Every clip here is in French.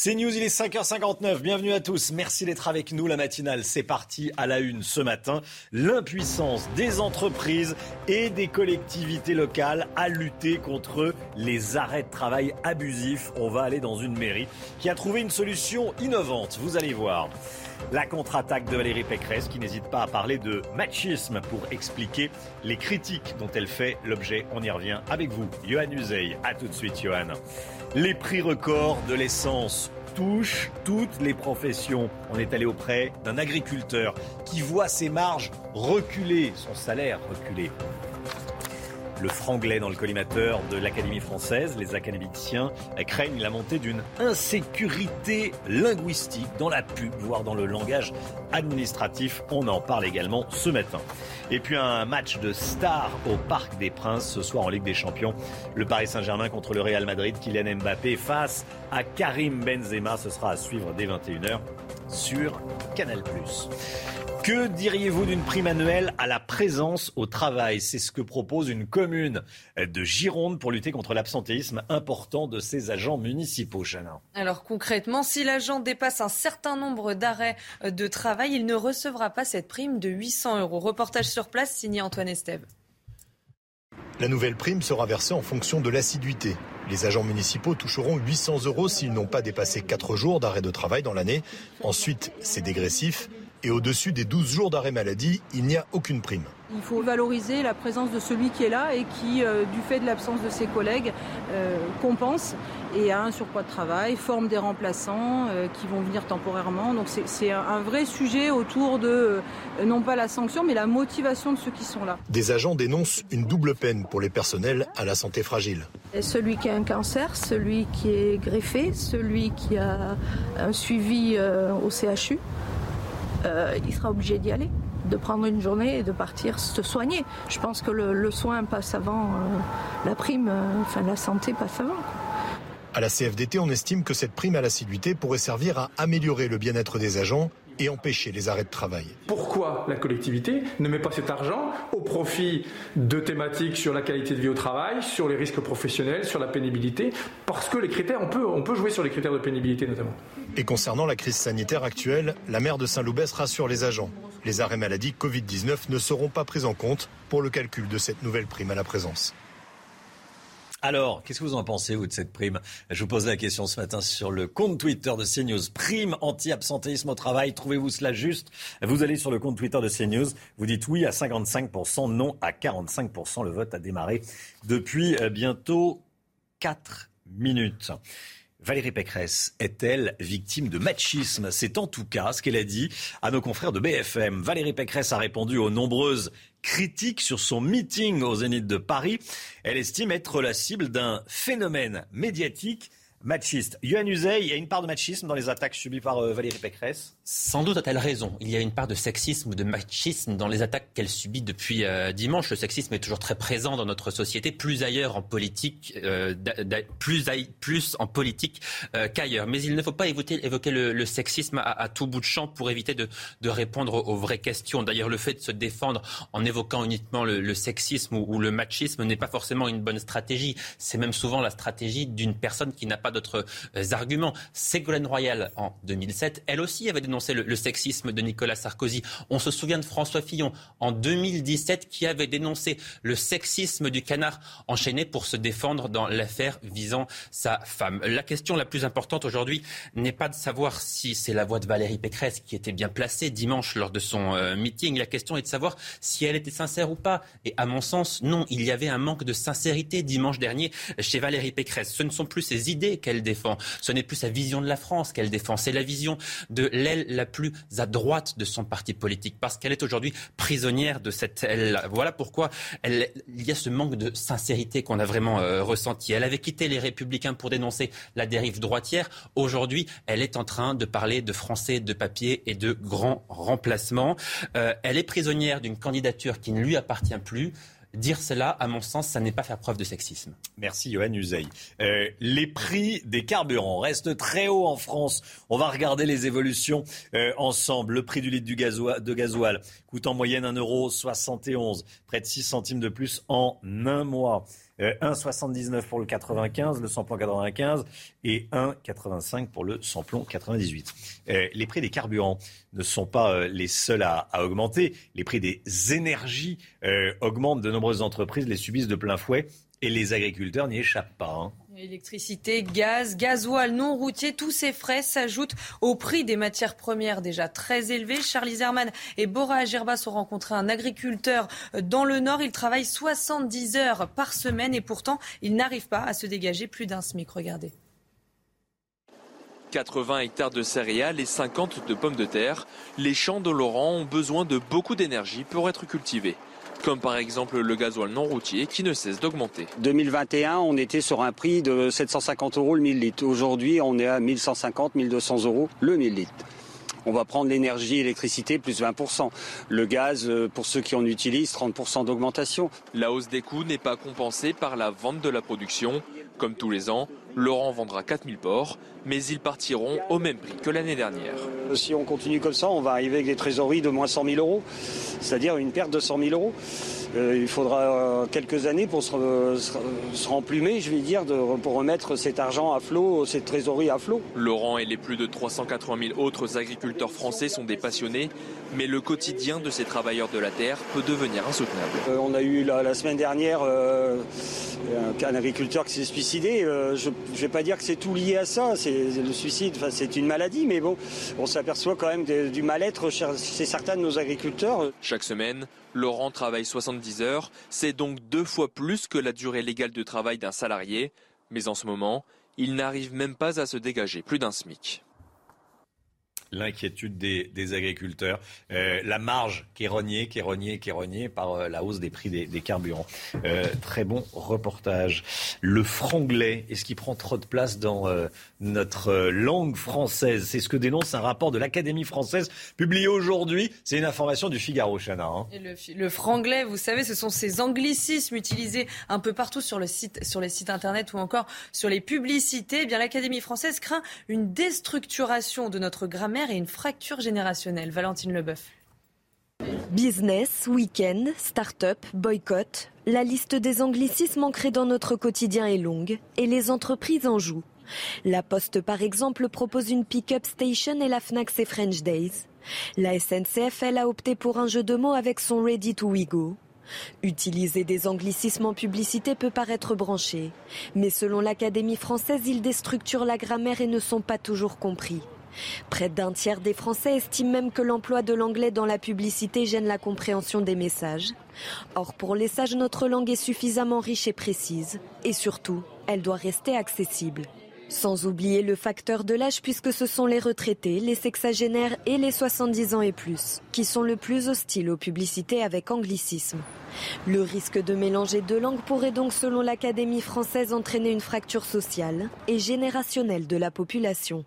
C'est News, il est 5h59. Bienvenue à tous. Merci d'être avec nous. La matinale, c'est parti à la une ce matin. L'impuissance des entreprises et des collectivités locales à lutter contre les arrêts de travail abusifs. On va aller dans une mairie qui a trouvé une solution innovante. Vous allez voir. La contre-attaque de Valérie Pécresse qui n'hésite pas à parler de machisme pour expliquer les critiques dont elle fait l'objet. On y revient avec vous. Johan Uzey. À tout de suite, Johan. Les prix records de l'essence touchent toutes les professions. On est allé auprès d'un agriculteur qui voit ses marges reculer, son salaire reculer le franglais dans le collimateur de l'Académie française. Les académiciens craignent la montée d'une insécurité linguistique dans la pub, voire dans le langage administratif. On en parle également ce matin. Et puis un match de stars au Parc des Princes ce soir en Ligue des Champions. Le Paris Saint-Germain contre le Real Madrid. Kylian Mbappé face à Karim Benzema. Ce sera à suivre dès 21h sur Canal+. Que diriez-vous d'une prime annuelle à la présence au travail? C'est ce que propose une commune de Gironde pour lutter contre l'absentéisme important de ses agents municipaux. Chana. Alors concrètement, si l'agent dépasse un certain nombre d'arrêts de travail, il ne recevra pas cette prime de 800 euros. Reportage sur place signé Antoine Estève. La nouvelle prime sera versée en fonction de l'assiduité. Les agents municipaux toucheront 800 euros s'ils n'ont pas dépassé 4 jours d'arrêt de travail dans l'année. Ensuite, c'est dégressif et au-dessus des 12 jours d'arrêt maladie, il n'y a aucune prime. Il faut valoriser la présence de celui qui est là et qui, euh, du fait de l'absence de ses collègues, euh, compense et a un surpoids de travail, forme des remplaçants euh, qui vont venir temporairement. Donc c'est un vrai sujet autour de, non pas la sanction, mais la motivation de ceux qui sont là. Des agents dénoncent une double peine pour les personnels à la santé fragile. celui qui a un cancer, celui qui est greffé, celui qui a un suivi au CHU. Euh, il sera obligé d'y aller, de prendre une journée et de partir se soigner. Je pense que le, soin passe avant euh, la prime, euh, enfin la santé passe avant. À la CFDT, on estime que cette prime à l'assiduité pourrait servir à améliorer le bien-être des agents et empêcher les arrêts de travail. Pourquoi la collectivité ne met pas cet argent au profit de thématiques sur la qualité de vie au travail, sur les risques professionnels, sur la pénibilité? Parce que les critères, on peut, on peut jouer sur les critères de pénibilité notamment. Et concernant la crise sanitaire actuelle, la maire de Saint-Loubès rassure les agents. Les arrêts maladie Covid-19 ne seront pas pris en compte pour le calcul de cette nouvelle prime à la présence. Alors, qu'est-ce que vous en pensez, vous, de cette prime? Je vous pose la question ce matin sur le compte Twitter de CNews. Prime anti-absentéisme au travail. Trouvez-vous cela juste? Vous allez sur le compte Twitter de CNews. Vous dites oui à 55%, non à 45%. Le vote a démarré depuis euh, bientôt 4 minutes. Valérie Pécresse est-elle victime de machisme? C'est en tout cas ce qu'elle a dit à nos confrères de BFM. Valérie Pécresse a répondu aux nombreuses critiques sur son meeting au Zénith de Paris. Elle estime être la cible d'un phénomène médiatique machiste. Yohann Uzey, il y a une part de machisme dans les attaques subies par euh, Valérie Pécresse? Sans doute a-t-elle raison. Il y a une part de sexisme ou de machisme dans les attaques qu'elle subit depuis euh, dimanche. Le sexisme est toujours très présent dans notre société, plus ailleurs en politique, euh, plus, en politique qu'ailleurs. Mais il ne faut pas évoquer, le, sexisme à, tout bout de champ pour éviter de, répondre aux, vraies questions. D'ailleurs, le fait de se défendre en évoquant uniquement le, sexisme ou le machisme n'est pas forcément une bonne stratégie. C'est même souvent la stratégie d'une personne qui n'a pas d'autres euh, arguments. Ségolène Royal, en 2007, elle aussi avait dénoncé le, sexisme de Nicolas Sarkozy. On se souvient de François Fillon, en 2017, qui avait dénoncé le sexisme du canard enchaîné pour se défendre dans l'affaire visant sa femme. La question la plus importante aujourd'hui n'est pas de savoir si c'est la voix de Valérie Pécresse qui était bien placée dimanche lors de son euh, meeting. La question est de savoir si elle était sincère ou pas. Et à mon sens, non, il y avait un manque de sincérité dimanche dernier chez Valérie Pécresse. Ce ne sont plus ses idées qu'elle défend. Ce n'est plus sa vision de la France qu'elle défend. C'est la vision de l'aile la plus à droite de son parti politique parce qu'elle est aujourd'hui prisonnière de cette aile. Voilà pourquoi il y a ce manque de sincérité qu'on a vraiment euh, ressenti. Elle avait quitté les Républicains pour dénoncer la dérive droitière. Aujourd'hui, elle est en train de parler de français, de papier et de grands remplacements. Euh, elle est prisonnière d'une candidature qui ne lui appartient plus Dire cela, à mon sens, ça n'est pas faire preuve de sexisme. Merci Johan Uzey. Euh, les prix des carburants restent très hauts en France. On va regarder les évolutions euh, ensemble. Le prix du litre du de gasoil coûte en moyenne 1,71€, près de 6 centimes de plus en un mois. 1,79 euh, pour le 95, le samplon 95 et 1,85 pour le samplon 98. Euh, les prix des carburants ne sont pas euh, les seuls à, augmenter. Les prix des énergies augmentent. De nombreuses entreprises les subissent de plein fouet et les agriculteurs n'y échappent pas. Hein. Électricité, gaz, gasoil non routier, tous ces frais s'ajoutent au prix des matières premières déjà très élevées. Charlie Zerman et Bora Agerbas ont rencontré un agriculteur dans le Nord. Il travaille 70 heures par semaine et pourtant, il n'arrive pas à se dégager plus d'un SMIC. Regardez. 80 hectares de céréales et 50 de pommes de terre, les champs de Laurent ont besoin de beaucoup d'énergie pour être cultivés comme par exemple le gasoil non routier qui ne cesse d'augmenter. 2021, on était sur un prix de 750 euros le 1000 litres. Aujourd'hui, on est à 1150, 1200 euros le 1000 litres. On va prendre l'énergie, l'électricité, plus 20%. Le gaz, euh, pour ceux qui en utilisent, 30% d'augmentation. La hausse des coûts n'est pas compensée par la vente de la production. Comme tous les ans, Laurent vendra 4000 porcs, mais ils partiront au même prix que l'année dernière. Si on continue comme ça, on va arriver avec des trésoreries de moins 100 000 euros, c'est-à-dire une perte de 100 000 euros. Euh, il faudra euh, quelques années pour se, remplumer, je vais dire, pour remettre cet argent à flot, cette trésorerie à flot. Laurent et les plus de 380 000 autres agriculteurs français sont des passionnés, mais le quotidien de ces travailleurs de la terre peut devenir insoutenable. Euh, on a eu la, semaine dernière un, agriculteur qui s'est suicidé. je ne vais pas dire que c'est tout lié à ça, c'est le suicide, c'est une maladie, mais bon, on s'aperçoit quand même du mal-être chez certains de nos agriculteurs. Chaque semaine, Laurent travaille 70 heures, c'est donc deux fois plus que la durée légale de travail d'un salarié, mais en ce moment, il n'arrive même pas à se dégager. Plus d'un SMIC l'inquiétude des, agriculteurs, euh, la marge qui est rognée, qui est rognée, qui est rognée par euh, la hausse des prix des, carburants. Euh, très bon reportage. Le franglais, est-ce qu'il prend trop de place dans notre langue française? C'est ce que dénonce un rapport de l'Académie française publié aujourd'hui. C'est une information du Figaro, Chana. Hein. le, franglais, vous savez, ce sont ces anglicismes utilisés un peu partout sur, sur les sites internet ou encore sur les publicités. Eh bien, l'Académie française craint une déstructuration de notre grammaire et une fracture générationnelle. Valentine Leboeuf. Business, week-end, start-up, boycott. La liste des anglicismes ancrés dans notre quotidien est longue et les entreprises en jouent. La Poste, par exemple, propose une pick-up station et la Fnac, c'est French Days. La SNCF, elle, a opté pour un jeu de mots avec son Ready to We Go. Utiliser des anglicismes en publicité peut paraître branché, mais selon l'Académie française, ils déstructurent la grammaire et ne sont pas toujours compris. Près d'un tiers des Français estiment même que l'emploi de l'anglais dans la publicité gêne la compréhension des messages. Or, pour les sages, notre langue est suffisamment riche et précise. Et surtout, elle doit rester accessible. Sans oublier le facteur de l'âge puisque ce sont les retraités, les sexagénaires et les 70 ans et plus qui sont le plus hostiles aux publicités avec anglicisme. Le risque de mélanger deux langues pourrait donc selon l'Académie française entraîner une fracture sociale et générationnelle de la population.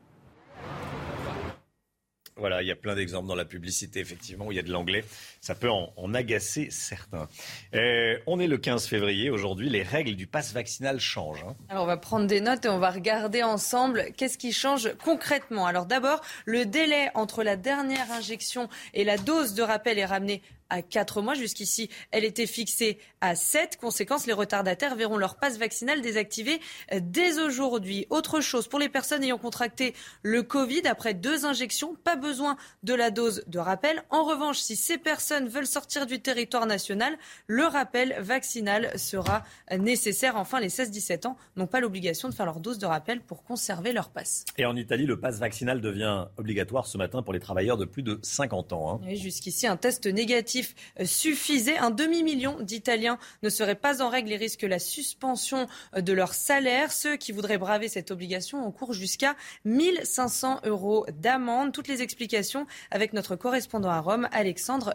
Voilà, il y a plein d'exemples dans la publicité, effectivement, où il y a de l'anglais. Ça peut en, agacer certains. Euh, on est le 15 février. Aujourd'hui, les règles du pass vaccinal changent. Hein. Alors, on va prendre des notes et on va regarder ensemble qu'est-ce qui change concrètement. Alors, d'abord, le délai entre la dernière injection et la dose de rappel est ramené à 4 mois. Jusqu'ici, elle était fixée à 7. Conséquence, les retardataires verront leur passe vaccinal désactivé dès aujourd'hui. Autre chose, pour les personnes ayant contracté le Covid après deux injections, pas besoin de la dose de rappel. En revanche, si ces personnes veulent sortir du territoire national, le rappel vaccinal sera nécessaire. Enfin, les 16-17 ans n'ont pas l'obligation de faire leur dose de rappel pour conserver leur passe. Et en Italie, le passe vaccinal devient obligatoire ce matin pour les travailleurs de plus de 50 ans. Hein. Jusqu'ici, un test négatif suffisait. Un demi-million d'Italiens ne seraient pas en règle et risquent la suspension de leur salaire. Ceux qui voudraient braver cette obligation encourent jusqu'à 1500 euros d'amende. Toutes les explications avec notre correspondant à Rome, Alexandre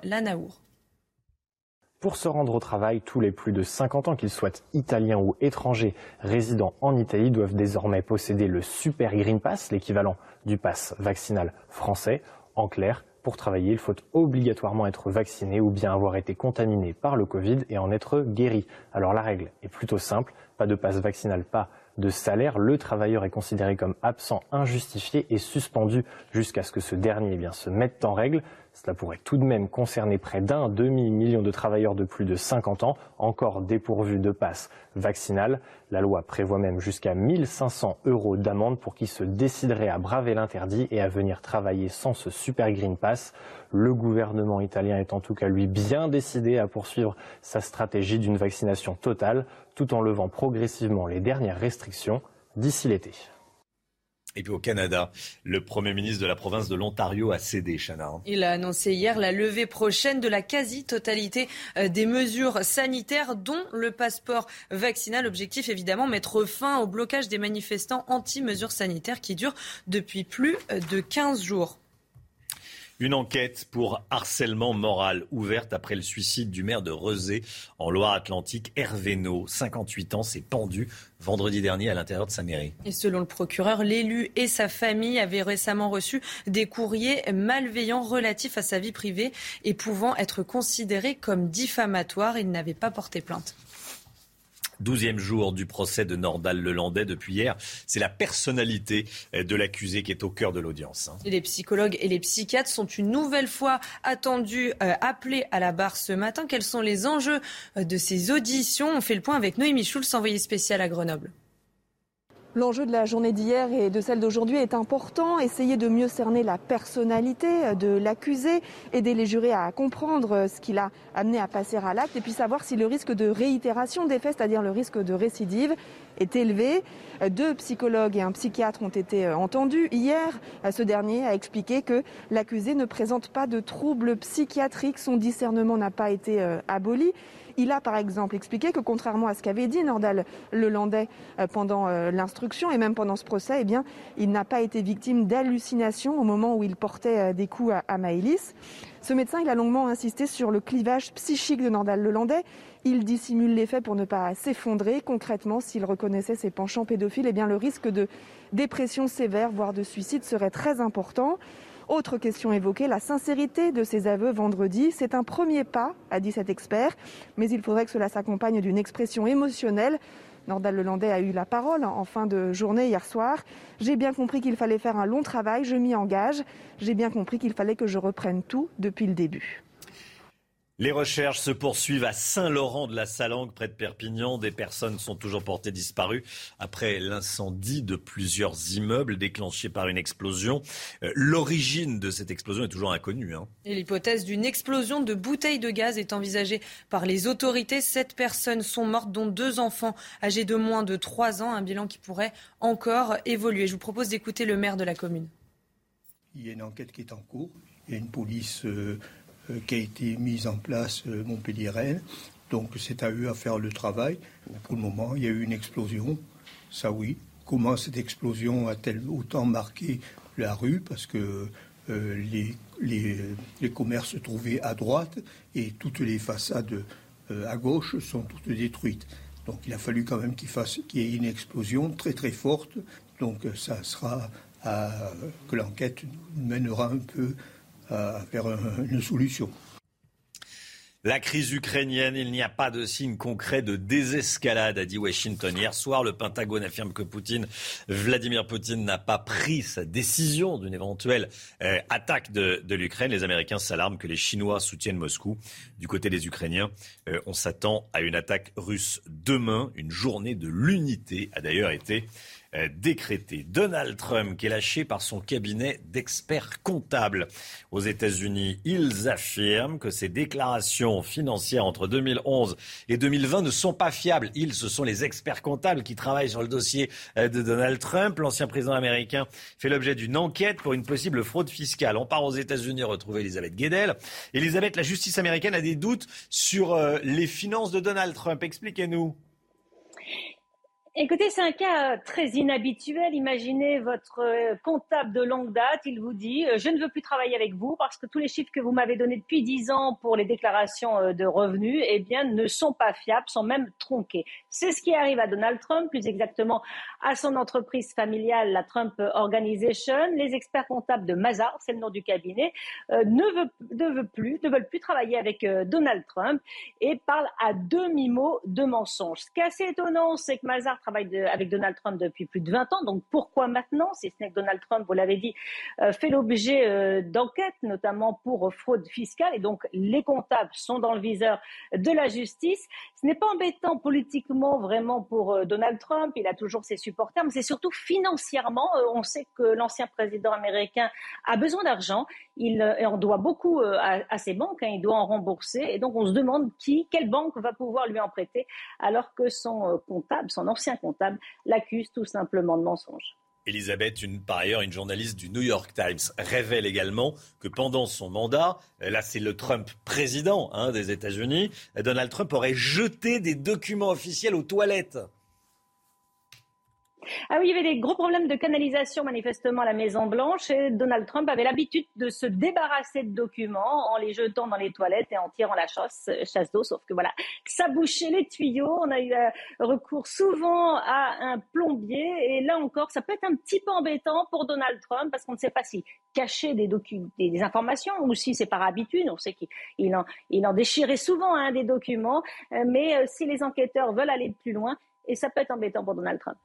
Pour se rendre au travail, tous les plus de 50 ans, qu'ils soient italiens ou étrangers résidant en Italie, doivent désormais posséder le Super Green Pass, l'équivalent du pass vaccinal français. En clair, pour travailler, il faut obligatoirement être vacciné ou bien avoir été contaminé par le Covid et en être guéri. Alors la règle est plutôt simple, pas de passe vaccinal, pas de salaire, le travailleur est considéré comme absent injustifié et suspendu jusqu'à ce que ce dernier eh bien, se mette en règle. Cela pourrait tout de même concerner près d'un demi-million de travailleurs de plus de 50 ans, encore dépourvus de passe vaccinal. La loi prévoit même jusqu'à 1500 euros d'amende pour qui se déciderait à braver l'interdit et à venir travailler sans ce super green pass. Le gouvernement italien est en tout cas lui bien décidé à poursuivre sa stratégie d'une vaccination totale tout en levant progressivement les dernières restrictions d'ici l'été. Et puis au Canada, le Premier ministre de la province de l'Ontario a cédé, Chana. Il a annoncé hier la levée prochaine de la quasi-totalité euh, des mesures sanitaires, dont le passeport vaccinal. Objectif évidemment, mettre fin au blocage des manifestants anti-mesures sanitaires qui durent depuis plus de 15 jours. Une enquête pour harcèlement moral ouverte après le suicide du maire de Rezé en Loire-Atlantique. Hervé 58 ans, s'est pendu vendredi dernier à l'intérieur de sa mairie. Et selon le procureur, l'élu et sa famille avaient récemment reçu des courriers malveillants relatifs à sa vie privée et pouvant être considérés comme diffamatoires. Il n'avait pas porté plainte. Douzième jour du procès de Nordal Lelandais depuis hier. C'est la personnalité de l'accusé qui est au cœur de l'audience. Hein. Les psychologues et les psychiatres sont une nouvelle fois attendus, euh, appelés à la barre ce matin. Quels sont les enjeux euh, de ces auditions? On fait le point avec Noémie Schulz, envoyée spéciale à Grenoble. L'enjeu de la journée d'hier et de celle d'aujourd'hui est important. Essayer de mieux cerner la personnalité de l'accusé, aider les jurés à comprendre ce qui l'a amené à passer à l'acte et puis savoir si le risque de réitération des faits, c'est-à-dire le risque de récidive, est élevé. Deux psychologues et un psychiatre ont été entendus. Hier, ce dernier a expliqué que l'accusé ne présente pas de troubles psychiatriques. Son discernement n'a pas été euh, aboli. Il a par exemple expliqué que contrairement à ce qu'avait dit Nordal Lelandais euh, pendant euh, l'instruction et même pendant ce procès, eh bien, il n'a pas été victime d'hallucinations au moment où il portait euh, des coups à Maëlys. Ce médecin, il a longuement insisté sur le clivage psychique de Nordal Lelandais. Il dissimule les faits pour ne pas s'effondrer. Concrètement, s'il reconnaissait ses penchants pédophiles, eh bien, le risque de dépression sévère, voire de suicide, serait très important. Autre question évoquée, la sincérité de ses aveux vendredi. C'est un premier pas, a dit cet expert, mais il faudrait que cela s'accompagne d'une expression émotionnelle. Nordal Lelandais a eu la parole en fin de journée hier soir. J'ai bien compris qu'il fallait faire un long travail, je m'y engage. J'ai bien compris qu'il fallait que je reprenne tout depuis le début. Les recherches se poursuivent à Saint-Laurent de la Salangue, près de Perpignan. Des personnes sont toujours portées disparues après l'incendie de plusieurs immeubles déclenché par une explosion. Euh, l'origine de cette explosion est toujours inconnue. Hein. Et l'hypothèse d'une explosion de bouteilles de gaz est envisagée par les autorités. Sept personnes sont mortes, dont deux enfants âgés de moins de trois ans. Un bilan qui pourrait encore évoluer. Je vous propose d'écouter le maire de la commune. Il y a une enquête qui est en cours. Il y a une police. Euh, qui a été mise en place euh, Montpellier-Rennes. Donc c'est à eux à faire le travail. Pour le moment, il y a eu une explosion, ça oui. Comment cette explosion a-t-elle autant marqué la rue? Parce que euh, les, les, commerces se trouvaient à droite et toutes les façades à gauche sont toutes détruites. Donc il a fallu quand même qu'il y ait une explosion très très forte. Donc ça sera que l'enquête mènera un peu à faire une solution. La crise ukrainienne, il n'y a pas de signe concret de désescalade, a dit Washington. Hier soir, le Pentagone affirme que Poutine, Vladimir Poutine n'a pas pris sa décision d'une éventuelle euh, attaque de, l'Ukraine. Les Américains s'alarment que les Chinois soutiennent Moscou. Du côté des Ukrainiens, euh, on s'attend à une attaque russe demain. Une journée de l'unité a d'ailleurs été décrété. Donald Trump, qui est lâché par son cabinet d'experts comptables aux États-Unis, ils affirment que ses déclarations financières entre 2011 et 2020 ne sont pas fiables. Ils, ce sont les experts comptables qui travaillent sur le dossier euh, de Donald Trump. L'ancien président américain fait l'objet d'une enquête pour une possible fraude fiscale. On part aux États-Unis retrouver Elisabeth Guedel. Elisabeth, la justice américaine a des doutes sur euh, les finances de Donald Trump. Expliquez-nous. Écoutez, c'est un cas euh, très inhabituel. Imaginez votre euh, comptable de longue date, il vous dit euh, je ne veux plus travailler avec vous parce que tous les chiffres que vous m'avez donnés depuis dix ans pour les déclarations de revenus, eh bien, ne sont pas fiables, sont même tronqués. C'est ce qui arrive à Donald Trump, plus exactement à son entreprise familiale, la Trump Organization. Les experts comptables de Mazar, c'est le nom du cabinet, ne, plus, ne veulent plus travailler avec Donald Trump et parlent à demi-mot de mensonges. Ce qui est assez étonnant, c'est que Mazar travaille avec Donald Trump depuis plus de 20 ans. Donc pourquoi maintenant? Si ce n'est que Donald Trump, vous l'avez dit, euh, fait l'objet euh, d'enquêtes, notamment pour fraude fiscale. Et donc les comptables sont dans le viseur de la justice. Ce n'est pas embêtant politiquement vraiment pour euh, Donald Trump. Il a toujours ses supporters, mais c'est surtout financièrement. on sait que l'ancien président américain a besoin d'argent. Il en doit beaucoup à, ses banques. Hein. il doit en rembourser. Et donc on se demande qui, quelle banque va pouvoir lui en prêter, alors que son comptable, son ancien comptable l'accuse tout simplement de mensonge. Elisabeth, par ailleurs, une journaliste du New York Times, révèle également que pendant son mandat, là c'est le Trump président hein, des États-Unis, Donald Trump aurait jeté des documents officiels aux toilettes. Ah oui, il y avait des gros problèmes de canalisation manifestement à la Maison Blanche et Donald Trump avait l'habitude de se débarrasser de documents en les jetant dans les toilettes et en tirant la chasse, chasse d'eau. Sauf que voilà, ça bouchait les tuyaux. On a eu euh, recours souvent à un plombier et là encore, ça peut être un petit peu embêtant pour Donald Trump parce qu'on ne sait pas si cacher des, des, informations ou si c'est par habitude. On sait qu'il en, déchirait souvent hein, des documents, euh, mais euh, si les enquêteurs veulent aller plus loin, et ça peut être embêtant pour Donald Trump.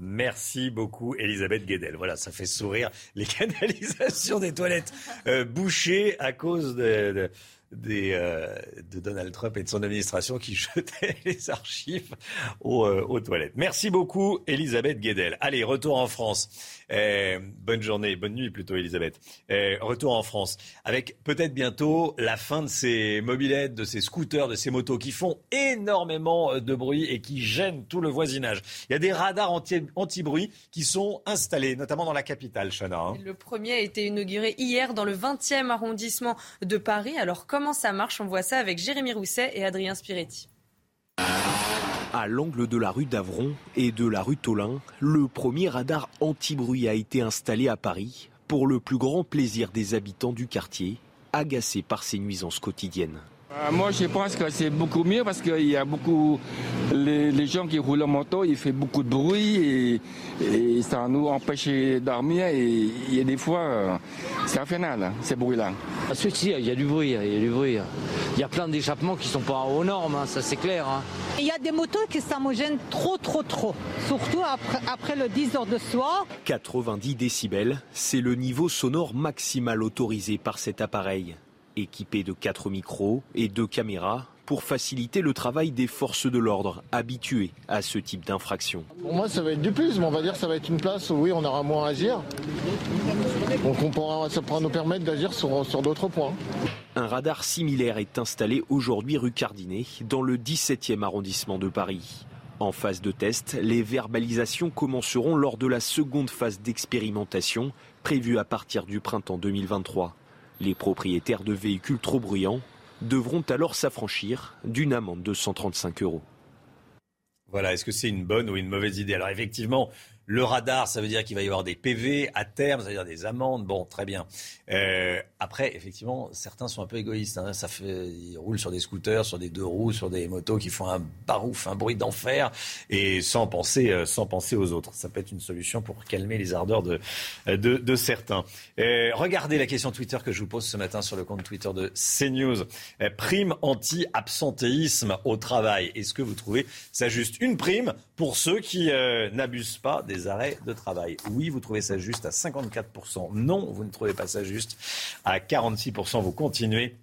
Merci beaucoup, Elisabeth Guedel. Voilà, ça fait sourire les canalisations des toilettes euh, bouchées à cause de, euh, de Donald Trump et de son administration qui jetaient les archives euh, aux, toilettes. Merci beaucoup, Elisabeth Guedel. Allez, retour en France. Eh, bonne journée, bonne nuit plutôt, Elisabeth. Eh, retour en France avec peut-être bientôt la fin de ces mobilettes, de ces scooters, de ces motos qui font énormément euh, de bruit et qui gênent tout le voisinage. Il y a des radars anti-bruit qui sont installés, notamment dans la capitale, Chana. Hein. Le premier a été inauguré hier dans le 20e arrondissement de Paris. Alors, comment ça marche? On voit ça avec Jérémy Rousset et Adrien Spiretti. À l'angle de la rue d'Avron et de la rue Tolin, le premier radar anti-bruit a été installé à Paris pour le plus grand plaisir des habitants du quartier, agacés par ces nuisances quotidiennes. Euh, moi, je pense que c'est beaucoup mieux parce qu'il y a beaucoup. Les, gens qui roulent en moto, il fait beaucoup de bruit et, ça nous empêche dormir. Et il y a des fois, euh, c'est infernal, hein, ces bruits-là. Ah, il y a du bruit, il y a du bruit. Il y a plein d'échappements qui sont pas aux normes, hein, ça c'est clair. Hein. Il y a des motos qui s'amogènent trop, trop, trop. Surtout après, après le 10 heures de soir. 90 décibels, c'est le niveau sonore maximal autorisé par cet appareil équipé de quatre micros et deux caméras pour faciliter le travail des forces de l'ordre habituées à ce type d'infraction. Pour moi, ça va être du plus, mais on va dire que ça va être une place où oui, on aura moins à agir. Donc on pourra, ça pourra nous permettre d'agir sur, sur d'autres points. Un radar similaire est installé aujourd'hui rue Cardinet, dans le 17e arrondissement de Paris. En phase de test, les verbalisations commenceront lors de la seconde phase d'expérimentation, prévue à partir du printemps 2023. Les propriétaires de véhicules trop bruyants devront alors s'affranchir d'une amende de 135 euros. Voilà, est-ce que c'est une bonne ou une mauvaise idée? Alors effectivement, le radar, ça veut dire qu'il va y avoir des PV à terme, ça veut dire des amendes. Bon, très bien. Euh, après, effectivement, certains sont un peu égoïstes. Hein. Ça ils roulent sur des scooters, sur des deux roues, sur des motos qui font un barouf, un bruit d'enfer, et sans penser, euh, sans penser aux autres. Ça peut être une solution pour calmer les ardeurs de, certains. Euh, regardez la question Twitter que je vous pose ce matin sur le compte Twitter de CNews. Prime anti-absentéisme au travail. Est-ce que vous trouvez ça juste une prime pour ceux qui n'abusent pas des arrêts de travail. Oui, vous trouvez ça juste à 54%. Non, vous ne trouvez pas ça juste à 46%. Vous continuez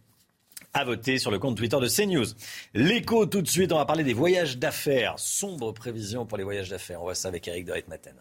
à voter sur le compte Twitter de CNews. L'écho tout de suite, on va parler des voyages d'affaires. Sombre prévision pour les voyages d'affaires. On voit ça avec Eric de Maten.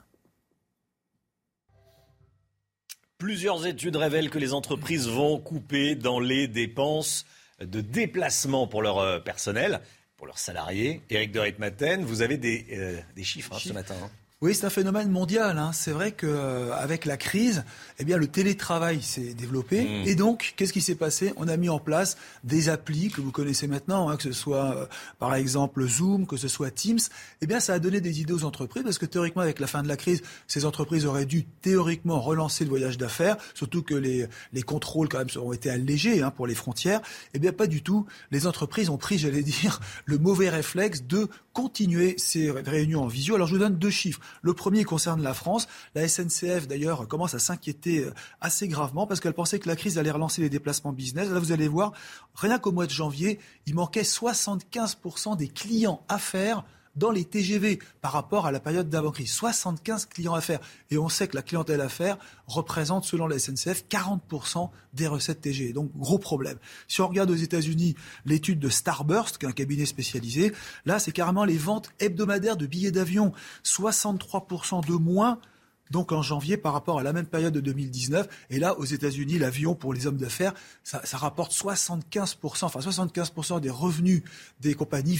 Plusieurs études révèlent que les entreprises vont couper dans les dépenses de déplacement pour leur euh, personnel leurs salariés. Eric de Reitmaten, vous avez des, euh, chiffres, hein, ce matin. Hein. Oui, c'est un phénomène mondial. Hein. C'est vrai qu'avec la crise, eh bien, le télétravail s'est développé. Mmh. Et donc, qu'est-ce qui s'est passé? On a mis en place des applis que vous connaissez maintenant, hein, que ce soit euh, par exemple Zoom, que ce soit Teams. Eh bien, ça a donné des idées aux entreprises parce que théoriquement, avec la fin de la crise, ces entreprises auraient dû théoriquement relancer le voyage d'affaires, surtout que les, les contrôles quand même ont été allégés hein, pour les frontières. Eh bien, pas du tout. Les entreprises ont pris, j'allais dire, le mauvais réflexe de continuer ces réunions en visio. Alors, je vous donne deux chiffres. Le premier concerne la France. La SNCF, d'ailleurs, commence à s'inquiéter euh, assez gravement parce qu'elle pensait que la crise allait relancer les déplacements business. Là, vous allez voir, rien qu'au mois de janvier, il manquait 75% des clients à faire dans les TGV par rapport à la période d'avant-crise. 75 clients à faire. Et on sait que la clientèle à faire représente, selon la SNCF, 40% des recettes TGV. Donc, gros problème. Si on regarde aux États-Unis l'étude de Starburst, qui est un cabinet spécialisé, là, c'est carrément les ventes hebdomadaires de billets d'avion. 63% de moins donc en janvier par rapport à la même période de 2019. Et là, aux États-Unis, l'avion pour les hommes d'affaires, ça, rapporte 75%, enfin 75% des revenus des compagnies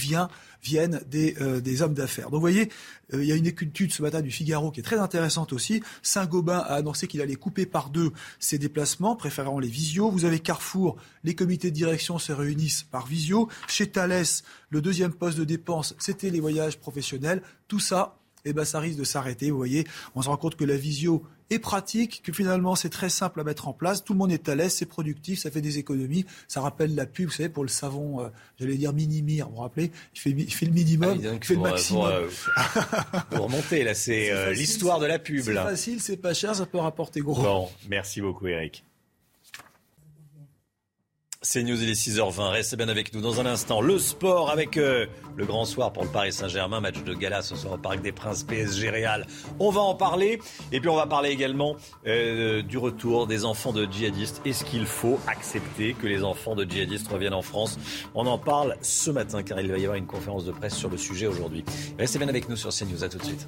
viennent euh, des, hommes d'affaires. Donc vous voyez, euh, il y a une étude ce matin du Figaro qui est très intéressante aussi. Saint-Gobain a annoncé qu'il allait couper par deux ses déplacements, préférant les visios. Vous avez Carrefour, les comités de direction se réunissent par visio. Chez Thales, le deuxième poste de dépense, c'était les voyages professionnels. Tout ça eh ben, ça risque de s'arrêter. Vous voyez, on se rend compte que la visio est pratique, que finalement c'est très simple à mettre en place. Tout le monde est à l'aise, c'est productif, ça fait des économies. Ça rappelle la pub, vous savez, pour le savon, euh, j'allais dire mini-mire, vous vous rappelez? Il fait, il fait, le minimum, ah, il fait le maximum. Pour, remonter, là, c'est euh, l'histoire de la pub. C'est facile, c'est pas cher, ça peut rapporter gros. Bon, merci beaucoup Eric. C'est News, il est 6h20. Restez bien avec nous dans un instant. Le sport avec euh, le grand soir pour le Paris Saint-Germain. Match de gala ce soir au Parc des Princes PSG Real. On va en parler. Et puis on va parler également euh, du retour des enfants de djihadistes. Est-ce qu'il faut accepter que les enfants de djihadistes reviennent en France? On en parle ce matin car il va y avoir une conférence de presse sur le sujet aujourd'hui. Restez bien avec nous sur CNews. À tout de suite.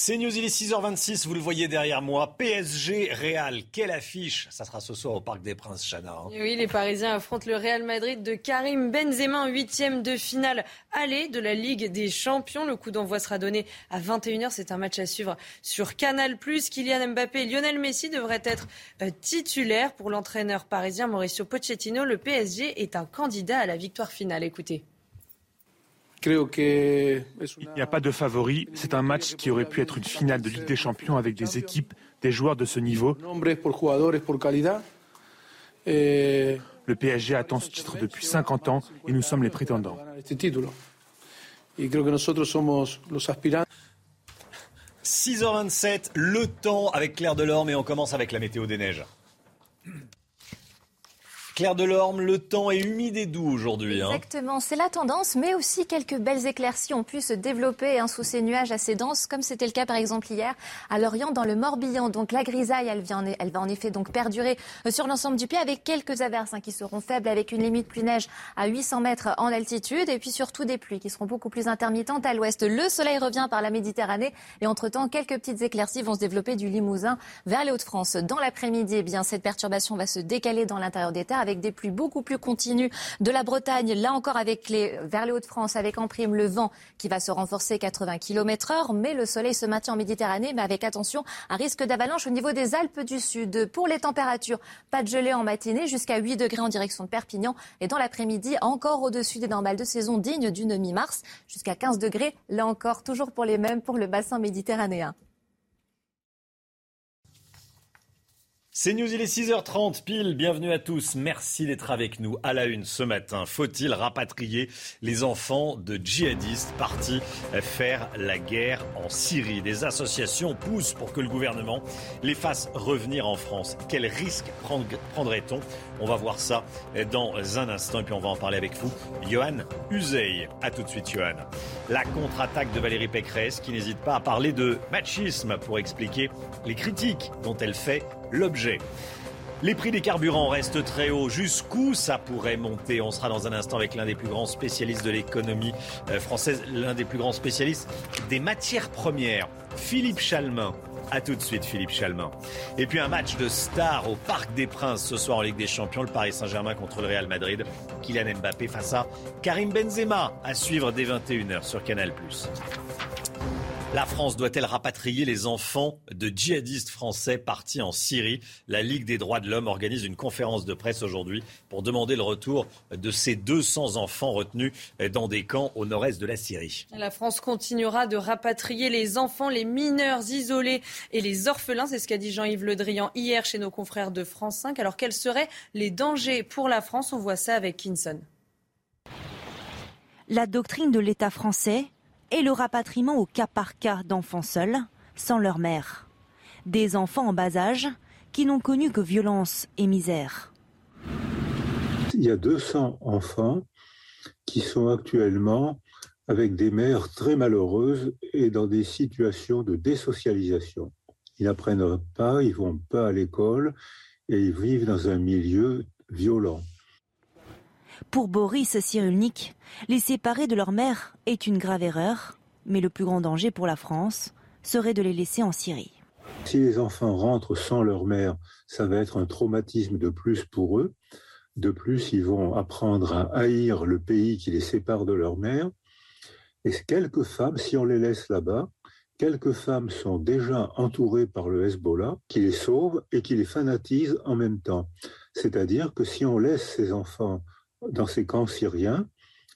C'est News, il est 6h26, vous le voyez derrière moi. PSG Real, quelle affiche Ça sera ce soir au Parc des Princes, Chana. Hein. Oui, les Parisiens affrontent le Real Madrid de Karim Benzema en huitième de finale aller de la Ligue des Champions. Le coup d'envoi sera donné à 21h. C'est un match à suivre sur Canal+. Kylian Mbappé et Lionel Messi devraient être euh, titulaires pour l'entraîneur parisien Mauricio Pochettino. Le PSG est un candidat à la victoire finale. Écoutez. Il n'y a pas de favori. C'est un match qui aurait pu être une finale de Ligue des Champions avec des équipes, des joueurs de ce niveau. Le PSG attend ce titre depuis 50 ans et nous sommes les prétendants. 6h27, le temps avec Claire Delorme et on commence avec la météo des neiges. Claire Delorme, le temps est humide et doux aujourd'hui. Hein. Exactement, c'est la tendance, mais aussi quelques belles éclaircies ont pu se développer hein, sous ces nuages assez denses, comme c'était le cas par exemple hier à Lorient dans le Morbihan. Donc la grisaille, elle, vient, elle va en effet donc perdurer euh, sur l'ensemble du pays avec quelques averses hein, qui seront faibles, avec une limite pluie neige à 800 mètres en altitude, et puis surtout des pluies qui seront beaucoup plus intermittentes à l'ouest. Le soleil revient par la Méditerranée, et entre-temps, quelques petites éclaircies vont se développer du Limousin vers les Hauts-de-France. Dans l'après-midi, eh bien cette perturbation va se décaler dans l'intérieur des terres avec des pluies beaucoup plus continues de la Bretagne, là encore vers les Hauts-de-France, avec en prime le vent qui va se renforcer 80 km heure, mais le soleil se maintient en Méditerranée, mais avec attention, un risque d'avalanche au niveau des Alpes du Sud. Pour les températures, pas de gelée en matinée, jusqu'à 8 degrés en direction de Perpignan, et dans l'après-midi, encore au-dessus des normales de saison dignes d'une mi-mars, jusqu'à 15 degrés, là encore, toujours pour les mêmes pour le bassin méditerranéen. C'est News, il est 6h30 pile. Bienvenue à tous. Merci d'être avec nous à la une ce matin. Faut-il rapatrier les enfants de djihadistes partis faire la guerre en Syrie? Des associations poussent pour que le gouvernement les fasse revenir en France. Quel risque prendrait-on On va voir ça dans un instant et puis on va en parler avec vous. Johan Uzey. A tout de suite, Johan. La contre-attaque de Valérie Pécresse qui n'hésite pas à parler de machisme pour expliquer les critiques dont elle fait l'objet. Les prix des carburants restent très hauts. Jusqu'où ça pourrait monter? On sera dans un instant avec l'un des plus grands spécialistes de l'économie euh, française, l'un des plus grands spécialistes des matières premières, Philippe Chalmin. A tout de suite, Philippe Chalmin. Et puis un match de stars au Parc des Princes ce soir en Ligue des Champions. Le Paris Saint-Germain contre le Real Madrid. Kylian Mbappé face à Karim Benzema à suivre dès 21h sur Canal+. La France doit-elle rapatrier les enfants de djihadistes français partis en Syrie? La Ligue des droits de l'homme organise une conférence de presse aujourd'hui pour demander le retour de ces 200 enfants retenus dans des camps au nord-est de la Syrie. La France continuera de rapatrier les enfants, les mineurs isolés et les orphelins. C'est ce qu'a dit Jean-Yves Le Drian hier chez nos confrères de France 5. Alors quels seraient les dangers pour la France? On voit ça avec Kinson. La doctrine de l'État français et le rapatriement au cas par cas d'enfants seuls, sans leur mère. Des enfants en bas âge qui n'ont connu que violence et misère. Il y a 200 enfants qui sont actuellement avec des mères très malheureuses et dans des situations de désocialisation. Ils n'apprennent pas, ils vont pas à l'école et ils vivent dans un milieu violent. Pour Boris Cyrulnik, les séparer de leur mère est une grave erreur, mais le plus grand danger pour la France serait de les laisser en Syrie. Si les enfants rentrent sans leur mère, ça va être un traumatisme de plus pour eux. De plus, ils vont apprendre à haïr le pays qui les sépare de leur mère. Et quelques femmes, si on les laisse là-bas, quelques femmes sont déjà entourées par le Hezbollah qui les sauve et qui les fanatise en même temps. C'est-à-dire que si on laisse ces enfants dans ces camps syriens,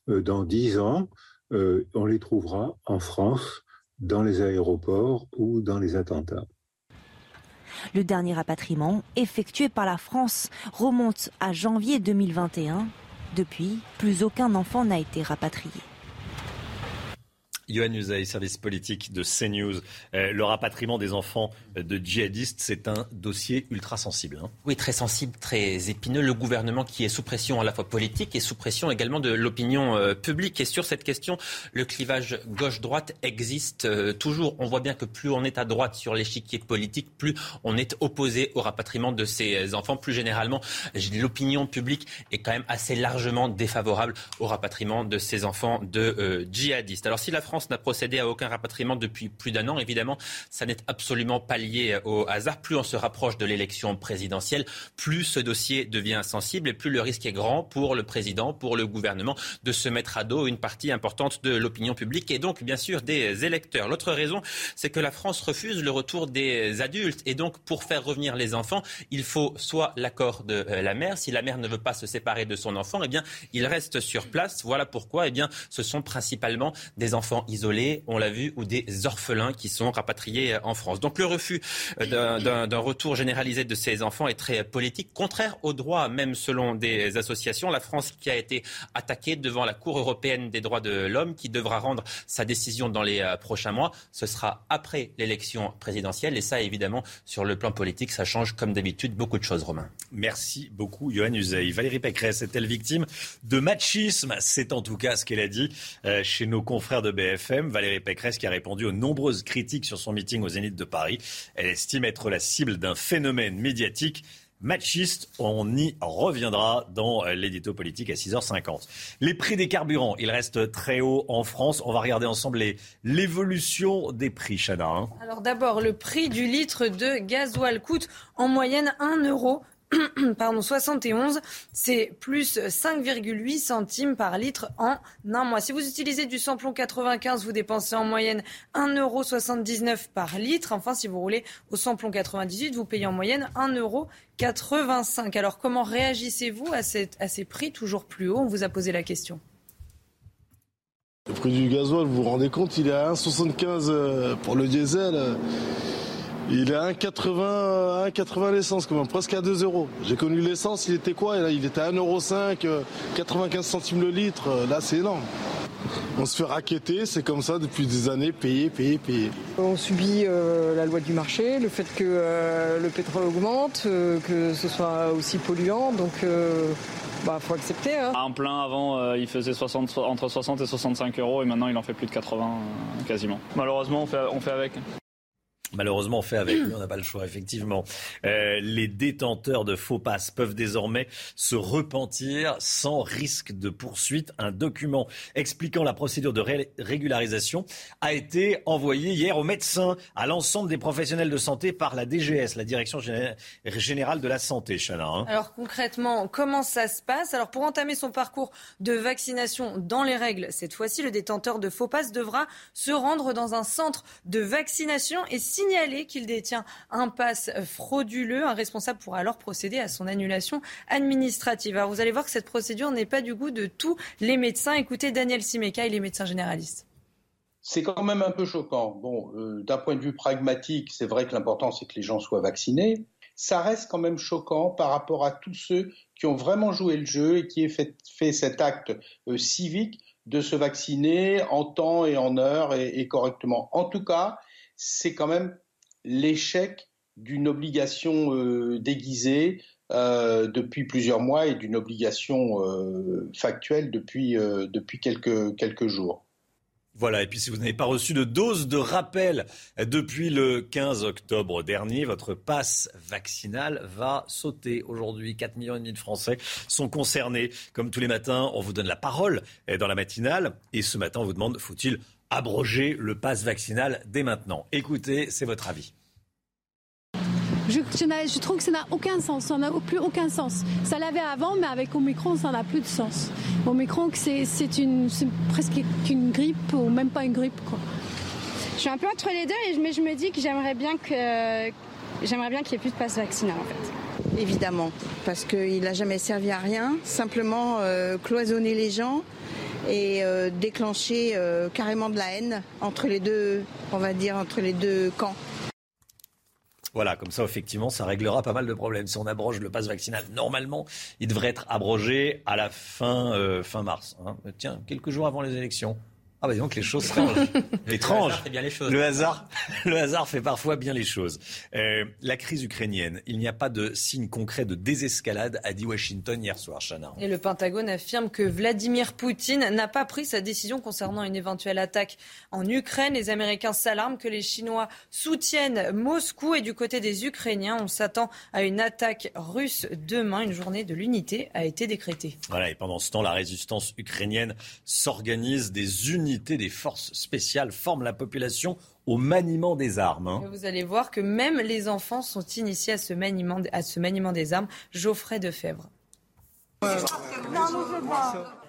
euh, dans dix ans, euh, on les trouvera en France, dans les aéroports ou dans les attentats. Le dernier rapatriement, effectué par la France, remonte à janvier 2021. Depuis, plus aucun enfant n'a été rapatrié. Yohann Usaï, service politique de CNews. Euh, le rapatriement des enfants de djihadistes, c'est un dossier ultra sensible. Hein. Oui, très sensible, très épineux. Le gouvernement qui est sous pression à la fois politique et sous pression également de l'opinion euh, publique. Et sur cette question, le clivage gauche-droite existe euh, toujours. On voit bien que plus on est à droite sur l'échiquier politique, plus on est opposé au rapatriement de ces enfants. Plus généralement, l'opinion publique est quand même assez largement défavorable au rapatriement de ces enfants de djihadistes. Alors si la n'a procédé à aucun rapatriement depuis plus d'un an. Évidemment, ça n'est absolument pas lié au hasard. Plus on se rapproche de l'élection présidentielle, plus ce dossier devient sensible et plus le risque est grand pour le président, pour le gouvernement de se mettre à dos une partie importante de l'opinion publique et donc bien sûr des électeurs. L'autre raison, c'est que la France refuse le retour des adultes et donc pour faire revenir les enfants, il faut soit l'accord de euh, la mère. Si la mère ne veut pas se séparer de son enfant, eh bien, il reste sur place. Voilà pourquoi, eh bien, ce sont principalement des enfants isolés, on l'a vu, ou des orphelins qui sont rapatriés en France. Donc le refus euh, d'un retour généralisé de ces enfants est très politique, contraire au droit, même selon des associations. La France qui a été attaquée devant la Cour européenne des droits de l'homme, qui devra rendre sa décision dans les euh, prochains mois. Ce sera après l'élection présidentielle. Et ça, évidemment, sur le plan politique, ça change comme d'habitude beaucoup de choses, Romain. Merci beaucoup, Johan Uzey. Valérie Pécresse est-elle victime de machisme? C'est en tout cas ce qu'elle a dit euh, chez nos confrères de Valérie Pécresse qui a répondu aux nombreuses critiques sur son meeting au Zénith de Paris. Elle estime être la cible d'un phénomène médiatique machiste. On y reviendra dans l'édito politique à 6h50. Les prix des carburants, ils restent très hauts en France. On va regarder ensemble l'évolution des prix, Chana. Hein. Alors d'abord, le prix du litre de gasoil coûte en moyenne 1 euro pardon, 71, c'est plus 5,8 centimes par litre en un mois. Si vous utilisez du samplon 95, vous dépensez en moyenne 1,79€ par litre. Enfin, si vous roulez au samplon 98, vous payez en moyenne 1,85€. Alors, comment réagissez-vous à, à ces prix toujours plus hauts? On vous a posé la question. Le prix du gasoil, vous vous rendez compte, il est à 1,75 euh, pour le diesel. Il est à 1,80 1,80 l'essence, quand même, presque à 2 euros. J'ai connu l'essence, il était quoi? Il était à 1,5 €, 95 centimes le litre. Là, c'est énorme. On se fait raqueter, c'est comme ça depuis des années, payer, payer, payer. On subit euh, la loi du marché, le fait que euh, le pétrole augmente, euh, que ce soit aussi polluant, donc il bah, faut accepter. Hein. Un plein avant, il faisait 60, entre 60 et 65 euros et maintenant il en fait plus de 80 quasiment. Malheureusement, on fait, on fait avec. Malheureusement, on fait avec, on n'a pas le choix, effectivement. Euh, les détenteurs de faux passes peuvent désormais se repentir sans risque de poursuite. Un document expliquant la procédure de régularisation a été envoyé hier aux médecins, à l'ensemble des professionnels de santé par la DGS, la Direction Générale de la Santé, Chana. Hein. Alors concrètement, comment ça se passe? Alors pour entamer son parcours de vaccination dans les règles, cette fois-ci, le détenteur de faux passes devra se rendre dans un centre de vaccination et si signaler qu'il détient un pass frauduleux. Un responsable pourra alors procéder à son annulation administrative. Alors vous allez voir que cette procédure n'est pas du goût de tous les médecins. Écoutez Daniel Simeka, il est médecin généraliste. C'est quand même un peu choquant. Bon, euh, d'un point de vue pragmatique, c'est vrai que l'important c'est que les gens soient vaccinés. Ça reste quand même choquant par rapport à tous ceux qui ont vraiment joué le jeu et qui ont fait, cet acte euh, civique de se vacciner en temps et en heure et correctement. En tout cas, c'est quand même l'échec d'une obligation euh, déguisée euh, depuis plusieurs mois et d'une obligation euh, factuelle depuis, depuis quelques, quelques jours. Voilà, et puis si vous n'avez pas reçu de dose de rappel depuis le 15 octobre dernier, votre passe vaccinal va sauter. Aujourd'hui, 4 millions de Français sont concernés. Comme tous les matins, on vous donne la parole dans la matinale. Et ce matin, on vous demande, faut-il abroger le pass vaccinal dès maintenant. Écoutez, c'est votre avis. Je, je, trouve que ça n'a aucun sens, ça n'a plus aucun sens. Ça l'avait avant, mais avec Omicron, ça n'a plus de sens. Omicron, c'est presque une grippe ou même pas une grippe. Quoi. Je suis un peu entre les deux, mais je me dis que j'aimerais bien que j'aimerais bien qu'il n'y ait plus de passe vaccinal en fait. Évidemment, parce qu'il n'a jamais servi à rien, simplement euh, cloisonner les gens et euh, déclencher euh, carrément de la haine entre les deux, on va dire, entre les deux camps. Voilà, comme ça, effectivement, ça réglera pas mal de problèmes. Si on abroge le pass vaccinal, normalement, il devrait être abrogé à la fin, euh, fin mars. Hein. Tiens, quelques jours avant les élections. Ah bah donc les choses changent. Étrange. Le, bien les choses. le hasard, le hasard fait parfois bien les choses. Euh, la crise ukrainienne, il n'y a pas de signe concret de désescalade, a dit Washington hier soir, Chana. Et le Pentagone affirme que Vladimir Poutine n'a pas pris sa décision concernant une éventuelle attaque en Ukraine. Les Américains s'alarment que les Chinois soutiennent Moscou et du côté des Ukrainiens, on s'attend à une attaque russe demain. Une journée de l'unité a été décrétée. Voilà, et pendant ce temps, la résistance ukrainienne s'organise des unités des forces spéciales forment la population au maniement des armes. Hein. Vous allez voir que même les enfants sont initiés à ce maniement, à ce maniement des armes. Geoffrey Defebvre.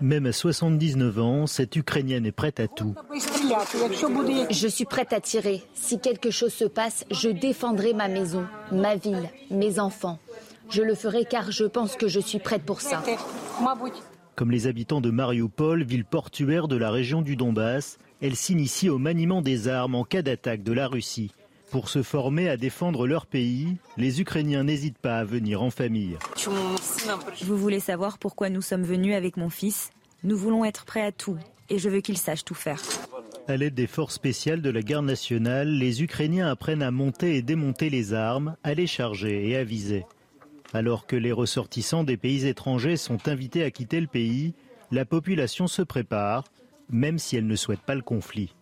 Même à 79 ans, cette Ukrainienne est prête à tout. Je suis prête à tirer. Si quelque chose se passe, je défendrai ma maison, ma ville, mes enfants. Je le ferai car je pense que je suis prête pour ça. Comme les habitants de Mariupol, ville portuaire de la région du Donbass, elle s'initie au maniement des armes en cas d'attaque de la Russie. Pour se former à défendre leur pays, les Ukrainiens n'hésitent pas à venir en famille. Vous voulez savoir pourquoi nous sommes venus avec mon fils Nous voulons être prêts à tout et je veux qu'il sache tout faire. À l'aide des forces spéciales de la garde nationale, les Ukrainiens apprennent à monter et démonter les armes, à les charger et à viser. Alors que les ressortissants des pays étrangers sont invités à quitter le pays, la population se prépare, même si elle ne souhaite pas le conflit.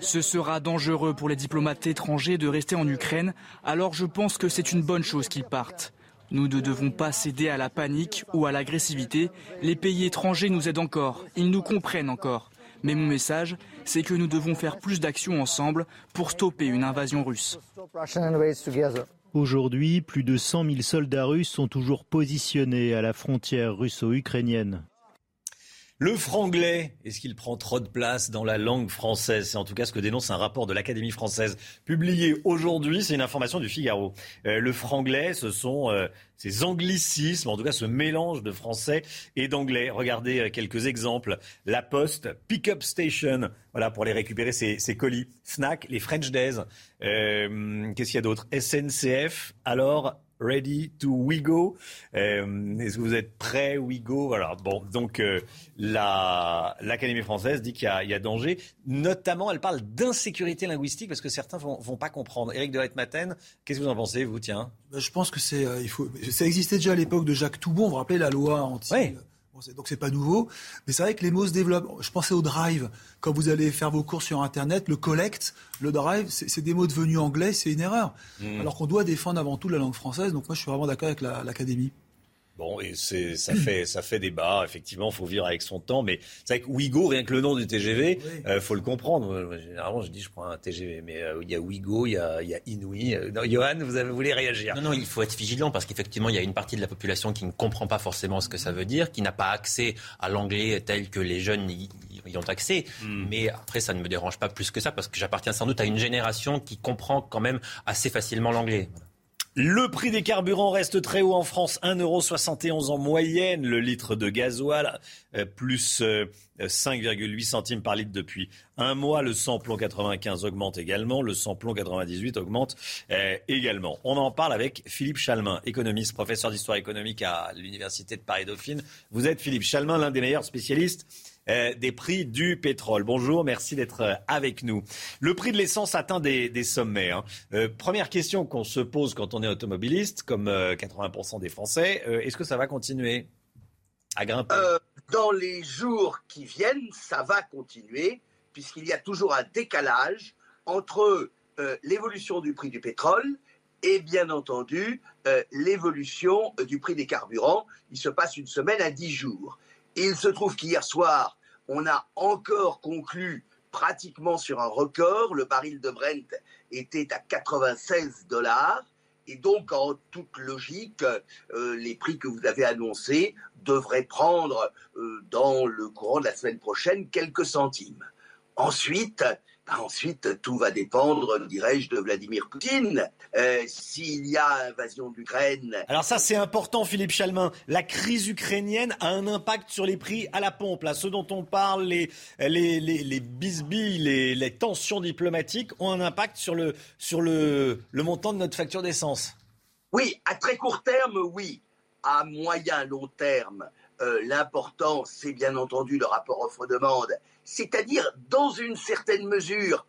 Ce sera dangereux pour les diplomates étrangers de rester en Ukraine, alors je pense que c'est une bonne chose qu'ils partent. Nous ne devons pas céder à la panique ou à l'agressivité. Les pays étrangers nous aident encore, ils nous comprennent encore. Mais mon message, c'est que nous devons faire plus d'actions ensemble pour stopper une invasion russe. Aujourd'hui, plus de 100 000 soldats russes sont toujours positionnés à la frontière russo-ukrainienne. Le franglais, est-ce qu'il prend trop de place dans la langue française? C'est en tout cas ce que dénonce un rapport de l'Académie française publié aujourd'hui. C'est une information du Figaro. Euh, le franglais, ce sont euh, ces anglicismes, en tout cas ce mélange de français et d'anglais. Regardez euh, quelques exemples. La Poste, Pick-up Station, voilà pour les récupérer ces, colis. Snack, les French Days. Qu'est-ce qu'il y a d'autre? SNCF. Alors Ready to We Go. Euh, est-ce que vous êtes prêts, We Go Voilà. Bon, donc euh, l'Académie française dit qu'il y, a danger. Notamment, elle parle d'insécurité linguistique parce que certains vont, vont pas comprendre. Éric de Reitmaten, qu'est-ce que vous en pensez, vous? Tiens. Ben, je pense que c'est, euh, il faut. Ça existait déjà à l'époque de Jacques Toubon. Vous vous rappelez la loi anti. Donc c'est pas nouveau, mais c'est vrai que les mots se développent. Je pensais au drive. Quand vous allez faire vos courses sur Internet, le collect, le drive, c'est des mots devenus anglais, c'est une erreur. Hmm. Alors qu'on doit défendre avant tout la langue française. Donc moi, je suis vraiment d'accord avec l'Académie. Bon, et c'est, ça fait, ça fait débat. Effectivement, faut vivre avec son temps. Mais c'est vrai que Ouigo, rien que le nom du TGV, il euh, faut le comprendre. Généralement, je dis, je prends un TGV, mais euh, il y a Ouigo, il y a, il y a Inouï. Euh, non, Johan, vous, avez, voulu réagir? Non, non, il faut être vigilant parce qu'effectivement, il y a une partie de la population qui ne comprend pas forcément ce que ça veut dire, qui n'a pas accès à l'anglais tel que les jeunes y, y ont accès. Hmm. Mais après, ça ne me dérange pas plus que ça parce que j'appartiens sans doute à une génération qui comprend quand même assez facilement l'anglais. Le prix des carburants reste très haut en France, 1,71€ en moyenne le litre de gasoil, euh, plus 5,8 euh, centimes par litre depuis un mois. Le samplon 95 augmente également, le samplon 98 augmente euh, également. On en parle avec Philippe Chalmin, économiste, professeur d'histoire économique à l'Université de Paris-Dauphine. Vous êtes Philippe Chalmin, l'un des meilleurs spécialistes euh, des prix du pétrole. Bonjour, merci d'être euh, avec nous. Le prix de l'essence atteint des, sommets. Hein. Euh, première question qu'on se pose quand on est automobiliste, comme 80% des Français, est-ce que ça va continuer à grimper? Dans les jours qui viennent, ça va continuer, puisqu'il y a toujours un décalage entre l'évolution du prix du pétrole et bien entendu l'évolution du prix des carburants. Il se passe une semaine à 10 jours. Il se trouve qu'hier soir, on a encore conclu pratiquement sur un record. Le baril de Brent était à 96 dollars. Et donc, en toute logique, euh, les prix que vous avez annoncés devraient prendre euh, dans le courant de la semaine prochaine quelques centimes. Ensuite, ensuite, tout va dépendre, dirais-je, de Vladimir Poutine. Euh, s'il y a invasion d'Ukraine. Alors ça, c'est important, Philippe Chalmin. La crise ukrainienne a un impact sur les prix à la pompe. Là, ce dont on parle, les, les, les, les bisbilles, les, les, tensions diplomatiques ont un impact sur le, sur le, le montant de notre facture d'essence. Oui, à très court terme, oui. À moyen, long terme, euh, l'important, c'est bien entendu le rapport offre-demande c'est-à-dire dans une certaine mesure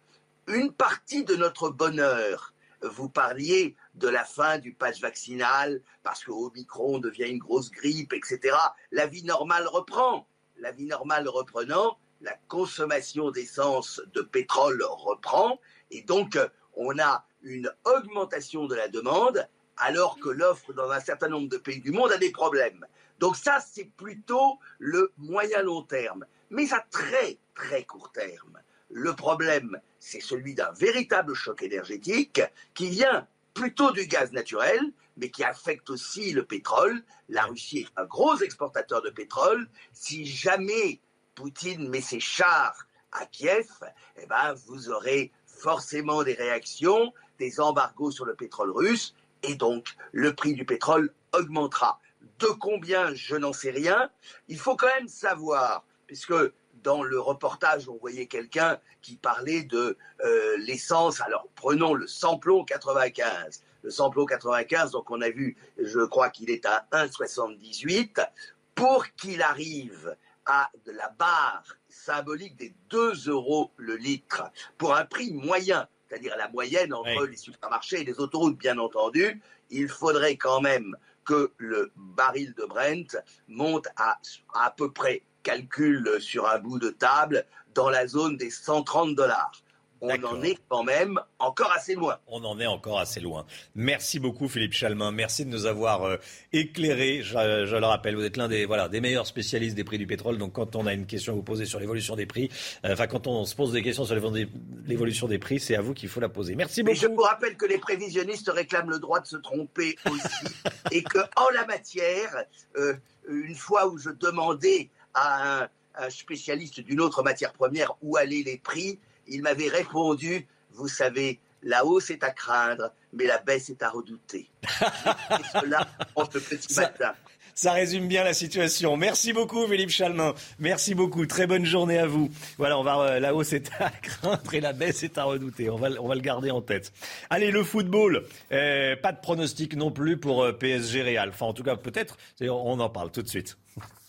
une partie de notre bonheur. Vous parliez de la fin du pass vaccinal parce que Omicron devient une grosse grippe, etc. La vie normale reprend. La vie normale reprenant, la consommation d'essence de pétrole reprend et donc on a une augmentation de la demande alors que l'offre dans un certain nombre de pays du monde a des problèmes. Donc ça, c'est plutôt le moyen long terme. Mais à très très court terme, le problème, c'est celui d'un véritable choc énergétique qui vient plutôt du gaz naturel, mais qui affecte aussi le pétrole. La Russie est un gros exportateur de pétrole. Si jamais Poutine met ses chars à Kiev, eh ben, vous aurez forcément des réactions, des embargos sur le pétrole russe, et donc le prix du pétrole augmentera. De combien, je n'en sais rien. Il faut quand même savoir puisque dans le reportage, on voyait quelqu'un qui parlait de euh, l'essence. Alors, prenons le samplon 95. Le samplon 95, donc on a vu, je crois qu'il est à 1,78. Pour qu'il arrive à de la barre symbolique des 2 euros le litre, pour un prix moyen, c'est-à-dire la moyenne entre les supermarchés et les autoroutes, bien entendu, il faudrait quand même le baril de Brent monte à à peu près calcul sur un bout de table dans la zone des 130 dollars. On en est quand même encore assez loin. On en est encore assez loin. Merci beaucoup Philippe Chalmin. Merci de nous avoir euh, éclairé. Je, le rappelle, vous êtes l'un des, voilà, des meilleurs spécialistes des prix du pétrole. Donc quand on a une question à vous poser sur l'évolution des prix, euh, enfin quand on se pose des questions sur l'évolution des prix, c'est à vous qu'il faut la poser. Merci beaucoup. Mais je vous rappelle que les prévisionnistes réclament le droit de se tromper aussi. et qu'en la matière, euh, une fois où je demandais à un, spécialiste d'une autre matière première où allaient les prix, il m'avait répondu, vous savez, la hausse est à craindre, mais la baisse est à redouter. Et cela en ce petit matin. Ça résume bien la situation. Merci beaucoup, Philippe Chalmin. Merci beaucoup. Très bonne journée à vous. Voilà, on va, euh, la hausse est à craindre et la baisse est à redouter. On va, on va le garder en tête. Allez, le football. Euh, pas de pronostic non plus pour euh, PSG Real. Enfin, en tout cas, peut-être. On en parle tout de suite.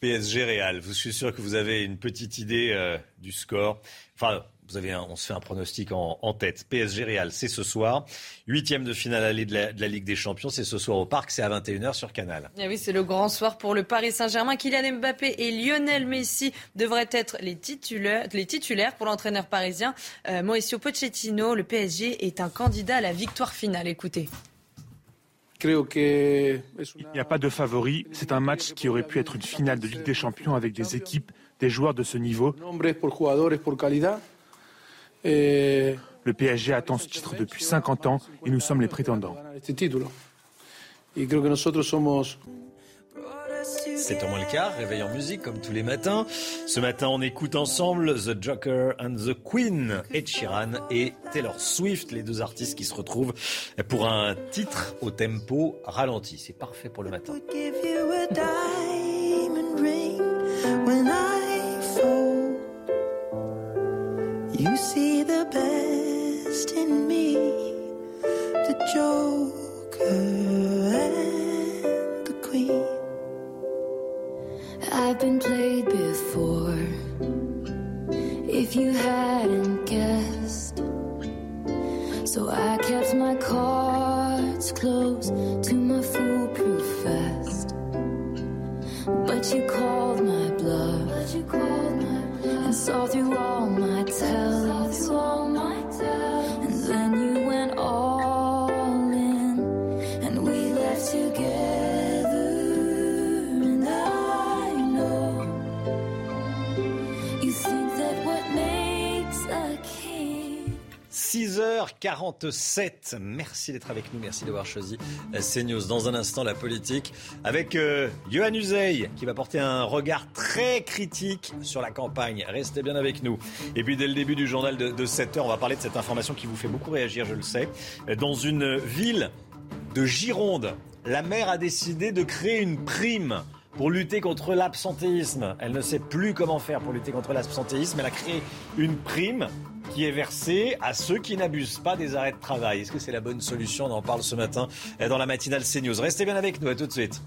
PSG Real. Je suis sûr que vous avez une petite idée euh, du score. Enfin, vous avez on se fait un pronostic en, tête. PSG Real, c'est ce soir. Huitième de finale allée de la, Ligue des Champions, c'est ce soir au Parc, c'est à 21h sur Canal. Eh oui, c'est le grand soir pour le Paris Saint-Germain. Kylian Mbappé et Lionel Messi devraient être les titulaires, les titulaires pour l'entraîneur parisien. Euh, Mauricio Pochettino, le PSG est un candidat à la victoire finale. Écoutez. Il n'y a pas de favori. C'est un match qui aurait pu être une finale de Ligue des Champions avec des équipes, des joueurs de ce niveau. Le PSG attend ce titre depuis 50 ans et nous sommes les prétendants. C'est au moins le cas, réveil en musique comme tous les matins. Ce matin, on écoute ensemble The Joker and the Queen, Ed Sheeran et Taylor Swift, les deux artistes qui se retrouvent pour un titre au tempo ralenti. C'est parfait pour le matin. You see the best in me, the Joker and the Queen. I've been played before. If you hadn't guessed, so I kept my cards close to my foolproof vest. But you called my bluff. And saw through all my tells. 6h47. Merci d'être avec nous. Merci d'avoir choisi CNews. Dans un instant, la politique avec euh, Johan Uzey qui va porter un regard très critique sur la campagne. Restez bien avec nous. Et puis, dès le début du journal de, de 7h, on va parler de cette information qui vous fait beaucoup réagir, je le sais. Dans une ville de Gironde, la maire a décidé de créer une prime pour lutter contre l'absentéisme. Elle ne sait plus comment faire pour lutter contre l'absentéisme. Elle a créé une prime qui est versée à ceux qui n'abusent pas des arrêts de travail. Est-ce que c'est la bonne solution On en parle ce matin dans la matinale CNews. Restez bien avec nous, à tout de suite.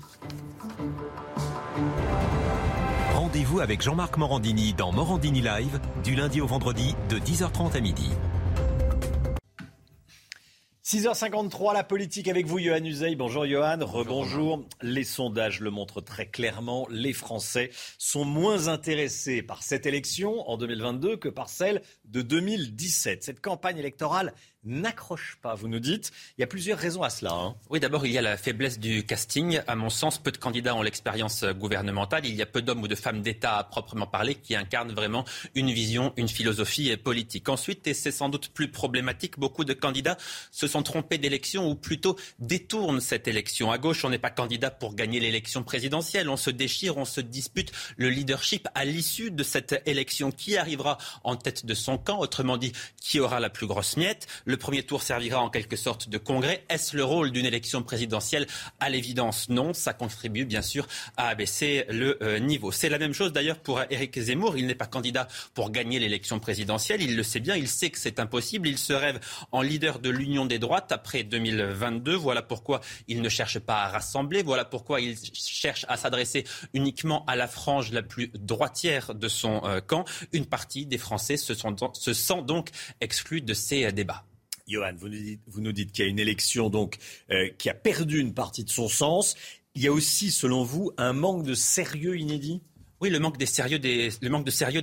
Rendez-vous avec Jean-Marc Morandini dans Morandini Live, du lundi au vendredi, de 10h30 à midi. 6h53, la politique avec vous, Johan Uzey. Bonjour Johan, rebonjour. Les sondages le montrent très clairement, les Français sont moins intéressés par cette élection en 2022 que par celle de 2017. Cette campagne électorale n'accroche pas, vous nous dites. Il y a plusieurs raisons à cela. Hein. Oui, d'abord, il y a la faiblesse du casting. À mon sens, peu de candidats ont l'expérience gouvernementale. Il y a peu d'hommes ou de femmes d'État à proprement parler qui incarnent vraiment une vision, une philosophie politique. Ensuite, et c'est sans doute plus problématique, beaucoup de candidats se sont trompés d'élection ou plutôt détournent cette élection. À gauche, on n'est pas candidat pour gagner l'élection présidentielle. On se déchire, on se dispute le leadership à l'issue de cette élection. Qui arrivera en tête de son camp? Autrement dit, qui aura la plus grosse miette? Premier tour servira en quelque sorte de congrès. Est-ce le rôle d'une élection présidentielle À l'évidence, non. Ça contribue bien sûr à abaisser le euh, niveau. C'est la même chose d'ailleurs pour Éric Zemmour. Il n'est pas candidat pour gagner l'élection présidentielle. Il le sait bien. Il sait que c'est impossible. Il se rêve en leader de l'union des droites après 2022. Voilà pourquoi il ne cherche pas à rassembler. Voilà pourquoi il cherche à s'adresser uniquement à la frange la plus droitière de son euh, camp. Une partie des Français se, se sent donc exclue de ces euh, débats. Johan, vous nous dites, qu'il y a une élection donc euh, qui a perdu une partie de son sens. Il y a aussi, selon vous, un manque de sérieux inédit? Oui, le manque, de sérieux des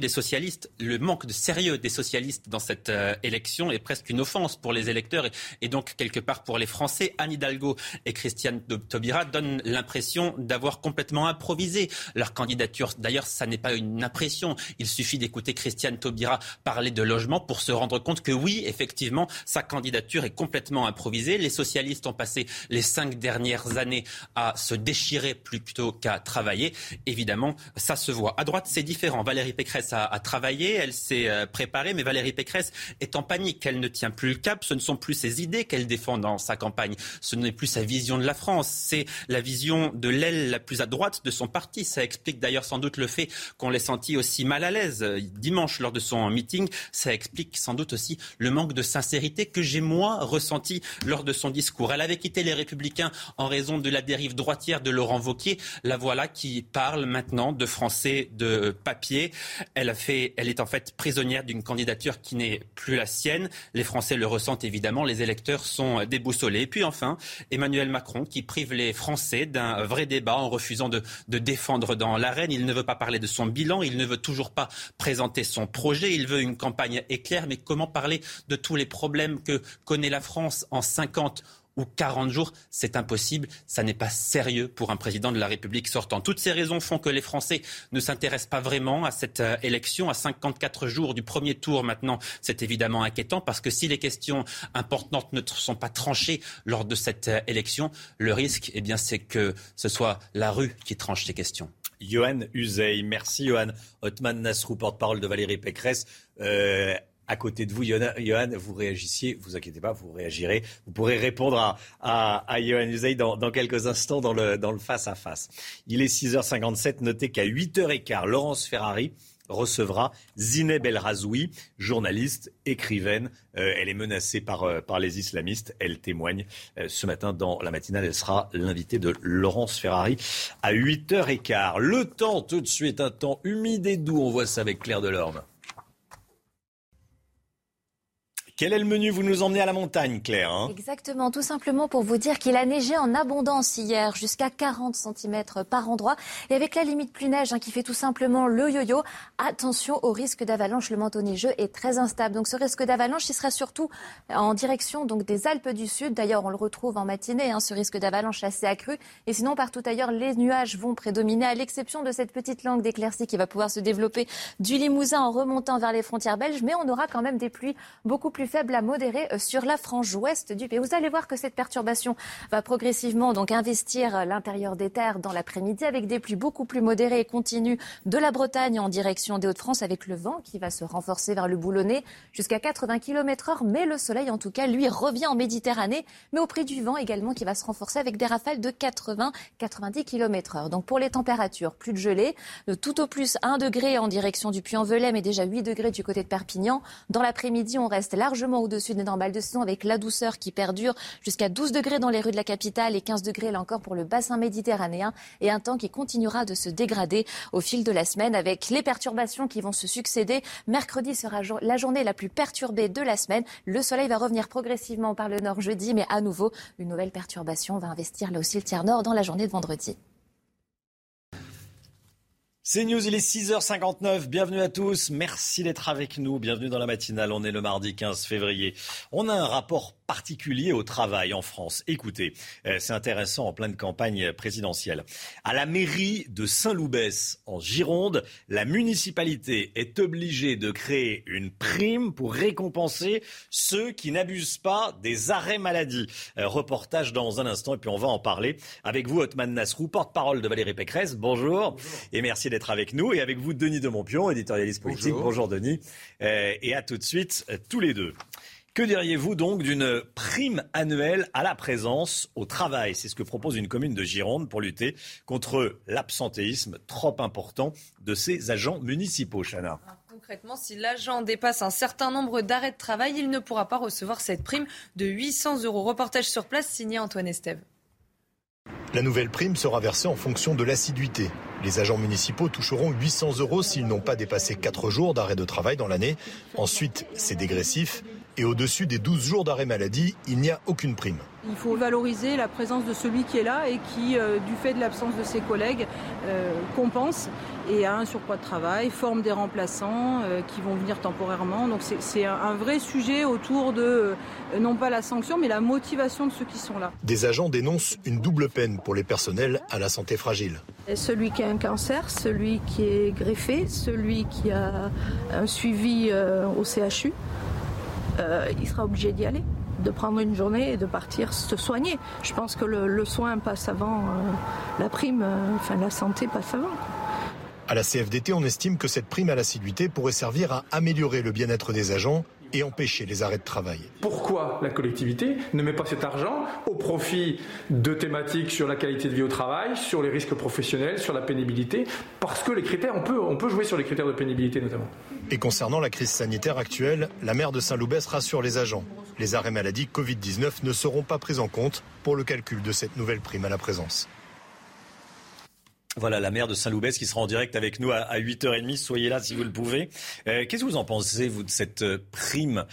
socialistes, le manque de sérieux des socialistes dans cette euh, élection est presque une offense pour les électeurs et, donc quelque part pour les Français. Anne Hidalgo et Christiane Taubira donnent l'impression d'avoir complètement improvisé leur candidature. D'ailleurs, ça n'est pas une impression. Il suffit d'écouter Christiane Taubira parler de logement pour se rendre compte que oui, effectivement, sa candidature est complètement improvisée. Les socialistes ont passé les cinq dernières années à se déchirer plutôt qu'à travailler. Évidemment, ça se voit. À droite, c'est différent. Valérie Pécresse a, travaillé, elle s'est euh, préparée, mais Valérie Pécresse est en panique. Elle ne tient plus le cap. Ce ne sont plus ses idées qu'elle défend dans sa campagne. Ce n'est plus sa vision de la France. C'est la vision de l'aile la plus à droite de son parti. Ça explique d'ailleurs sans doute le fait qu'on l'ait senti aussi mal à l'aise euh, dimanche lors de son meeting. Ça explique sans doute aussi le manque de sincérité que j'ai moi ressenti lors de son discours. Elle avait quitté les Républicains en raison de la dérive droitière de Laurent Wauquiez. La voilà qui parle maintenant de France De papier. Elle, elle est en fait prisonnière d'une candidature qui n'est plus la sienne. Les Français le ressentent évidemment. Les électeurs sont déboussolés. Et puis enfin, Emmanuel Macron qui prive les Français d'un vrai débat en refusant de, de défendre dans l'arène. Il ne veut pas parler de son bilan. Il ne veut toujours pas présenter son projet. Il veut une campagne éclair. Mais comment parler de tous les problèmes que connaît la France en 50 ou 40 jours, c'est impossible. Ça n'est pas sérieux pour un président de la République sortant. Toutes ces raisons font que les Français ne s'intéressent pas vraiment à cette euh, élection. À 54 jours du premier tour maintenant, c'est évidemment inquiétant parce que si les questions importantes ne sont pas tranchées lors de cette euh, élection, le risque, eh bien, c'est que ce soit la rue qui tranche ces questions. Johan Uzey, merci Johan. Otman Nasrou, porte-parole de Valérie Pécresse. Euh, à côté de vous, Johan, vous réagissiez, vous inquiétez pas, vous réagirez. Vous pourrez répondre à, à, à Johan dans, dans, quelques instants dans le, dans le face-à-face. Il est 6h57, notez qu'à 8h15, Laurence Ferrari recevra Zineb El Razoui, journaliste, écrivaine. Euh, elle est menacée par, euh, par les islamistes. Elle témoigne euh, ce matin dans la matinale. Elle sera l'invitée de Laurence Ferrari à 8h15. Le temps, tout de suite, un temps humide et doux. On voit ça avec Claire Delorme. Quel est le menu Vous nous emmenez à la montagne, Claire. Hein Exactement, tout simplement pour vous dire qu'il a neigé en abondance hier, jusqu'à 40 cm par endroit. Et avec la limite plus neige hein, qui fait tout simplement le yo-yo, attention au risque d'avalanche. Le manteau neigeux est très instable. Donc ce risque d'avalanche, il sera surtout en direction donc, des Alpes du Sud. D'ailleurs, on le retrouve en matinée, hein, ce risque d'avalanche assez accru. Et sinon, partout ailleurs, les nuages vont prédominer, à l'exception de cette petite langue d'éclaircie qui va pouvoir se développer du Limousin en remontant vers les frontières belges. Mais on aura quand même des pluies beaucoup plus faible à modéré euh, sur la frange ouest du pays. Vous allez voir que cette perturbation va progressivement donc investir euh, l'intérieur des terres dans l'après-midi avec des pluies beaucoup plus modérées et continues de la Bretagne en direction des Hauts-de-France avec le vent qui va se renforcer vers le Boulonnais jusqu'à 80 km heure. Mais le soleil, en tout cas, lui revient en Méditerranée, mais au prix du vent également qui va se renforcer avec des rafales de 80-90 km heure. Donc pour les températures, plus de gelée, tout au plus 1 degré en direction du Puy-en-Velay, mais déjà 8 degrés du côté de Perpignan. Dans l'après-midi, on reste largement au-dessus des normales de saison avec la douceur qui perdure jusqu'à 12 degrés dans les rues de la capitale et 15 degrés là encore pour le bassin méditerranéen et un temps qui continuera de se dégrader au fil de la semaine avec les perturbations qui vont se succéder. Mercredi sera la journée la plus perturbée de la semaine. Le soleil va revenir progressivement par le nord jeudi, mais à nouveau, une nouvelle perturbation va investir là aussi le tiers nord dans la journée de vendredi. C'est News, il est 6h59. Bienvenue à tous. Merci d'être avec nous. Bienvenue dans la matinale. On est le mardi 15 février. On a un rapport particulier au travail en France. Écoutez, euh, c'est intéressant en pleine campagne présidentielle. À la mairie de Saint-Loubès, en Gironde, la municipalité est obligée de créer une prime pour récompenser ceux qui n'abusent pas des arrêts maladie. Euh, reportage dans un instant et puis on va en parler avec vous, Otman Nasrou, porte-parole de Valérie Pécresse. Bonjour, et merci d'être avec nous. Et avec vous, Denis de Montpion, éditorialiste politique. Bonjour, Denis. Euh, et à tout de suite, tous les deux. Que diriez-vous donc d'une prime annuelle à la présence au travail? C'est ce que propose une commune de Gironde pour lutter contre l'absentéisme trop important de ses agents municipaux, Chana. Concrètement, si l'agent dépasse un certain nombre d'arrêts de travail, il ne pourra pas recevoir cette prime de 800 euros. Reportage sur place signé Antoine Estève. La nouvelle prime sera versée en fonction de l'assiduité. Les agents municipaux toucheront 800 euros s'ils n'ont pas dépassé 4 jours d'arrêt de travail dans l'année. Ensuite, c'est dégressif. Et au-dessus des 12 jours d'arrêt maladie, il n'y a aucune prime. Il faut valoriser la présence de celui qui est là et qui, euh, du fait de l'absence de ses collègues, euh, compense et a un surpoids de travail, forme des remplaçants euh, qui vont venir temporairement. Donc c'est un vrai sujet autour de, non pas la sanction, mais la motivation de ceux qui sont là. Des agents dénoncent une double peine pour les personnels à la santé fragile. celui qui a un cancer, celui qui est greffé, celui qui a un suivi au CHU. Euh, il sera obligé d'y aller, de prendre une journée et de partir se soigner. Je pense que le, soin passe avant euh, la prime, euh, enfin la santé passe avant. À la CFDT, on estime que cette prime à l'assiduité pourrait servir à améliorer le bien-être des agents et empêcher les arrêts de travail. Pourquoi la collectivité ne met pas cet argent au profit de thématiques sur la qualité de vie au travail, sur les risques professionnels, sur la pénibilité? Parce que les critères, on peut, on peut jouer sur les critères de pénibilité notamment. Et concernant la crise sanitaire actuelle, la maire de Saint-Loubès rassure les agents. Les arrêts maladie Covid-19 ne seront pas pris en compte pour le calcul de cette nouvelle prime à la présence. Voilà, la maire de Saint-Loubès qui sera en direct avec nous à 8h30. Soyez là si vous le pouvez. Euh, qu'est-ce que vous en pensez, vous, de cette euh, prime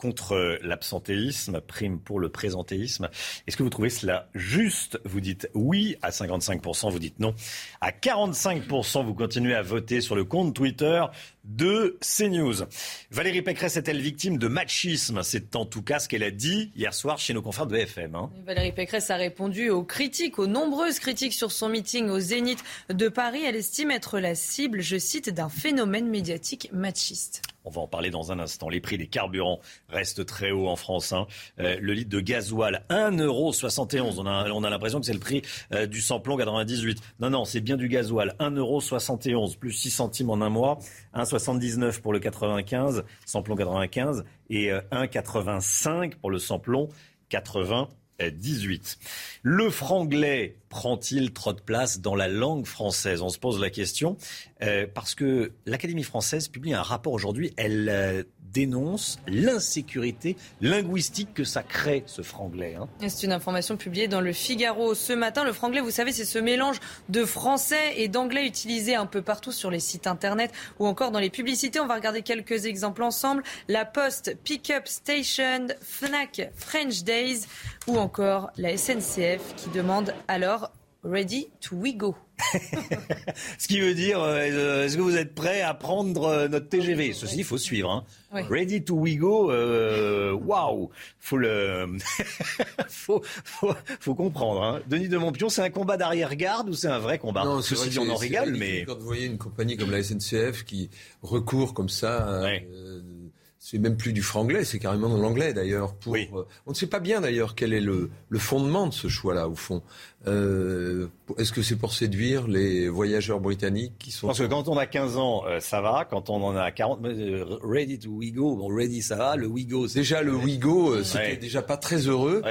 contre l'absentéisme, prime pour le présentéisme. Est-ce que vous trouvez cela juste? Vous dites oui à 55%, vous dites non à 45%. Vous continuez à voter sur le compte Twitter de CNews. Valérie Pécresse est-elle victime de machisme? C'est en tout cas ce qu'elle a dit hier soir chez nos confrères de FM. Hein. Valérie Pécresse a répondu aux critiques, aux nombreuses critiques sur son meeting au Zénith de Paris. Elle estime être la cible, je cite, d'un phénomène médiatique machiste. On va en parler dans un instant. Les prix des carburants restent très hauts en France. Hein. Euh, le litre de gasoil, 1,71€. On a, on a l'impression que c'est le prix euh, du samplon 98. Non, non, c'est bien du gasoil. 1,71€, plus 6 centimes en un mois. 1,79 pour le 95, samplon 95, et 1,85 euh, pour le samplon 98. Le franglais prend-il trop de place dans la langue française? On se pose la question euh, parce que l'Académie française publie un rapport aujourd'hui. Elle euh, dénonce l'insécurité linguistique que ça crée, ce franglais. Hein. C'est une information publiée dans le Figaro ce matin. Le franglais, vous savez, c'est ce mélange de français et d'anglais utilisé un peu partout sur les sites internet ou encore dans les publicités. On va regarder quelques exemples ensemble. La Poste, Pickup Station, Fnac, French Days ou encore la SNCF qui demande alors Ready to we go. Ce qui veut dire, euh, est-ce que vous êtes prêt à prendre euh, notre TGV Ceci, il faut suivre. Hein. Ready to we go, euh, waouh Faut le, faut, faut, comprendre. Hein. Denis de Montpion, c'est un combat d'arrière-garde ou c'est un vrai combat? Non, vrai on en rigole, mais quand vous voyez une compagnie comme la SNCF qui recourt comme ça c'est même plus du franglais, c'est carrément de l'anglais d'ailleurs. Pour, euh, on ne sait pas bien d'ailleurs quel est le, le fondement de ce choix-là au fond. Euh, Est-ce que c'est pour séduire les voyageurs britanniques qui sont... Parce que quand on a 15 ans, euh, ça va. Quand on en a 40, euh, ready to we go, bon, ready ça va. Le we go, déjà le we go, c'était déjà pas très heureux.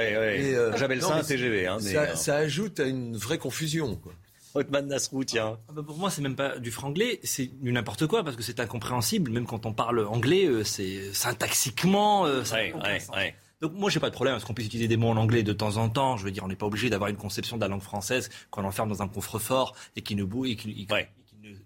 J'appelle ça un TGV. Hein, ça, ça, ajoute à une vraie confusion. Quoi. Otman Nasrou, tiens. Ah bah pour moi, c'est même pas du franglais, c'est du n'importe quoi parce que c'est incompréhensible. Même quand on parle anglais, euh, c'est syntaxiquement. Euh, Donc moi, j'ai pas de problème à ce qu'on puisse utiliser des mots en anglais de temps en temps. Je veux dire, on n'est pas obligé d'avoir une conception de la langue française qu'on enferme dans un coffre-fort et qui ne bouge et qui,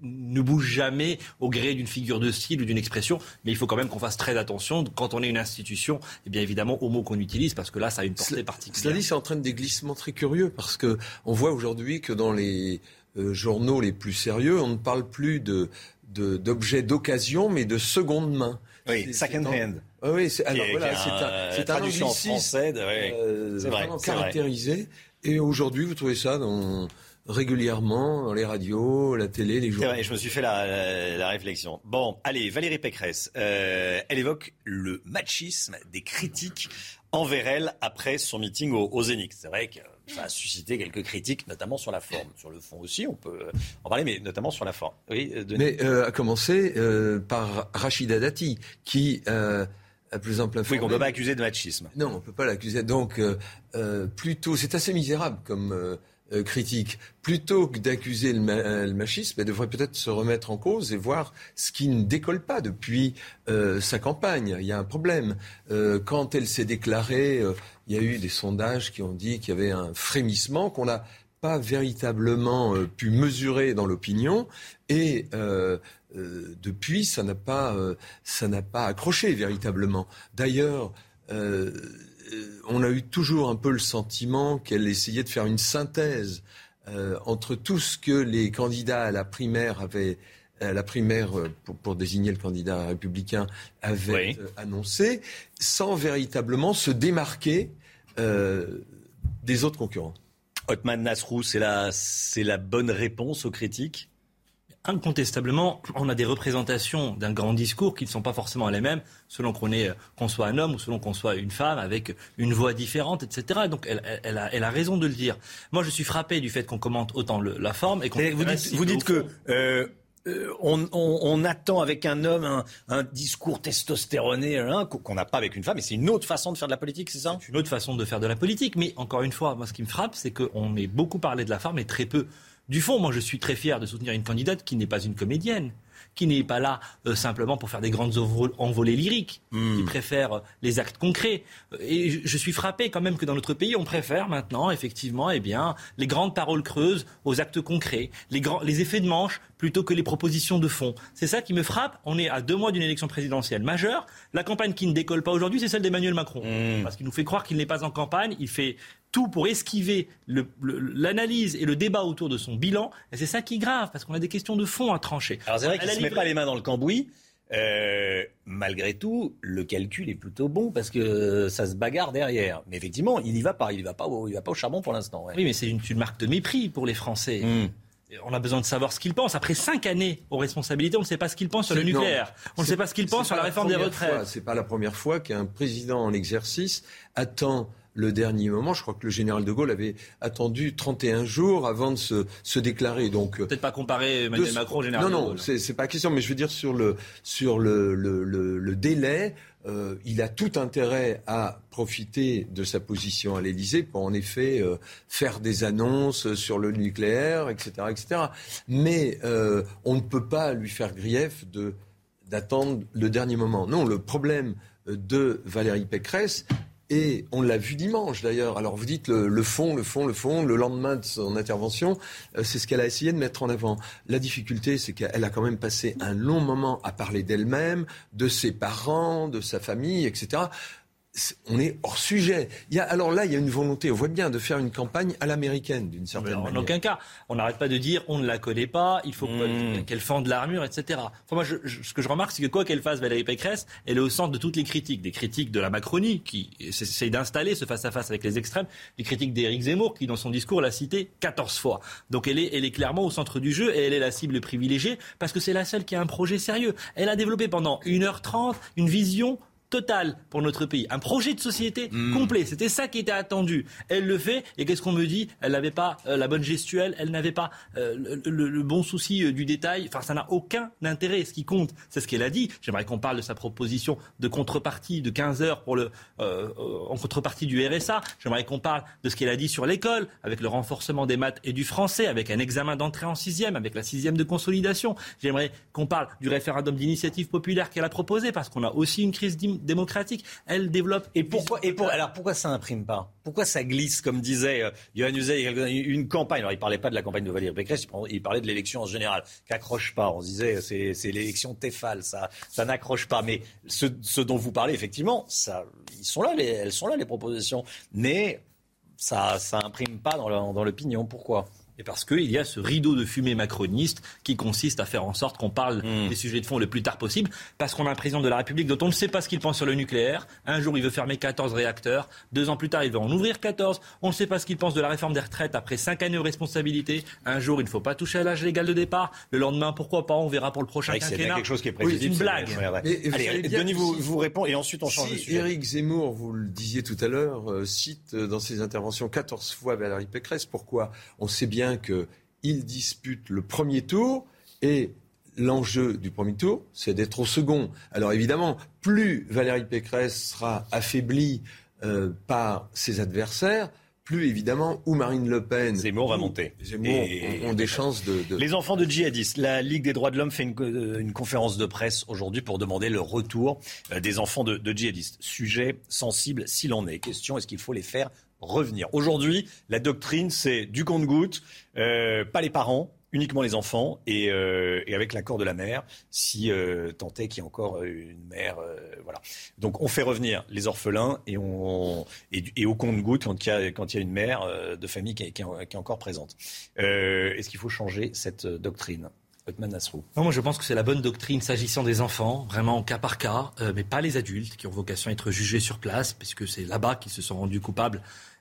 ne bouge jamais au gré d'une figure de style ou d'une expression, mais il faut quand même qu'on fasse très attention quand on est une institution, et eh bien évidemment aux mots qu'on utilise, parce que là, ça a une portée particulière. Cela dit, ça entraîne des glissements très curieux, parce que on voit aujourd'hui que dans les euh, journaux les plus sérieux, on ne parle plus de d'objets d'occasion, mais de seconde main. Oui, second hand. Ah oui, c'est alors voilà, c'est un, un français, euh, vraiment caractérisé. Et aujourd'hui, vous trouvez ça dans régulièrement dans les radios, la télé, les journaux. C'est vrai, je me suis fait la, réflexion. Bon, allez, Valérie Pécresse, euh, elle évoque le machisme des critiques envers elle après son meeting au, Zénith. C'est vrai que ça a suscité quelques critiques, notamment sur la forme. Sur le fond aussi, on peut en parler, mais notamment sur la forme. Oui, euh, Mais euh, à commencer par Rachida Dati, qui... a plus ample Oui, qu'on ne peut pas accuser de machisme. Non, on ne peut pas l'accuser. Donc, plutôt, c'est assez misérable comme euh, critique, plutôt que d'accuser le, machisme, elle devrait peut-être se remettre en cause et voir ce qui ne décolle pas depuis euh, sa campagne. Il y a un problème. Euh, quand elle s'est déclarée, il y a eu des sondages qui ont dit qu'il y avait un frémissement qu'on n'a pas véritablement pu mesurer dans l'opinion et depuis ça n'a pas ça n'a pas accroché véritablement. D'ailleurs euh, on a eu toujours un peu le sentiment qu'elle essayait de faire une synthèse euh, entre tout ce que les candidats à la primaire avaient la primaire euh, pour, désigner le candidat républicain avait annoncé, sans véritablement se démarquer des autres concurrents. Otman Nasrou, c'est la, c'est la bonne réponse aux critiques? Incontestablement, on a des représentations d'un grand discours qui ne sont pas forcément les mêmes selon qu'on est qu'on soit un homme ou selon qu'on soit une femme avec une voix différente, etc. Donc elle, elle, a, elle, a, raison de le dire. Moi, je suis frappé du fait qu'on commente autant la forme et qu'on. Vous dites, vous dites que. Euh, euh, on, on, on, attend avec un homme un, un discours testostéroné hein, qu'on n'a pas avec une femme, et c'est une autre façon de faire de la politique, c'est ça? C'est une autre façon de faire de la politique, mais encore une fois, moi ce qui me frappe, c'est qu'on ait beaucoup parlé de la femme et très peu du fond, moi, je suis très fier de soutenir une candidate qui n'est pas une comédienne. qui n'est pas là euh, simplement pour faire des grandes envolées lyriques, hmm. qui préfère les actes concrets. Et je suis frappé quand même que dans notre pays, on préfère maintenant, effectivement, eh bien, les grandes paroles creuses aux actes concrets, les, grands, les effets de manche plutôt que les propositions de fond. C'est ça qui me frappe. On est à deux mois d'une élection présidentielle majeure. La campagne qui ne décolle pas aujourd'hui, c'est celle d'Emmanuel Macron. Hmm. Parce qu'il nous fait croire qu'il n'est pas en campagne. Il fait tout pour esquiver l'analyse et le débat autour de son bilan. Et c'est ça qui est grave, parce qu'on a des questions de fond à trancher. Alors c'est vrai qu'il ne se met pas les mains dans le cambouis. Euh, malgré tout, le calcul est plutôt bon parce que ça se bagarre derrière. Mais effectivement, il n'y va pas. Il ne va pas au, il va pas au charbon pour l'instant. Oui, mais c'est une, marque de mépris pour les Français. Hmm on a besoin de savoir ce qu'il pense. Après cinq années aux responsabilités, on ne sait pas ce qu'il pense sur le nucléaire. on ne sait pas ce qu'il pense sur la réforme des retraites. C'est pas la première fois qu'un président en exercice attend le dernier moment. Je crois que le général de Gaulle avait attendu 31 jours avant de se, déclarer. Donc peut-être pas comparer Emmanuel Macron au général. Non, non, c'est pas question. Mais je veux dire sur le sur le, le délai. Euh, il a tout intérêt à profiter de sa position à l'Élysée pour en effet euh, faire des annonces sur le nucléaire, etc. etc. Mais euh, on ne peut pas lui faire grief d'attendre le dernier moment. Non, le problème de Valérie Pécresse, et on l'a vu dimanche d'ailleurs. Alors vous dites le, fond, le fond, le fond. Le lendemain de son intervention, euh, c'est ce qu'elle a essayé de mettre en avant. La difficulté, c'est qu'elle a quand même passé un long moment à parler d'elle-même, de ses parents, de sa famille, etc on est hors sujet. Il y a, alors là, il y a une volonté, on voit bien, de faire une campagne à l'américaine, d'une certaine manière. En aucun cas. On n'arrête pas de dire on ne la connaît pas, il faut hmm. qu'elle fende l'armure, etc. Enfin, moi, ce que je remarque, c'est que quoi qu'elle fasse, Valérie Pécresse, elle est au centre de toutes les critiques. Des critiques de la Macronie, qui essaye d'installer ce face-à-face avec les extrêmes. Des critiques d'Éric Zemmour, qui, dans son discours, l'a cité 14 fois. Donc elle est, elle est clairement au centre du jeu et elle est la cible privilégiée parce que c'est la seule qui a un projet sérieux. Elle a développé pendant 1h30 une vision total pour notre pays, un projet de société hmm. complet. C'était ça qui était attendu. Elle le fait, et qu'est-ce qu'on me dit? Elle n'avait pas euh, la bonne gestuelle, elle n'avait pas euh, le, bon souci euh, du détail. Enfin, ça n'a aucun intérêt. Ce qui compte, c'est ce qu'elle a dit. J'aimerais qu'on parle de sa proposition de contrepartie de 15 heures pour le, en contrepartie du RSA. J'aimerais qu'on parle de ce qu'elle a dit sur l'école, avec le renforcement des maths et du français, avec un examen d'entrée en sixième, avec la sixième de consolidation. J'aimerais qu'on parle du référendum d'initiative populaire qu'elle a proposé, parce qu'on a aussi une crise démocratique. Elle développe. Et pourquoi et pour, alors pourquoi ça imprime pas? Pourquoi ça glisse, comme disait euh, Johan une campagne? Alors il parlait pas de la campagne de Valérie Pécresse, il parlait de l'élection en général, qu'accroche pas. On se disait c'est l'élection Tefal, ça ça n'accroche pas. Mais ce, ce, dont vous parlez effectivement, ça, ils sont là, les, elles sont là les propositions, mais ça ça imprime pas dans l'opinion. Pourquoi? Et parce qu'il y a ce rideau de fumée macroniste qui consiste à faire en sorte qu'on parle hmm. des sujets de fond le plus tard possible, parce qu'on a un président de la République dont on ne sait pas ce qu'il pense sur le nucléaire. Un jour, il veut fermer 14 réacteurs. Deux ans plus tard, il veut en ouvrir 14. On ne sait pas ce qu'il pense de la réforme des retraites après cinq années de responsabilité. Un jour, il ne faut pas toucher à l'âge légal de départ. Le lendemain, pourquoi pas On verra pour le prochain quinquennat. C'est quelque chose qui est prévisible. une blague. Allez, Denis vous, vous répond et ensuite on change de sujet. Éric Zemmour, vous le disiez tout à l'heure, euh, cite dans ses interventions 14 fois Valérie Pécresse. Pourquoi? On sait bien que il dispute le premier tour et l'enjeu du premier tour, c'est d'être au second. Alors évidemment, plus Valérie Pécresse sera affaiblie euh, par ses adversaires, plus évidemment où Marine Le Pen. Zemmour va monter. Zemmour ont, des chances de, Les enfants de djihadistes. La Ligue des droits de l'homme fait une, euh, conférence de presse aujourd'hui pour demander le retour euh, des enfants de, de djihadistes. Sujet sensible s'il en est. Question est-ce qu'il faut les faire revenir. Aujourd'hui, la doctrine, c'est du compte-goutte, euh, pas les parents, uniquement les enfants et, euh, avec l'accord de la mère, si euh, tant est qu'il y a encore une mère. voilà. Donc on fait revenir les orphelins et, on, et, au compte-goutte quand il y a, une mère de famille qui est, qui est encore présente. Est-ce qu'il faut changer cette doctrine non, moi je pense que c'est la bonne doctrine s'agissant des enfants, vraiment cas par cas, mais pas les adultes qui ont vocation à être jugés sur place, puisque c'est là-bas qu'ils se sont rendus coupables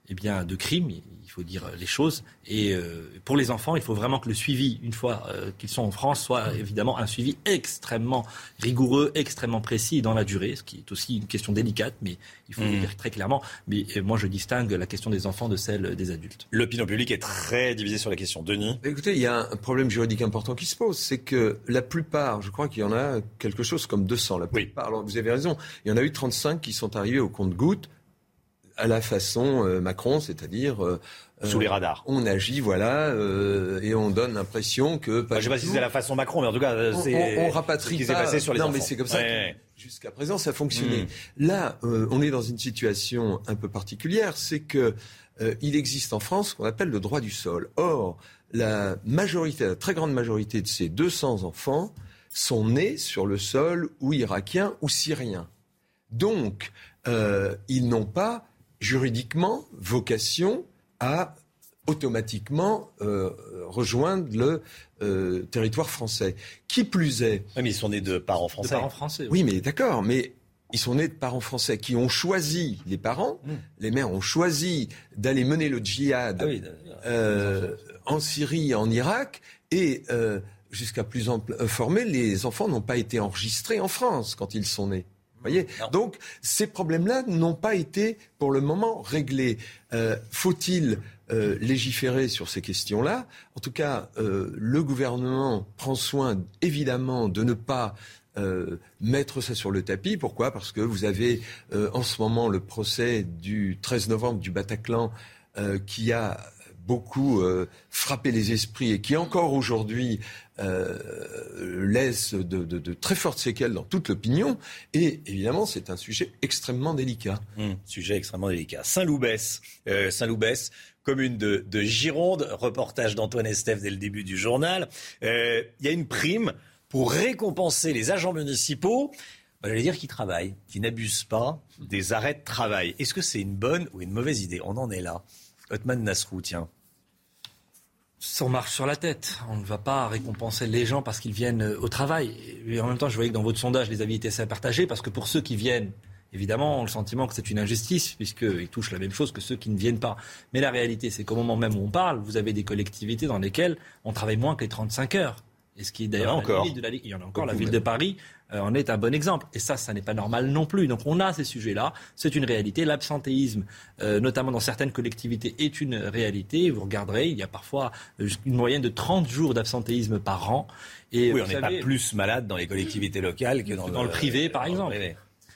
eh bien, de crimes, il faut dire les choses. Et euh, pour les enfants, il faut vraiment que le suivi, une fois euh, qu'ils sont en France, soit évidemment un suivi extrêmement rigoureux, extrêmement précis dans la durée, ce qui est aussi une question délicate, mais il faut le mmh. dire très clairement. Mais euh, moi, je distingue la question des enfants de celle des adultes. L'opinion publique est très divisée sur la question. Denis? Écoutez, il y a un problème juridique important qui se pose, c'est que la plupart, je crois qu'il y en a quelque chose comme 200, la plupart, alors vous avez raison, il y en a eu 35 qui sont arrivés au compte-gouttes à la façon Macron, c'est-à-dire sous les radars. On agit, voilà, et on donne l'impression que. Pas je ne sais pas si c'est la façon Macron, mais en tout cas, c'est. On, on, rapatrie ce qui passé sur les Non, enfants. mais c'est comme ça. Jusqu'à présent, ça fonctionnait. Mmh. Là, on est dans une situation un peu particulière, c'est que il existe en France ce qu'on appelle le droit du sol. Or, la majorité, la très grande majorité de ces 200 enfants sont nés sur le sol ou irakien ou syrien. Donc, euh, ils n'ont pas juridiquement vocation à automatiquement euh, rejoindre le euh, territoire français. Qui plus est. Oui, mais ils sont nés de parents français. De parents français. Oui, oui mais d'accord, mais ils sont nés de parents français qui ont choisi, les parents, mmh. les mères ont choisi d'aller mener le djihad ah euh, en Syrie, en Irak, et euh, jusqu'à plus informé, les enfants n'ont pas été enregistrés en France quand ils sont nés. Voyez? Donc ces problèmes-là n'ont pas été pour le moment réglés. Euh, faut-il euh, légiférer sur ces questions-là? En tout cas, euh, le gouvernement prend soin évidemment de ne pas euh, mettre ça sur le tapis. Pourquoi? Parce que vous avez euh, en ce moment le procès du 13 novembre du Bataclan euh, qui a beaucoup frappé les esprits et qui encore aujourd'hui laisse de, très fortes séquelles dans toute l'opinion. Et évidemment, c'est un sujet extrêmement délicat. Mmh, sujet extrêmement délicat. Saint-Loubès, Saint-Loubès, commune de, de, Gironde, reportage d'Antoine Estève dès le début du journal. Il y a une prime pour récompenser les agents municipaux, bah, j'allais dire qui travaillent, qui n'abusent pas des arrêts de travail. Est-ce que c'est une bonne ou une mauvaise idée? On en est là. Otman Nasrou, tiens. On marche sur la tête. On ne va pas récompenser les gens parce qu'ils viennent au travail. Et en même temps, je voyais que dans votre sondage, les avis étaient assez partagés parce que pour ceux qui viennent, évidemment, on le sentiment que c'est une injustice puisqu'ils touchent la même chose que ceux qui ne viennent pas. Mais la réalité, c'est qu'au moment même où on parle, vous avez des collectivités dans lesquelles on travaille moins que les 35 heures. Et ce qui d'ailleurs, encore. il y en a encore. La ville de Paris euh, en est un bon exemple. Et ça, ça n'est pas normal non plus. Donc on a ces sujets-là. C'est une réalité. L'absentéisme, euh, notamment dans certaines collectivités, est une réalité. Vous regarderez, il y a parfois euh, une moyenne de 30 jours d'absentéisme par an. Et oui, on n'est pas plus malade dans les collectivités locales que dans, dans le, privé, par exemple.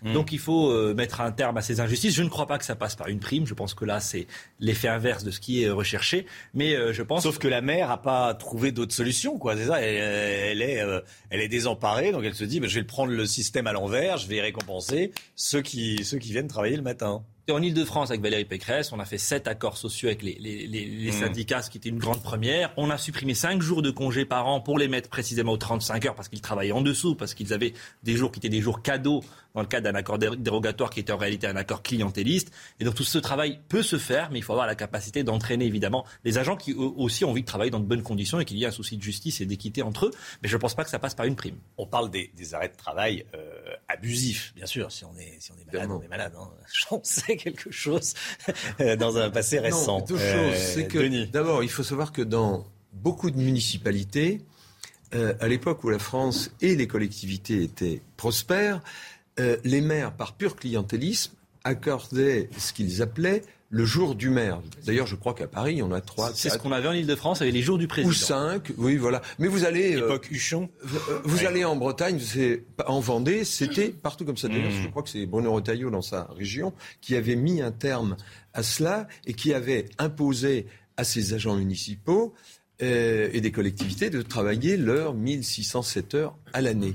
Mm. Donc il faut euh, mettre un terme à ces injustices. Je ne crois pas que ça passe par une prime. Je pense que là, c'est l'effet inverse de ce qui est recherché. Mais euh, je pense. Sauf que la mère n'a pas trouvé d'autres solutions, quoi. C'est ça. Elle, est, euh, elle est désemparée, donc elle se dit, bah, je vais prendre le système à l'envers. Je vais récompenser ceux qui, ceux qui viennent travailler le matin. En Ile-de-France, avec Valérie Pécresse, on a fait sept accords sociaux avec les, les, les, mmh. syndicats, ce qui était une grande première. On a supprimé cinq jours de congés par an pour les mettre précisément aux 35 heures parce qu'ils travaillaient en dessous, parce qu'ils avaient des jours qui étaient des jours cadeaux dans le cadre d'un accord dérogatoire qui était en réalité un accord clientéliste. Et donc tout ce travail peut se faire, mais il faut avoir la capacité d'entraîner évidemment les agents qui eux aussi ont envie de travailler dans de bonnes conditions et qu'il y ait un souci de justice et d'équité entre eux. Mais je ne pense pas que ça passe par une prime. On parle des, des arrêts de travail euh, abusifs, bien sûr. Si on est, si on est malade, on est malade. Hein. J'en sais quelque chose dans un passé récent. Non, deux choses. C'est que d'abord, il faut savoir que dans beaucoup de municipalités, euh, à l'époque où la France et les collectivités étaient prospères, euh, les maires, par pur clientélisme, accordaient ce qu'ils appelaient le jour du maire. D'ailleurs, je crois qu'à Paris, on a trois. C'est ce qu'on avait en Ile-de-France avec les jours du président. Ou cinq, oui, voilà. Mais vous allez. Euh, Époque Huchon. Euh, vous allez en Bretagne, en Vendée, c'était partout comme ça. D'ailleurs, mmh. je crois que c'est Bruno Retailleau dans sa région qui avait mis un terme à cela et qui avait imposé à ses agents municipaux euh, et des collectivités de travailler leurs 1607 heures à l'année.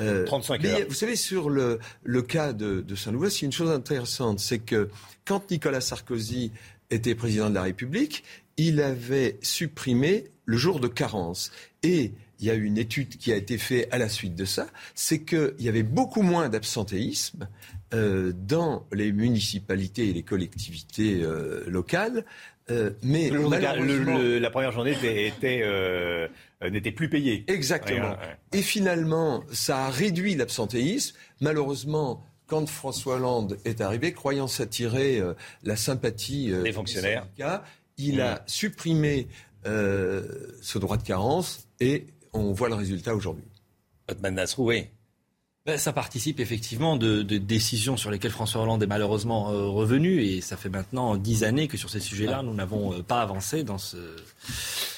Euh, 35 heures. vous savez, sur le, le cas de, de Saint-Louis, c'est une chose intéressante, c'est que quand Nicolas Sarkozy était président de la République, il avait supprimé le jour de carence. Et il y a une étude qui a été faite à la suite de ça, c'est qu'il y avait beaucoup moins d'absentéisme euh, dans les municipalités et les collectivités euh, locales euh, mais le, la première journée était, euh, n'était plus payée. Exactement. Et finalement, ça a réduit l'absentéisme. Malheureusement, quand François Hollande est arrivé, croyant s'attirer euh, la sympathie des fonctionnaires, il a mmh. supprimé ce droit de carence et on voit le résultat aujourd'hui. Otman Nasrou, oui. Ben, ça participe effectivement de, de, décisions sur lesquelles François Hollande est malheureusement euh, revenu. Et ça fait maintenant dix années que sur ces sujets-là, nous n'avons euh, pas avancé dans ce,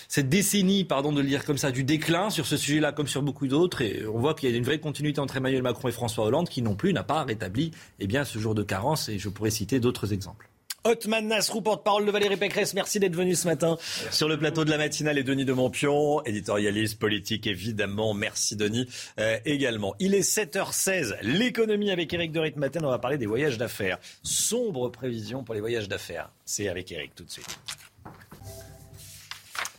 cette décennie, pardon de le dire comme ça, du déclin sur ce sujet-là comme sur beaucoup d'autres. Et on voit qu'il y a une vraie continuité entre Emmanuel Macron et François Hollande qui non plus n'a pas rétabli eh bien, ce jour de carence. Et je pourrais citer d'autres exemples. Otman Nasrou, porte-parole de Valérie Pécresse, merci d'être venu ce matin sur le plateau de la matinale et Denis de Montpion, éditorialiste politique évidemment. Merci Denis euh, également. Il est 7h16, l'économie avec Eric de Ritmaten, on va parler des voyages d'affaires. Sombre prévision pour les voyages d'affaires. C'est avec Eric tout de suite.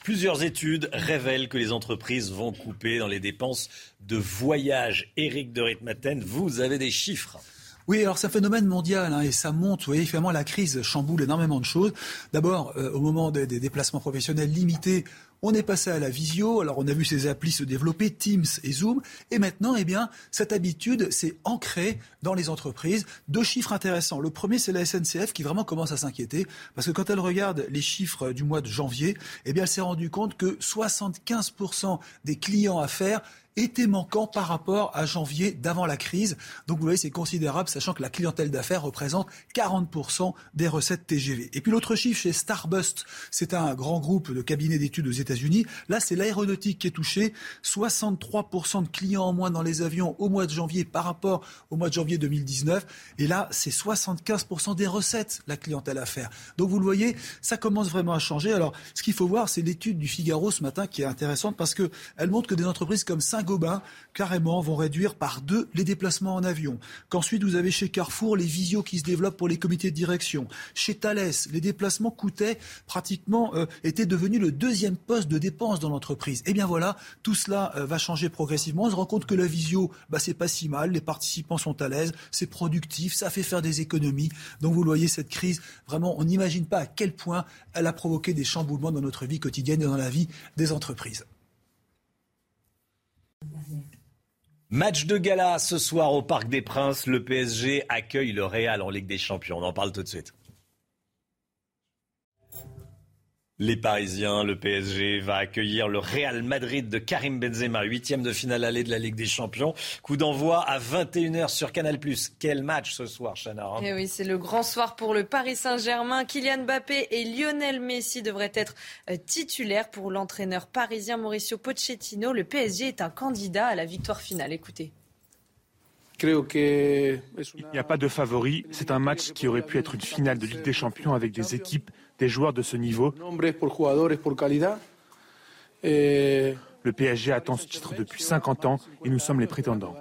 Plusieurs études révèlent que les entreprises vont couper dans les dépenses de voyage. Eric de Ritmaten, vous avez des chiffres. Oui, alors c'est un phénomène mondial hein, et ça monte. Vous voyez, finalement, la crise chamboule énormément de choses. D'abord, euh, au moment des, déplacements professionnels limités, on est passé à la visio. Alors, on a vu ces applis se développer, Teams et Zoom. Et maintenant, eh bien, cette habitude s'est ancrée dans les entreprises. Deux chiffres intéressants. Le premier, c'est la SNCF qui vraiment commence à s'inquiéter parce que quand elle regarde les chiffres du mois de janvier, eh bien, elle s'est rendue compte que 75% des clients à faire était manquant par rapport à janvier d'avant la crise. Donc vous voyez, c'est considérable, sachant que la clientèle d'affaires représente 40% des recettes TGV. Et puis l'autre chiffre chez Starbust, c'est un grand groupe de cabinets d'études aux États-Unis. Là, c'est l'aéronautique qui est touché. 63% de clients en moins dans les avions au mois de janvier par rapport au mois de janvier 2019. Et là, c'est 75% des recettes, la clientèle affaires. Donc vous le voyez, ça commence vraiment à changer. Alors, ce qu'il faut voir, c'est l'étude du Figaro ce matin qui est intéressante parce qu'elle montre que des entreprises comme Saint-Gobain, carrément, vont réduire par deux les déplacements en avion. Qu'ensuite, vous avez chez Carrefour les visios qui se développent pour les comités de direction. Chez Thales, les déplacements coûtaient pratiquement, euh, étaient devenus le deuxième poste de dépense dans l'entreprise. Et eh bien voilà, tout cela euh, va changer progressivement. On se rend compte que la visio, bah, c'est pas si mal. Les participants sont à l'aise, c'est productif, ça fait faire des économies. Donc vous voyez, cette crise, vraiment, on n'imagine pas à quel point elle a provoqué des chamboulements dans notre vie quotidienne et dans la vie des entreprises. Match de gala ce soir au Parc des Princes. Le PSG accueille le Real en Ligue des Champions. On en parle tout de suite. Les Parisiens, le PSG va accueillir le Real Madrid de Karim Benzema, huitième de finale allée de la Ligue des Champions. Coup d'envoi à 21h sur Canal+. Quel match ce soir, Chana hein eh oui, c'est le grand soir pour le Paris Saint-Germain. Kylian Mbappé et Lionel Messi devraient être euh, titulaires pour l'entraîneur parisien Mauricio Pochettino. Le PSG est un candidat à la victoire finale. Écoutez. Il n'y a pas de favori. C'est un match qui aurait pu être une finale de Ligue des Champions avec des équipes des joueurs de ce niveau. Le PSG attend ce titre depuis 50 ans et nous sommes les prétendants.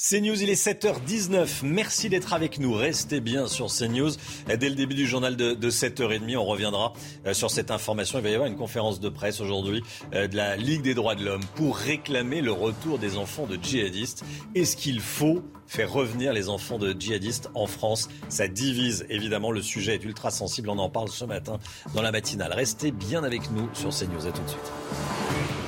CNews, il est 7h19. Merci d'être avec nous. Restez bien sur CNews. Dès le début du journal de, 7h30, on reviendra euh, sur cette information. Il va y avoir une conférence de presse aujourd'hui euh, de la Ligue des droits de l'homme pour réclamer le retour des enfants de djihadistes. Est-ce qu'il faut faire revenir les enfants de djihadistes en France? Ça divise évidemment. Le sujet est ultra sensible. On en parle ce matin dans la matinale. Restez bien avec nous sur CNews. À tout de suite.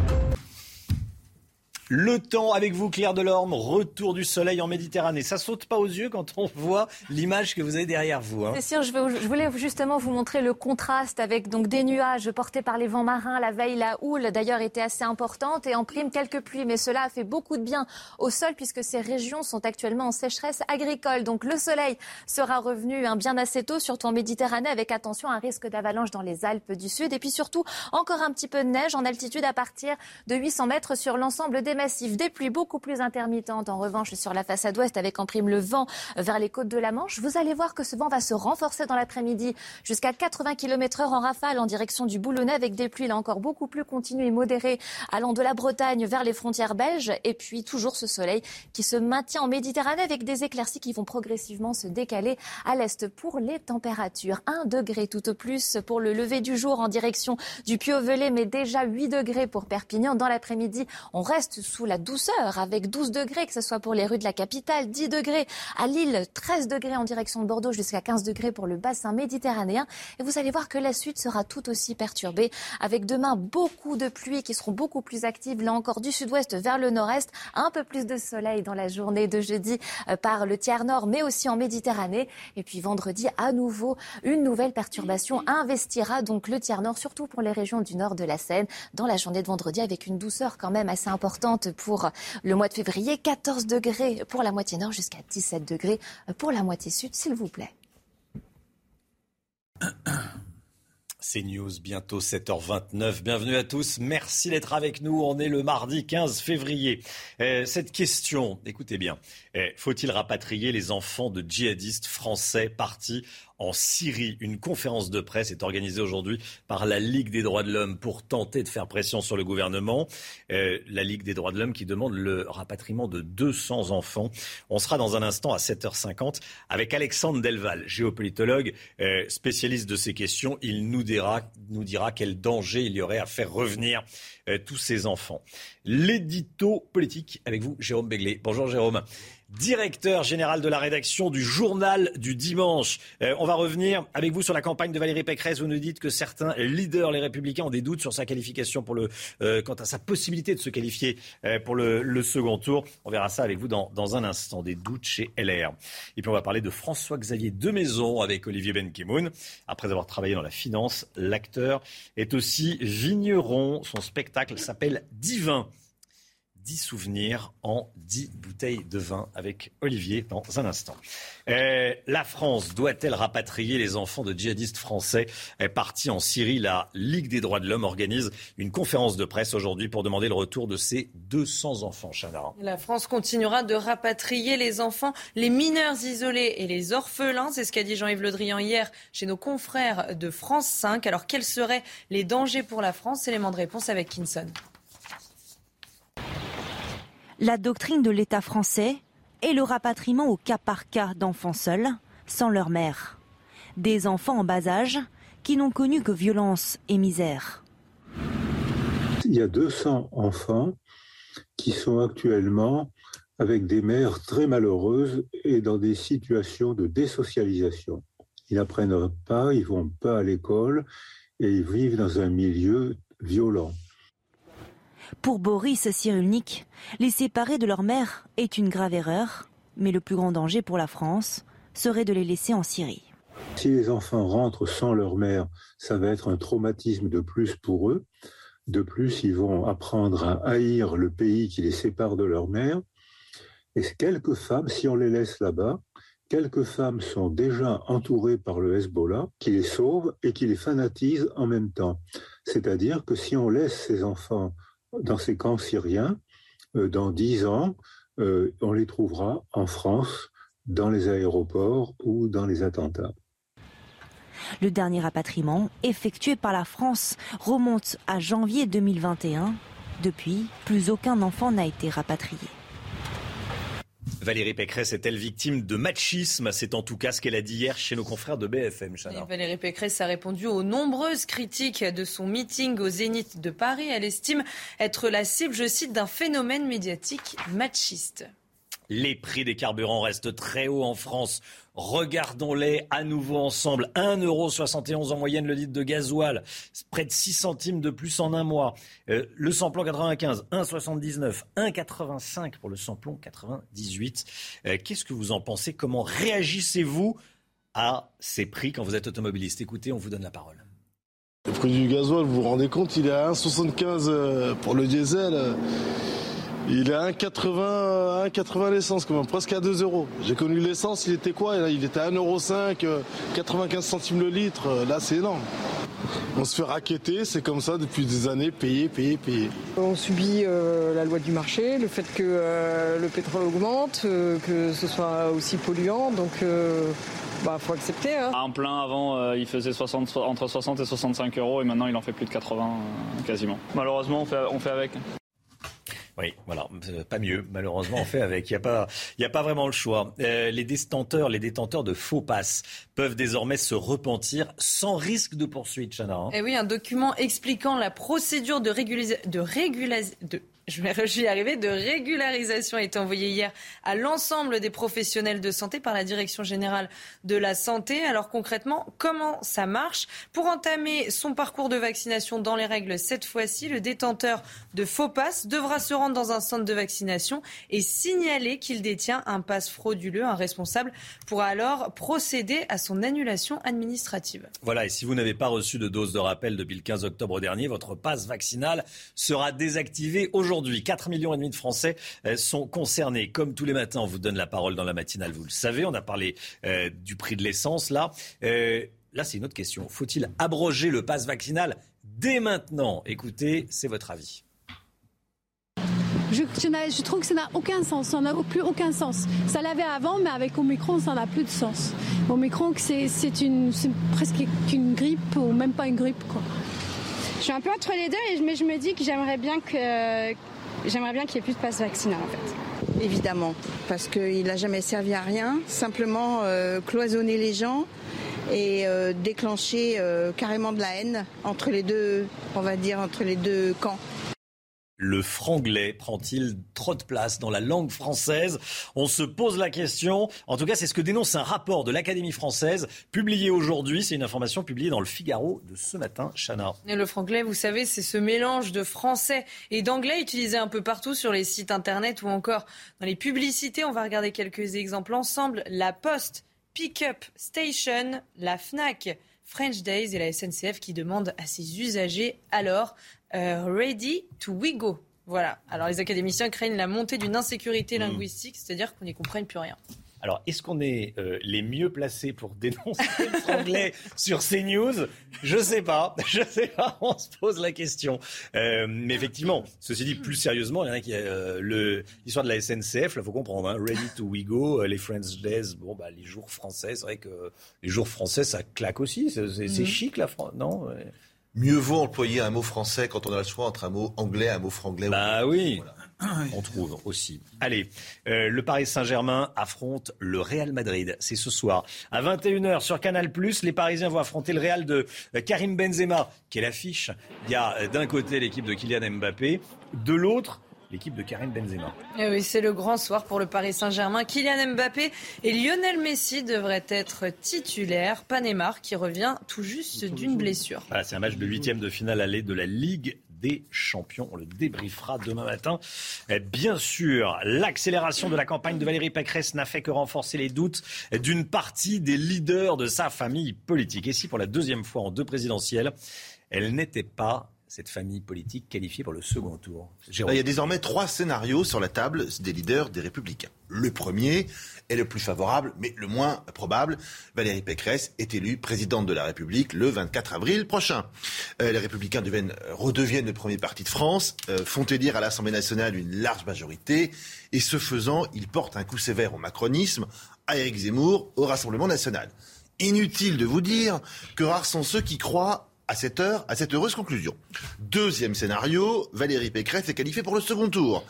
Le temps avec vous, Claire Delorme, retour du soleil en Méditerranée. Ça saute pas aux yeux quand on voit l'image que vous avez derrière vous. Hein. C'est sûr, je, voulais justement vous montrer le contraste avec donc des nuages portés par les vents marins. La veille, la houle d'ailleurs était assez importante et en prime quelques pluies. Mais cela a fait beaucoup de bien au sol puisque ces régions sont actuellement en sécheresse agricole. Donc le soleil sera revenu hein, bien assez tôt, surtout en Méditerranée, avec attention à un risque d'avalanche dans les Alpes du Sud. Et puis surtout, encore un petit peu de neige en altitude à partir de 800 mètres sur l'ensemble des des pluies beaucoup plus intermittentes en revanche sur la façade ouest avec en prime le vent vers les côtes de la Manche. Vous allez voir que ce vent va se renforcer dans l'après-midi jusqu'à 80 km heure en rafale en direction du Boulonnais avec des pluies là encore beaucoup plus continues et modérées allant de la Bretagne vers les frontières belges et puis toujours ce soleil qui se maintient en Méditerranée avec des éclaircies qui vont progressivement se décaler à l'est pour les températures. 1 degré tout au plus pour le lever du jour en direction du Puy-au-Velay mais déjà 8 degrés pour Perpignan. Dans l'après-midi, on reste sous la douceur avec 12 degrés, que ce soit pour les rues de la capitale, 10 degrés à Lille, 13 degrés en direction de Bordeaux, jusqu'à 15 degrés pour le bassin méditerranéen. Et vous allez voir que la suite sera tout aussi perturbée avec demain beaucoup de pluies qui seront beaucoup plus actives, là encore du sud-ouest vers le nord-est, un peu plus de soleil dans la journée de jeudi euh, par le tiers nord, mais aussi en Méditerranée. Et puis vendredi, à nouveau, une nouvelle perturbation investira donc le tiers nord, surtout pour les régions du nord de la Seine, dans la journée de vendredi avec une douceur quand même assez importante pour le mois de février, 14 degrés pour la moitié nord jusqu'à 17 degrés pour la moitié sud, s'il vous plaît. C'est News, bientôt 7h29. Bienvenue à tous. Merci d'être avec nous. On est le mardi 15 février. Euh, cette question, écoutez bien, euh, faut-il rapatrier les enfants de djihadistes français partis en Syrie. Une conférence de presse est organisée aujourd'hui par la Ligue des droits de l'homme pour tenter de faire pression sur le gouvernement. Euh, la Ligue des droits de l'homme qui demande le rapatriement de 200 enfants. On sera dans un instant à 7h50 avec Alexandre Delval, géopolitologue, euh, spécialiste de ces questions. Il nous dira, nous dira quel danger il y aurait à faire revenir euh, tous ces enfants. L'édito politique avec vous, Jérôme Begley. Bonjour Jérôme directeur général de la rédaction du journal du dimanche. Euh, on va revenir avec vous sur la campagne de Valérie Pécresse. Vous nous dites que certains leaders, les républicains, ont des doutes sur sa qualification pour le, euh, quant à sa possibilité de se qualifier euh, pour le, second tour. On verra ça avec vous dans, dans, un instant. Des doutes chez LR. Et puis on va parler de François-Xavier Demaison avec Olivier Benkemoun. Après avoir travaillé dans la finance, l'acteur est aussi vigneron. Son spectacle s'appelle Divin. 10 souvenirs en 10 bouteilles de vin avec Olivier dans un instant. Euh, la France doit-elle rapatrier les enfants de djihadistes français partis en Syrie? La Ligue des droits de l'homme organise une conférence de presse aujourd'hui pour demander le retour de ces 200 enfants. Chana. La France continuera de rapatrier les enfants, les mineurs isolés et les orphelins. C'est ce qu'a dit Jean-Yves Le Drian hier chez nos confrères de France 5. Alors quels seraient les dangers pour la France? Élément de réponse avec Kinson. La doctrine de l'État français est le rapatriement au cas par cas d'enfants seuls, sans leur mère. Des enfants en bas âge qui n'ont connu que violence et misère. Il y a 200 enfants qui sont actuellement avec des mères très malheureuses et dans des situations de désocialisation. Ils n'apprennent pas, ils vont pas à l'école et ils vivent dans un milieu violent. Pour Boris Cyrulnik, les séparer de leur mère est une grave erreur, mais le plus grand danger pour la France serait de les laisser en Syrie. Si les enfants rentrent sans leur mère, ça va être un traumatisme de plus pour eux. De plus, ils vont apprendre à haïr le pays qui les sépare de leur mère. Et quelques femmes, si on les laisse là-bas, quelques femmes sont déjà entourées par le Hezbollah qui les sauve et qui les fanatise en même temps. C'est-à-dire que si on laisse ces enfants dans ces camps syriens, euh, dans dix ans, euh, on les trouvera en France, dans les aéroports ou dans les attentats. Le dernier rapatriement, effectué par la France, remonte à janvier 2021. Depuis, plus aucun enfant n'a été rapatrié. Valérie Pécresse est-elle victime de machisme? C'est en tout cas ce qu'elle a dit hier chez nos confrères de BFM. Valérie Pécresse a répondu aux nombreuses critiques de son meeting au Zénith de Paris. Elle estime être la cible, je cite, d'un phénomène médiatique machiste. Les prix des carburants restent très hauts en France. Regardons-les à nouveau ensemble. 1,71€ en moyenne le litre de gasoil, près de 6 centimes de plus en un mois. Euh, le samplon 95, 1,79, 1,85 pour le samplon 98. Euh, qu'est-ce que vous en pensez? Comment réagissez-vous à ces prix quand vous êtes automobiliste? Écoutez, on vous donne la parole. Le prix du gasoil, vous vous rendez compte, il est à 1,75 euh, pour le diesel. Il est à 1,80 1,80 l'essence, quand même, presque à 2 euros. J'ai connu l'essence, il était quoi? Il était à 1,5 euro, 95 centimes le litre. Là, c'est énorme. On se fait raqueter, c'est comme ça depuis des années, payer, payer, payer. On subit euh, la loi du marché, le fait que euh, le pétrole augmente, euh, que ce soit aussi polluant, donc il bah, faut accepter. Hein. Un plein avant, il faisait 60, entre 60 et 65 euros et maintenant il en fait plus de 80 quasiment. Malheureusement, on fait, on fait avec. Oui, voilà, euh, pas mieux. Malheureusement, on fait avec. Il n'y a pas, vraiment le choix. Euh, les détenteurs, les détenteurs de faux passes peuvent désormais se repentir sans risque de poursuite, Chana. Et hein. eh oui, un document expliquant la procédure de, régularisation, de, de je vais y arriver, de régularisation a été envoyé hier à l'ensemble des professionnels de santé par la Direction générale de la santé. Alors concrètement, comment ça marche? Pour entamer son parcours de vaccination dans les règles cette fois-ci, le détenteur de faux passe devra se rendre dans un centre de vaccination et signaler qu'il détient un passe frauduleux. Un responsable pourra alors procéder à son annulation administrative. Voilà, et si vous n'avez pas reçu de dose de rappel depuis le 15 octobre dernier, votre passe vaccinal sera désactivé aujourd'hui aujourd'hui. 4 millions et demi de Français euh, sont concernés. Comme tous les matins, on vous donne la parole dans la matinale, vous le savez. On a parlé euh, du prix de l'essence là. Euh, là, c'est une autre question. Faut-il abroger le pass vaccinal dès maintenant? Écoutez, c'est votre avis. Je, je, trouve que ça n'a aucun sens, ça n'a plus aucun sens. Ça l'avait avant, mais avec Omicron, ça n'a plus de sens. Omicron, c'est presque une grippe ou même pas une grippe. Quoi. Je suis un peu entre les deux, mais je me dis que j'aimerais bien qu'il n'y ait plus de passe vaccinal en fait. Évidemment, parce qu'il n'a jamais servi à rien. Simplement euh, cloisonner les gens et euh, déclencher euh, carrément de la haine entre les deux, on va dire, entre les deux camps. Le franglais prend-il trop de place dans la langue française On se pose la question. En tout cas, c'est ce que dénonce un rapport de l'Académie française publié aujourd'hui. C'est une information publiée dans le Figaro de ce matin, Chana. Le franglais, vous savez, c'est ce mélange de français et d'anglais utilisé un peu partout sur les sites internet ou encore dans les publicités. On va regarder quelques exemples ensemble. La Poste, Pickup Station, la FNAC. French Days et la SNCF qui demandent à ses usagers alors ready to we go. Voilà. Alors les académiciens craignent la montée d'une insécurité hmm. linguistique, c'est-à-dire qu'on n'y comprenne plus rien. Alors, est-ce qu'on est, euh, les mieux placés pour dénoncer le franglais sur CNews? Je sais pas. Je sais pas. On se pose la question. Euh, mais effectivement, ceci dit, plus sérieusement, il y en a qui le l'histoire de la SNCF. Là, faut comprendre. Hein, Ready to we go, les French Days. Bon, bah, les jours français, c'est vrai que les jours français, ça claque aussi. C'est hmm. chic, la France, non? Mieux vaut employer un mot français quand on a le choix entre un mot anglais et un mot franglais. Bah oui. On trouve aussi. Allez, euh, le Paris Saint-Germain affronte le Real Madrid. C'est ce soir. À 21h sur Canal+, les Parisiens vont affronter le Real de euh, Karim Benzema. Quelle affiche Il y a euh, d'un côté l'équipe de Kylian Mbappé, de l'autre l'équipe de Karim Benzema. Eh oui, c'est le grand soir pour le Paris Saint-Germain. Kylian Mbappé et Lionel Messi devraient être titulaires. Panemar qui revient tout juste d'une blessure. c'est un match de huitième de finale aller de la Ligue des champions. On le débriefera demain matin. Eh bien sûr, l'accélération de la campagne de Valérie Pécresse n'a fait que renforcer les doutes d'une partie des leaders de sa famille politique. Et si pour la deuxième fois en deux présidentielles, elle n'était pas cette famille politique qualifiée pour le second tour Il y a désormais trois scénarios sur la table des leaders des Républicains. Le premier est le plus favorable, mais le moins probable. Valérie Pécresse est élue présidente de la République le 24 avril prochain. Euh, les Républicains deviennent, redeviennent le premier parti de France, euh, font élire à l'Assemblée nationale une large majorité, et ce faisant, ils portent un coup sévère au macronisme, à Éric Zemmour, au Rassemblement national. Inutile de vous dire que rares sont ceux qui croient à cette heure, à cette heureuse conclusion. Deuxième scénario, Valérie Pécresse est qualifiée pour le second tour.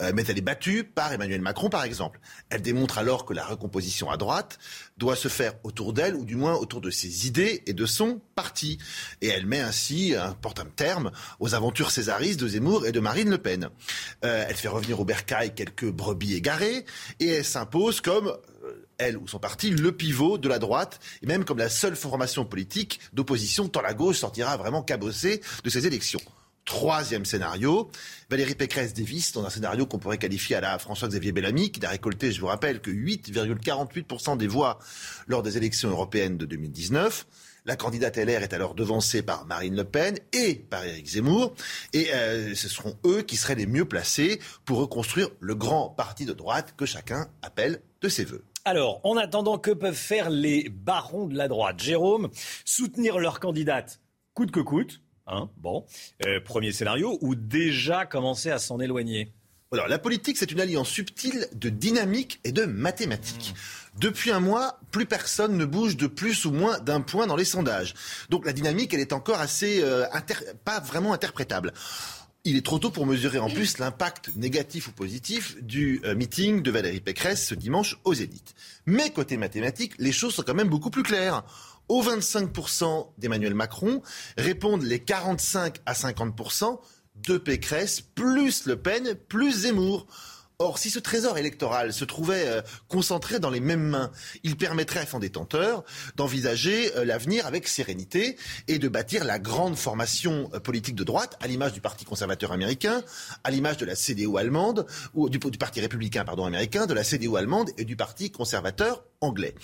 Euh, mais elle est battue par Emmanuel Macron, par exemple. Elle démontre alors que la recomposition à droite doit se faire autour d'elle, ou du moins autour de ses idées et de son parti. Et elle met ainsi un, porte un terme aux aventures césaristes de Zemmour et de Marine Le Pen. Euh, elle fait revenir au bercail quelques brebis égarées, et elle s'impose comme elle ou son parti, le pivot de la droite, et même comme la seule formation politique d'opposition, tant la gauche sortira vraiment cabossée de ces élections. Troisième scénario, Valérie Pécresse dévisse dans un scénario qu'on pourrait qualifier à la François-Xavier Bellamy, qui n'a récolté, je vous rappelle, que 8,48% des voix lors des élections européennes de 2019. La candidate LR est alors devancée par Marine Le Pen et par Éric Zemmour. Et euh, ce seront eux qui seraient les mieux placés pour reconstruire le grand parti de droite que chacun appelle de ses voeux. Alors, en attendant, que peuvent faire les barons de la droite? Jérôme, soutenir leur candidate coûte que coûte. Hein, bon, euh, premier scénario, ou déjà commencer à s'en éloigner? La politique, c'est une alliance subtile de dynamique et de mathématiques. Depuis un mois, plus personne ne bouge de plus ou moins d'un point dans les sondages. Donc la dynamique, elle est encore assez euh, pas vraiment interprétable. Il est trop tôt pour mesurer en plus l'impact négatif ou positif du euh, meeting de Valérie Pécresse ce dimanche aux élites. Mais côté mathématiques, les choses sont quand même beaucoup plus claires. Aux 25% d'Emmanuel Macron répondent les 45 à 50% de Pécresse, plus Le Pen, plus Zemmour. Or, si ce trésor électoral se trouvait euh, concentré dans les mêmes mains, il permettrait à son détenteur d'envisager euh, l'avenir avec sérénité et de bâtir la grande formation euh, politique de droite, à l'image du Parti conservateur américain, à l'image de la CDU allemande, ou du, Parti républicain américain, de la CDU allemande et du Parti conservateur anglais.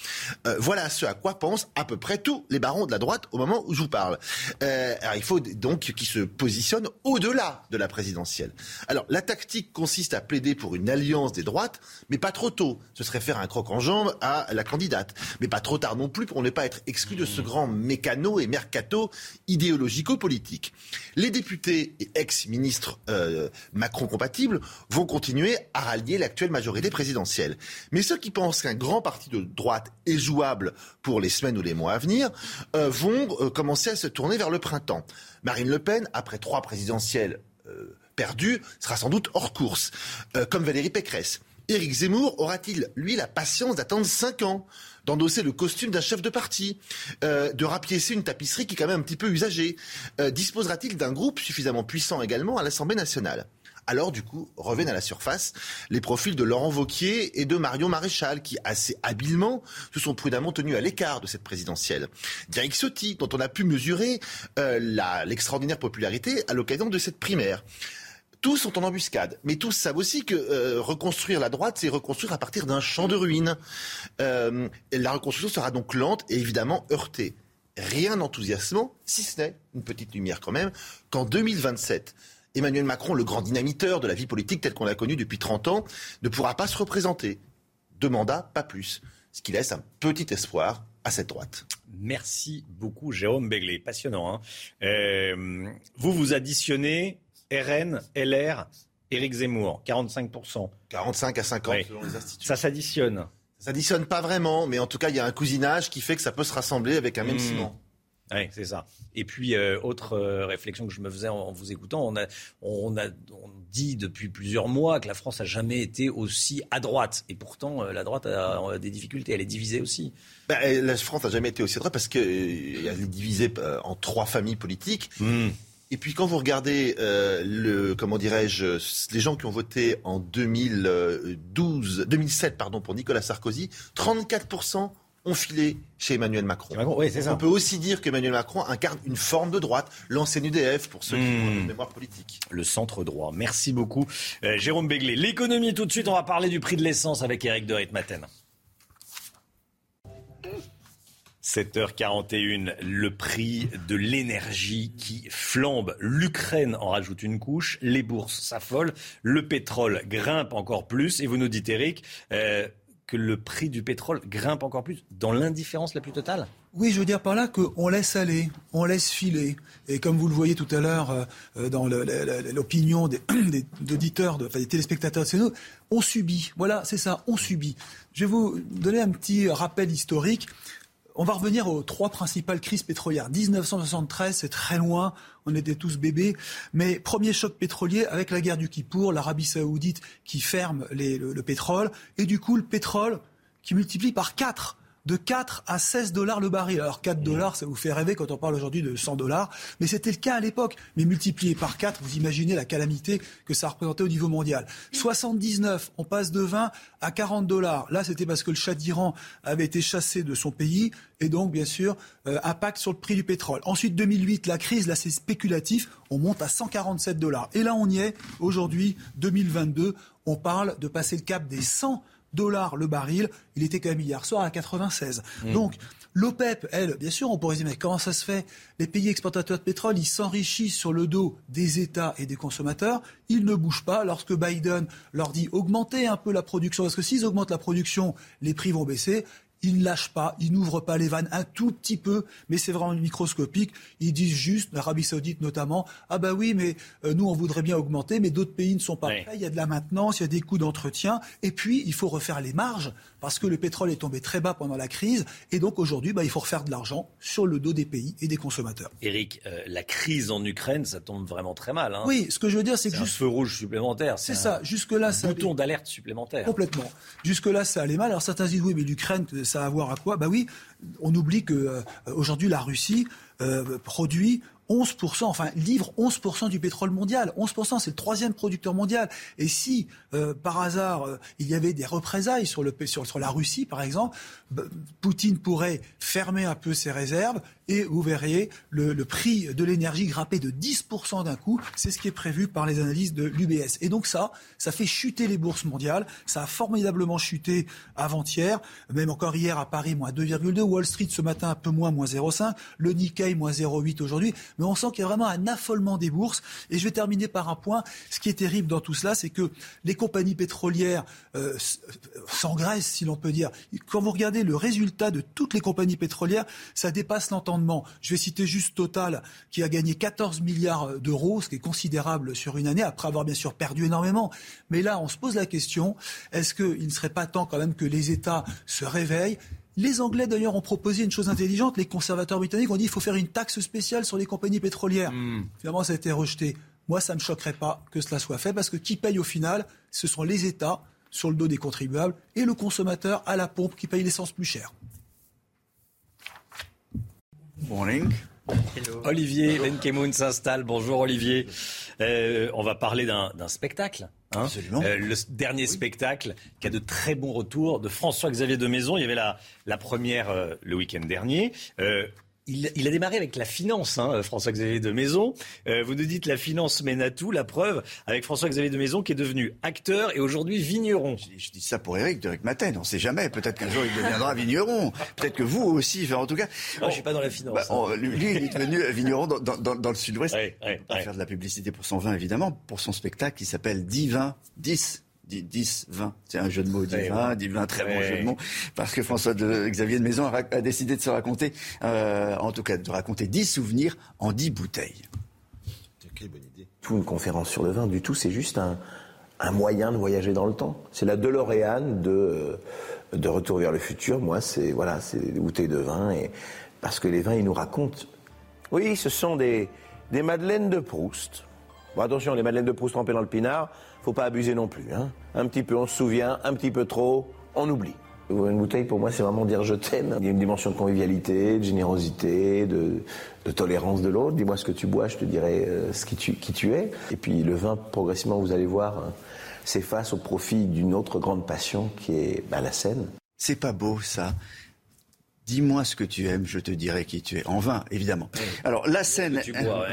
Voilà ce à quoi pensent à peu près tous les barons de la droite au moment où je vous parle. Alors il faut donc qu'ils se positionnent au-delà de la présidentielle. Alors la tactique consiste à plaider pour une alliance des droites, mais pas trop tôt. Ce serait faire un croc en jambe à la candidate, mais pas trop tard non plus pour ne pas être exclu de ce grand mécano et mercato idéologico-politique. Les députés et ex-ministres euh, Macron compatibles vont continuer à rallier l'actuelle majorité présidentielle. Mais ceux qui pensent qu'un grand parti de droite est jouable pour les semaines ou les mois à venir euh, vont euh, commencer à se tourner vers le printemps. Marine Le Pen, après trois présidentielles perdues, sera sans doute hors course, comme Valérie Pécresse. Éric Zemmour aura-t-il, lui, la patience d'attendre cinq ans d'endosser le costume d'un chef de parti, euh, de rapiécer une tapisserie qui est quand même un petit peu usagée euh, Disposera-t-il d'un groupe suffisamment puissant également à l'Assemblée nationale? Alors, du coup, reviennent à la surface les profils de Laurent Vauquier et de Marion Maréchal, qui, assez habilement, se sont prudemment tenus à l'écart de cette présidentielle. D'Eric Ciotti, dont on a pu mesurer euh, l'extraordinaire popularité à l'occasion de cette primaire tous sont en embuscade, mais tous savent aussi que euh, reconstruire la droite, c'est reconstruire à partir d'un champ de ruines. Euh, la reconstruction sera donc lente et évidemment heurtée. Rien d'enthousiasmant, si ce n'est une petite lumière quand même, qu'en 2027, Emmanuel Macron, le grand dynamiteur de la vie politique telle qu'on l'a connu depuis 30 ans, ne pourra pas se représenter. Deux mandats, pas plus. Ce qui laisse un petit espoir à cette droite. Merci beaucoup, Jérôme Begley. Passionnant. Hein euh, vous vous additionnez RN, LR, Éric Zemmour, 45%. 45 à 50 selon les instituts. Ça s'additionne. Ça s'additionne pas vraiment, mais en tout cas, il y a un cousinage qui fait que ça peut se rassembler avec un même hmm. ciment. Oui, c'est ça. Et puis, euh, autre euh, réflexion que je me faisais en, vous écoutant, on, a, on, a, on dit depuis plusieurs mois que la France a jamais été aussi à droite. Et pourtant, euh, la droite a, des difficultés. Elle est divisée aussi. Ben, la France n'a jamais été aussi à droite parce qu'elle est divisée en trois familles politiques. Hmm. Et puis quand vous regardez euh, le comment dirais-je les gens qui ont voté en 2012 2007 pardon pour Nicolas Sarkozy, 34% ont filé chez Emmanuel Macron. oui, ça. On peut aussi dire qu'Emmanuel Macron incarne une forme de droite, l'ancienne UDF pour ceux qui ont une hmm. mémoire politique. Le centre droit. Merci beaucoup, euh, Jérôme Béglé. L'économie, tout de suite, on va parler du prix de l'essence avec Eric de Ritmaten. 7h41, le prix de l'énergie qui flambe. L'Ukraine en rajoute une couche, les bourses s'affolent, le pétrole grimpe encore plus. Et vous nous dites, Eric, euh, que le prix du pétrole grimpe encore plus dans l'indifférence la plus totale? Oui, je veux dire par là qu'on laisse aller, on laisse filer. Et comme vous le voyez tout à l'heure euh, euh, dans l'opinion des, auditeurs, des téléspectateurs de CNO, on subit. Voilà, c'est ça, on subit. Je vais vous donner un petit rappel historique. On va revenir aux trois principales crises pétrolières. 1973, c'est très loin, on était tous bébés. Mais premier choc pétrolier avec la guerre du Kippour, l'Arabie saoudite qui ferme le, le pétrole. Et du coup, le pétrole qui multiplie par quatre de 4 à 16 dollars le baril. Alors 4 dollars, ça vous fait rêver quand on parle aujourd'hui de 100 dollars, mais c'était le cas à l'époque. Mais multiplié par 4, vous imaginez la calamité que ça représentait au niveau mondial. 79, on passe de 20 à 40 dollars. Là, c'était parce que le Shah d'Iran avait été chassé de son pays et donc, bien sûr, euh, impact sur le prix du pétrole. Ensuite, 2008, la crise, là, c'est spéculatif. On monte à 147 dollars. Et là, on y est. Aujourd'hui, 2022, on parle de passer le cap des 100 dollars le baril. Il était quand même hier soir à 96. Mmh. Donc, l'OPEP, elle, bien sûr, on pourrait dire, mais comment ça se fait? Les pays exportateurs de pétrole, ils s'enrichissent sur le dos des États et des consommateurs. Ils ne bougent pas lorsque Biden leur dit augmentez un peu la production. Parce que s'ils augmentent la production, les prix vont baisser. Ils ne lâchent pas, ils n'ouvrent pas les vannes un tout petit peu, mais c'est vraiment microscopique. Ils disent juste, l'Arabie Saoudite notamment, ah bah oui, mais euh, nous on voudrait bien augmenter, mais d'autres pays ne sont pas prêts. Il y a de la maintenance, il y a des coûts d'entretien, et puis il faut refaire les marges parce que le pétrole est tombé très bas pendant la crise, et donc aujourd'hui, bah, il faut refaire de l'argent sur le dos des pays et des consommateurs. Eric, euh, la crise en Ukraine, ça tombe vraiment très mal. Hein. Oui, ce que je veux dire, c'est que juste... un feu rouge supplémentaire. C'est ça. Jusque là, un bouton d'alerte supplémentaire. Complètement. Jusque là, ça allait mal. Alors certains disent oui, mais l'Ukraine, ça a à voir à quoi? Bah oui, on oublie que euh, aujourd'hui la Russie euh, produit 11%, enfin livre 11% du pétrole mondial. 11%, c'est le troisième producteur mondial. Et si, euh, par hasard, euh, il y avait des représailles sur, le, sur, sur la Russie, par exemple, Poutine pourrait fermer un peu ses réserves et vous verriez le, prix de l'énergie grimper de 10% d'un coup. C'est ce qui est prévu par les analyses de l'UBS. Et donc ça, ça fait chuter les bourses mondiales. Ça a formidablement chuté avant-hier, même encore hier à Paris, moins 2,2. Wall Street ce matin un peu moins, moins 0,5. Le Nikkei, moins 0,8 aujourd'hui. Mais on sent qu'il y a vraiment un affolement des bourses. Et je vais terminer par un point. Ce qui est terrible dans tout cela, c'est que les compagnies pétrolières euh, s'engraissent, si l'on peut dire. Quand vous regardez le résultat de toutes les compagnies pétrolières, ça dépasse Je vais citer juste Total, qui a gagné 14 milliards d'euros, ce qui est considérable sur une année, après avoir bien sûr perdu énormément. Mais là, on se pose la question, est-ce qu'il ne serait pas temps quand même que les États se réveillent? Les Anglais, d'ailleurs, ont proposé une chose intelligente. Les conservateurs britanniques ont dit qu'il faut faire une taxe spéciale sur les compagnies pétrolières. Hmm. Finalement, ça a été rejeté. Moi, ça ne me choquerait pas que cela soit fait parce que qui paye au final, ce sont les États sur le dos des contribuables et le consommateur à la pompe qui paye l'essence plus cher. Morning. Olivier Benkemoun s'installe. Bonjour Olivier. Euh, on va parler d'un spectacle. Hein. Absolument. Euh, le dernier spectacle qui a de très bons retours de François-Xavier de Maison. Il y avait la, la première euh, le week-end dernier il, a démarré avec la finance, hein, François-Xavier de Maison. Euh, vous nous dites la finance mène à tout. La preuve avec François-Xavier de Maison qui est devenu acteur et aujourd'hui vigneron. Je, dis ça pour Eric, Eric Matin. On ne sait jamais. Peut-être qu'un jour il deviendra vigneron. Peut-être que vous aussi. en tout cas. je ne suis pas dans la finance. Bah, hein. lui, il est devenu vigneron dans, le sud-ouest. Ouais, ouais, faire de la publicité pour son vin, évidemment, pour son spectacle qui s'appelle Divin 10 10, 20. C'est un jeu de mots, divin, divin, très bon jeu de mots. Parce que François de, Xavier de Maison a, décidé de se raconter, euh, en tout cas, de raconter 10 souvenirs en 10 bouteilles. Quelle bonne idée. Tout une conférence sur le vin, du tout, c'est juste un, moyen de voyager dans le temps. C'est la DeLorean de, de Retour vers le futur. Moi, c'est voilà, c'est des bouteilles de vin. Et, parce que les vins, ils nous racontent. Oui, ce sont des, des madeleines de Proust. Bon, attention, les madeleines de Proust trempées dans le pinard, faut pas abuser non plus. Hein. Un petit peu, on se souvient, un petit peu trop, on oublie. Une bouteille, pour moi, c'est vraiment dire je t'aime. Il y a une dimension de convivialité, de générosité, de, tolérance de l'autre. Dis-moi ce que tu bois, je te dirai euh, ce qui tu, qui tu es. Et puis le vin, progressivement, vous allez voir, hein, s'efface au profit d'une autre grande passion qui est bah, la scène. C'est pas beau ça. Dis-moi ce que tu aimes, je te dirai qui tu es. En vain, évidemment. Alors, la scène,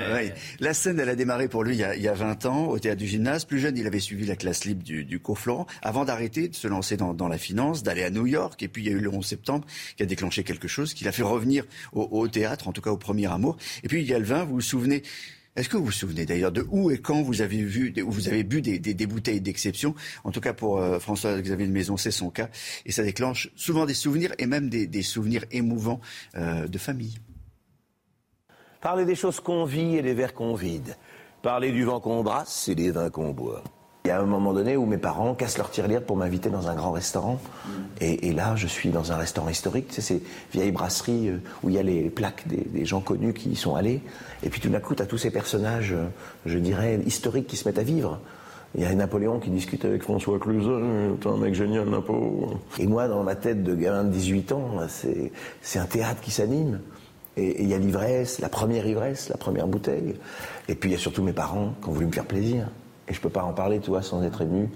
la scène, elle a démarré pour lui il y a, il y a, 20 ans au théâtre du gymnase. Plus jeune, il avait suivi la classe libre du, du Florent avant d'arrêter de se lancer dans, dans la finance, d'aller à New York. Et puis, il y a eu le 11 septembre qui a déclenché quelque chose, qui l'a fait revenir au, au, théâtre, en tout cas au premier amour. Et puis, il y a le vin, vous vous souvenez, est-ce que vous vous souvenez d'ailleurs de où et quand vous avez vu, vous avez bu des, bouteilles d'exception? En tout cas pour euh, François-Xavier de Maison, c'est son cas, et ça déclenche souvent des souvenirs et même des, des souvenirs émouvants euh, de famille. Parler des choses qu'on vit et des verres qu'on vide. Parler du vent qu'on brasse et des vins qu'on boit. Il y a un moment donné où mes parents cassent leur tirelire pour m'inviter dans un grand restaurant. Et, là, je suis dans un restaurant historique, c'est ces vieilles brasseries euh, où il y a les plaques des, gens connus qui y sont allés. Et puis tout d'un coup, tu as tous ces personnages, euh, je dirais, historiques qui se mettent à vivre. Il y a Napoléon qui discute avec François Cluzet, t'es un mec génial, Napo. Et moi, dans ma tête de gamin de 18 ans, c'est un théâtre qui s'anime. Et il y a l'ivresse, la première ivresse, la première bouteille. Et puis il y a surtout mes parents qui ont voulu me faire plaisir. Et je peux pas en parler, tu vois, sans être ému.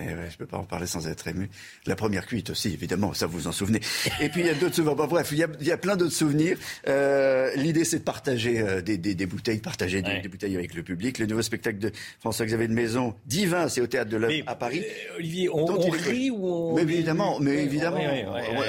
Eh ouais, je peux pas en parler sans être ému. La première cuite aussi, évidemment, ça vous en souvenez. Et puis il y a d'autres souvenirs. bref, il y a, il y a plein d'autres souvenirs. Euh, L'idée, c'est de partager euh, des, des, des, bouteilles, partager des, des, bouteilles avec le public. Le nouveau spectacle de François-Xavier de Maison, Divin, c'est au théâtre de l'œuvre à Paris. Euh, Olivier, on, on rit ou on Mais évidemment, mais évidemment,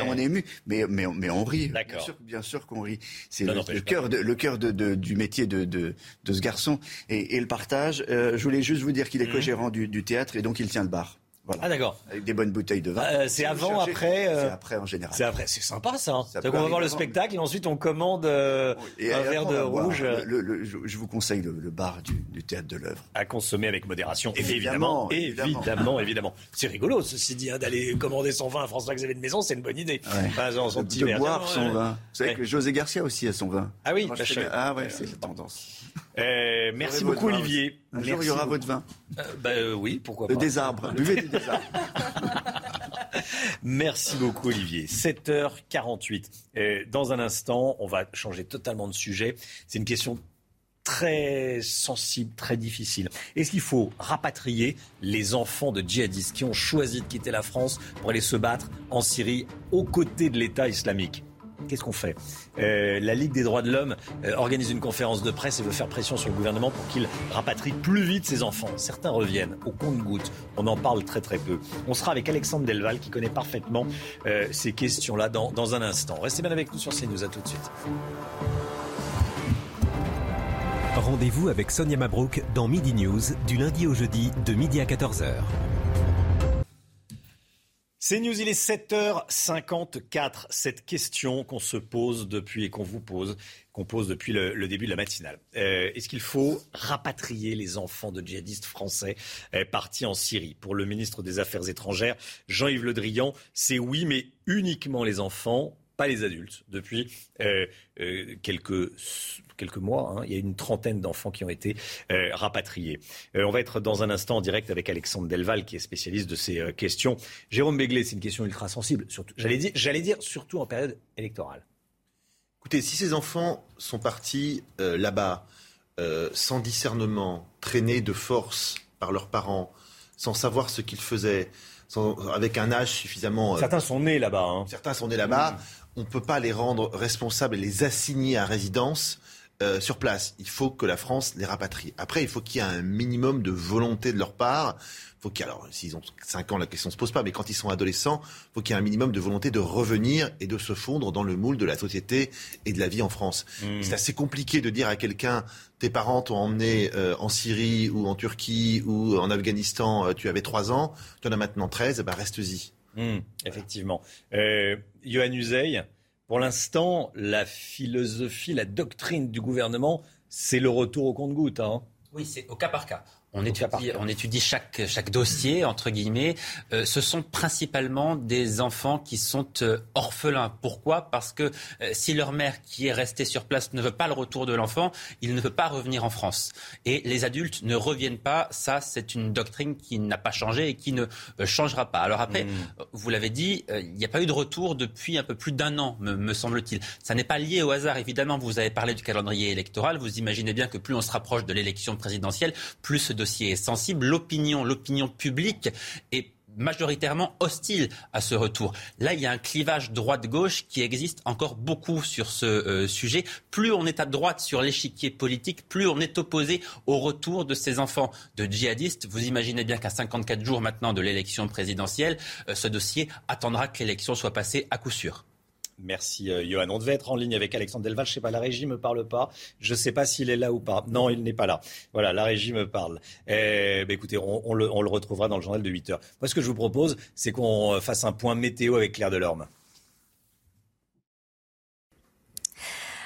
on, est ému, mais mais, mais on rit. Bien sûr, bien sûr qu'on rit. C'est le, le, cœur de, le cœur de, de, du métier de, de, de ce garçon et, et le partage. Euh, je voulais juste vous dire qu'il est mmh. co-gérant du, du théâtre et donc il tient le bar. Ah d'accord. Avec des bonnes bouteilles de vin. Euh, c'est avant, après. Euh, c'est après en général. C'est après, c'est sympa ça. Hein. Donc on va voir le spectacle et ensuite on commande euh, un verre de rouge. je vous conseille le, bar du, théâtre de l'œuvre. À consommer avec modération, évidemment, évidemment, évidemment. C'est rigolo ceci dit hein, d'aller commander son vin à François-Xavier de Maison, c'est une bonne idée. Ouais. son petit de boire son vin. Vous savez que José Garcia aussi a son vin. Ah oui. ah ouais, c'est la tendance. Merci beaucoup Olivier. Un jour, il y aura votre vin. bah, oui, pourquoi pas. Des arbres. Buvez des Merci beaucoup Olivier. 7h48. Euh, dans un instant, on va changer totalement de sujet. C'est une question très sensible, très difficile. Est-ce qu'il faut rapatrier les enfants de djihadistes qui ont choisi de quitter la France pour aller se battre en Syrie aux côtés de l'État islamique? Qu'est-ce qu'on fait euh, La Ligue des droits de l'homme euh, organise une conférence de presse et veut faire pression sur le gouvernement pour qu'il rapatrie plus vite ses enfants. Certains reviennent au compte-gouttes. On en parle très très peu. On sera avec Alexandre Delval qui connaît parfaitement euh, ces questions-là dans, un instant. Restez bien avec nous sur CNews. À tout de suite. Rendez-vous avec Sonia Mabrouk dans Midi News du lundi au jeudi de midi à 14h. C'est News, il est 7h54. Cette question qu'on se pose depuis et qu'on vous pose, qu'on pose depuis le, début de la matinale. Euh, est-ce qu'il faut rapatrier les enfants de djihadistes français euh, partis en Syrie? Pour le ministre des Affaires étrangères, Jean-Yves Le Drian, c'est oui, mais uniquement les enfants, pas les adultes. Depuis euh, quelques quelques mois. Hein. il y a une trentaine d'enfants qui ont été euh, rapatriés. Euh, on va être dans un instant en direct avec Alexandre Delval, qui est spécialiste de ces euh, questions. Jérôme Béglé, c'est une question ultra sensible. J'allais dire, j'allais dire surtout en période électorale. Écoutez, si ces enfants sont partis là-bas sans discernement, traînés de force par leurs parents, sans savoir ce qu'ils faisaient, avec un âge suffisamment. Certains sont nés là-bas. Hein. Certains sont nés là-bas. On ne peut pas les rendre responsables et les assigner à résidence euh, sur place. Il faut que la France les rapatrie. Après, il faut qu'il y ait un minimum de volonté de leur part. Faut qu'il alors s'ils ont 5 ans, la question se pose pas, mais quand ils sont adolescents, il faut qu'il y ait un minimum de volonté de revenir et de se fondre dans le moule de la société et de la vie en France. Mmh. C'est assez compliqué de dire à quelqu'un tes parents t'ont emmené euh, en Syrie ou en Turquie ou en Afghanistan, euh, tu avais 3 ans, tu en as maintenant 13, bah reste-y. Mmh, effectivement. Johan Uzey, pour l'instant, la philosophie, la doctrine du gouvernement, c'est le retour au compte-goutte. Hein. Oui, c'est au cas par cas. On étudie, on étudie chaque, chaque dossier, entre guillemets. Euh, ce sont principalement des enfants qui sont euh, orphelins. Pourquoi? Parce que euh, si leur mère qui est restée sur place ne veut pas le retour de l'enfant, il ne peut pas revenir en France. Et les adultes ne reviennent pas. Ça, c'est une doctrine qui n'a pas changé et qui ne changera pas. Alors après, mmh. vous l'avez dit, il n'y a pas eu de retour depuis un peu plus d'un an, me, me semble-t-il. Ça n'est pas lié au hasard. Évidemment, vous avez parlé du calendrier électoral. Vous imaginez bien que plus on se rapproche de l'élection présidentielle, plus dossier est sensible. L'opinion, l'opinion publique est majoritairement hostile à ce retour. Là, il y a un clivage droite-gauche qui existe encore beaucoup sur ce euh, sujet. Plus on est à droite sur l'échiquier politique, plus on est opposé au retour de ces enfants de djihadistes. Vous imaginez bien qu'à 54 jours maintenant de l'élection présidentielle, euh, ce dossier attendra que l'élection soit passée à coup sûr. Merci euh, Johan. On devait être en ligne avec Alexandre Delval. Je sais pas, la régie me parle pas. Je ne sais pas s'il est là ou pas. Non, il n'est pas là. Voilà, la régie me parle. Eh, ben, écoutez, on, le, on, le, retrouvera dans le journal de 8 heures. Moi, ce que je vous propose, c'est qu'on euh, fasse un point météo avec Claire Delorme.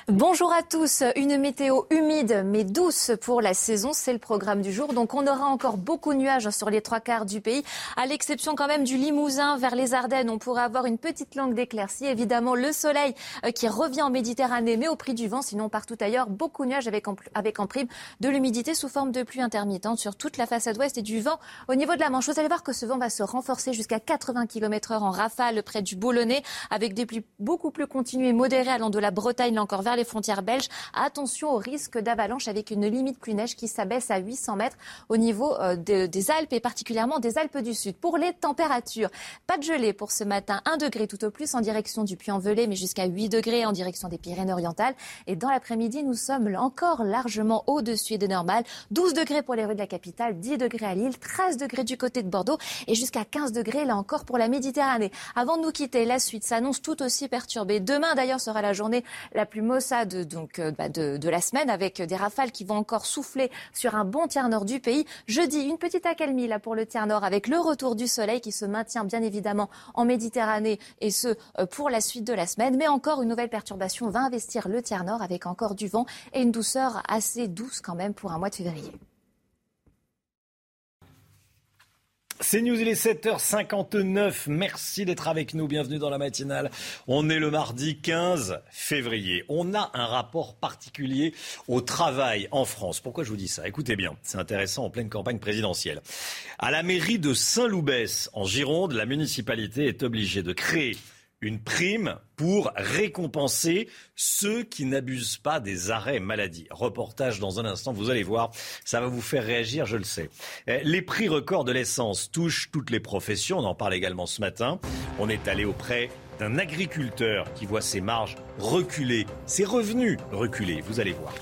Bonjour à tous. Une météo humide mais douce pour la saison, c'est le programme du jour. Donc on aura encore beaucoup de nuages sur les trois quarts du pays, à l'exception quand même du Limousin vers les Ardennes. On pourrait avoir une petite langue d'éclaircie. Évidemment, le soleil euh, qui revient en Méditerranée, mais au prix du vent. Sinon, partout ailleurs, beaucoup de nuages avec en, prime de l'humidité sous forme de pluie intermittente sur toute la façade ouest et du vent au niveau de la Manche. Vous allez voir que ce vent va se renforcer jusqu'à 80 km heure en rafale près du Boulonnais, avec des pluies beaucoup plus continues et modérées allant de la Bretagne encore vers les frontières belges. Attention au risque d'avalanche avec une limite pluie-neige qui s'abaisse à 800 mètres au niveau euh, des Alpes et particulièrement des Alpes du Sud. Pour les températures, pas de gelée pour ce matin, 1 degré tout au plus en direction du Puy-en-Velay, mais jusqu'à 8 degrés en direction des Pyrénées-Orientales. Et dans l'après-midi, nous sommes encore largement au-dessus des normales. 12 degrés pour les rues de la capitale, 10 degrés à Lille, 13 degrés du côté de Bordeaux et jusqu'à 15 degrés là encore pour la Méditerranée. Avant de nous quitter, la suite s'annonce tout aussi perturbée. Demain d'ailleurs sera la journée la plus maussade donc, euh, bah, de, de, la semaine avec des rafales qui vont encore souffler sur un bon tiers nord du pays. Jeudi, une petite accalmie là pour le tiers nord avec le retour du soleil qui se maintient bien évidemment en Méditerranée et ce euh, pour la suite de la semaine. Mais encore une nouvelle perturbation va investir le tiers nord avec encore du vent et une douceur assez douce quand même pour un mois de février. C'est News, il est 7h59. Merci d'être avec nous. Bienvenue dans la matinale. On est le mardi 15 février. On a un rapport particulier au travail en France. Pourquoi je vous dis ça? Écoutez bien, c'est intéressant en pleine campagne présidentielle. À la mairie de Saint-Loubès, en Gironde, la municipalité est obligée de créer une prime pour récompenser ceux qui n'abusent pas des arrêts maladie. Reportage dans un instant, vous allez voir, ça va vous faire réagir, je le sais. Eh, les prix records de l'essence touchent toutes les professions, on en parle également ce matin. On est allé auprès d'un agriculteur qui voit ses marges reculer, ses revenus reculer. Vous allez voir.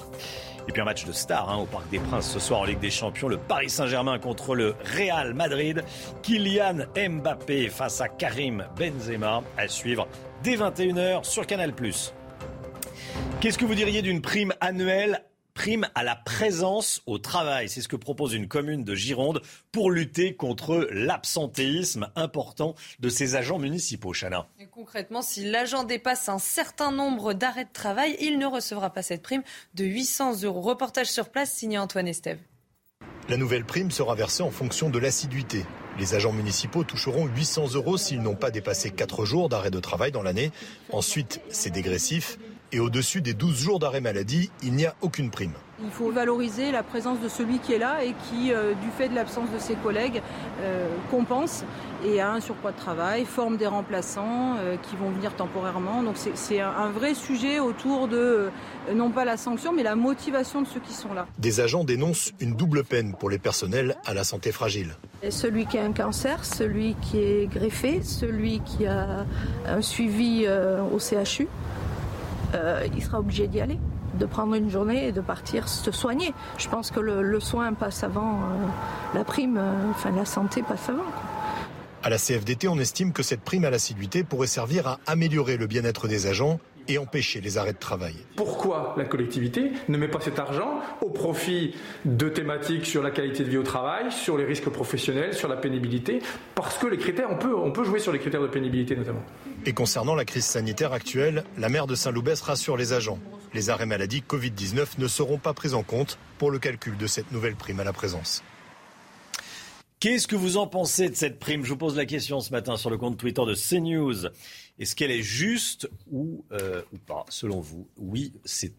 Et puis un match de star hein, au Parc des Princes ce soir en Ligue des Champions. Le Paris Saint-Germain contre le Real Madrid. Kylian Mbappé face à Karim Benzema. À suivre dès 21h sur Canal+. Qu'est-ce que vous diriez d'une prime annuelle prime à la présence au travail. C'est ce que propose une commune de Gironde pour lutter contre l'absentéisme important de ses agents municipaux. Chana. concrètement, si l'agent dépasse un certain nombre d'arrêts de travail, il ne recevra pas cette prime de 800 euros. Reportage sur place signé Antoine Estève. La nouvelle prime sera versée en fonction de l'assiduité. Les agents municipaux toucheront 800 euros s'ils n'ont pas dépassé 4 jours d'arrêt de travail dans l'année. Ensuite, c'est dégressif. Et au-dessus des 12 jours d'arrêt maladie, il n'y a aucune prime. Il faut valoriser la présence de celui qui est là et qui, euh, du fait de l'absence de ses collègues, euh, compense et a un surpoids de travail, forme des remplaçants euh, qui vont venir temporairement. Donc c'est un, vrai sujet autour de, non pas la sanction, mais la motivation de ceux qui sont là. Des agents dénoncent une double peine pour les personnels à la santé fragile. celui qui a un cancer, celui qui est greffé, celui qui a un suivi au CHU. Euh, il sera obligé d'y aller, de prendre une journée et de partir se soigner. Je pense que le, soin passe avant euh, la prime, euh, enfin la santé passe avant. À la CFDT, on estime que cette prime à l'assiduité pourrait servir à améliorer le bien-être des agents et empêcher les arrêts de travail. Pourquoi la collectivité ne met pas cet argent au profit de thématiques sur la qualité de vie au travail, sur les risques professionnels, sur la pénibilité? Parce que les critères, on peut, on peut jouer sur les critères de pénibilité notamment. Et concernant la crise sanitaire actuelle, la maire de Saint-Loubès rassure les agents. Les arrêts maladie Covid-19 ne seront pas pris en compte pour le calcul de cette nouvelle prime à la présence. Qu'est-ce que vous en pensez de cette prime? Je vous pose la question ce matin sur le compte Twitter de CNews. Est-ce qu'elle est juste ou, euh, pas, selon vous Oui, c'est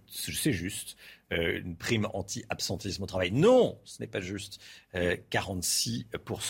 juste. Euh, une prime anti-absentéisme au travail. Non, ce n'est pas juste. 46%.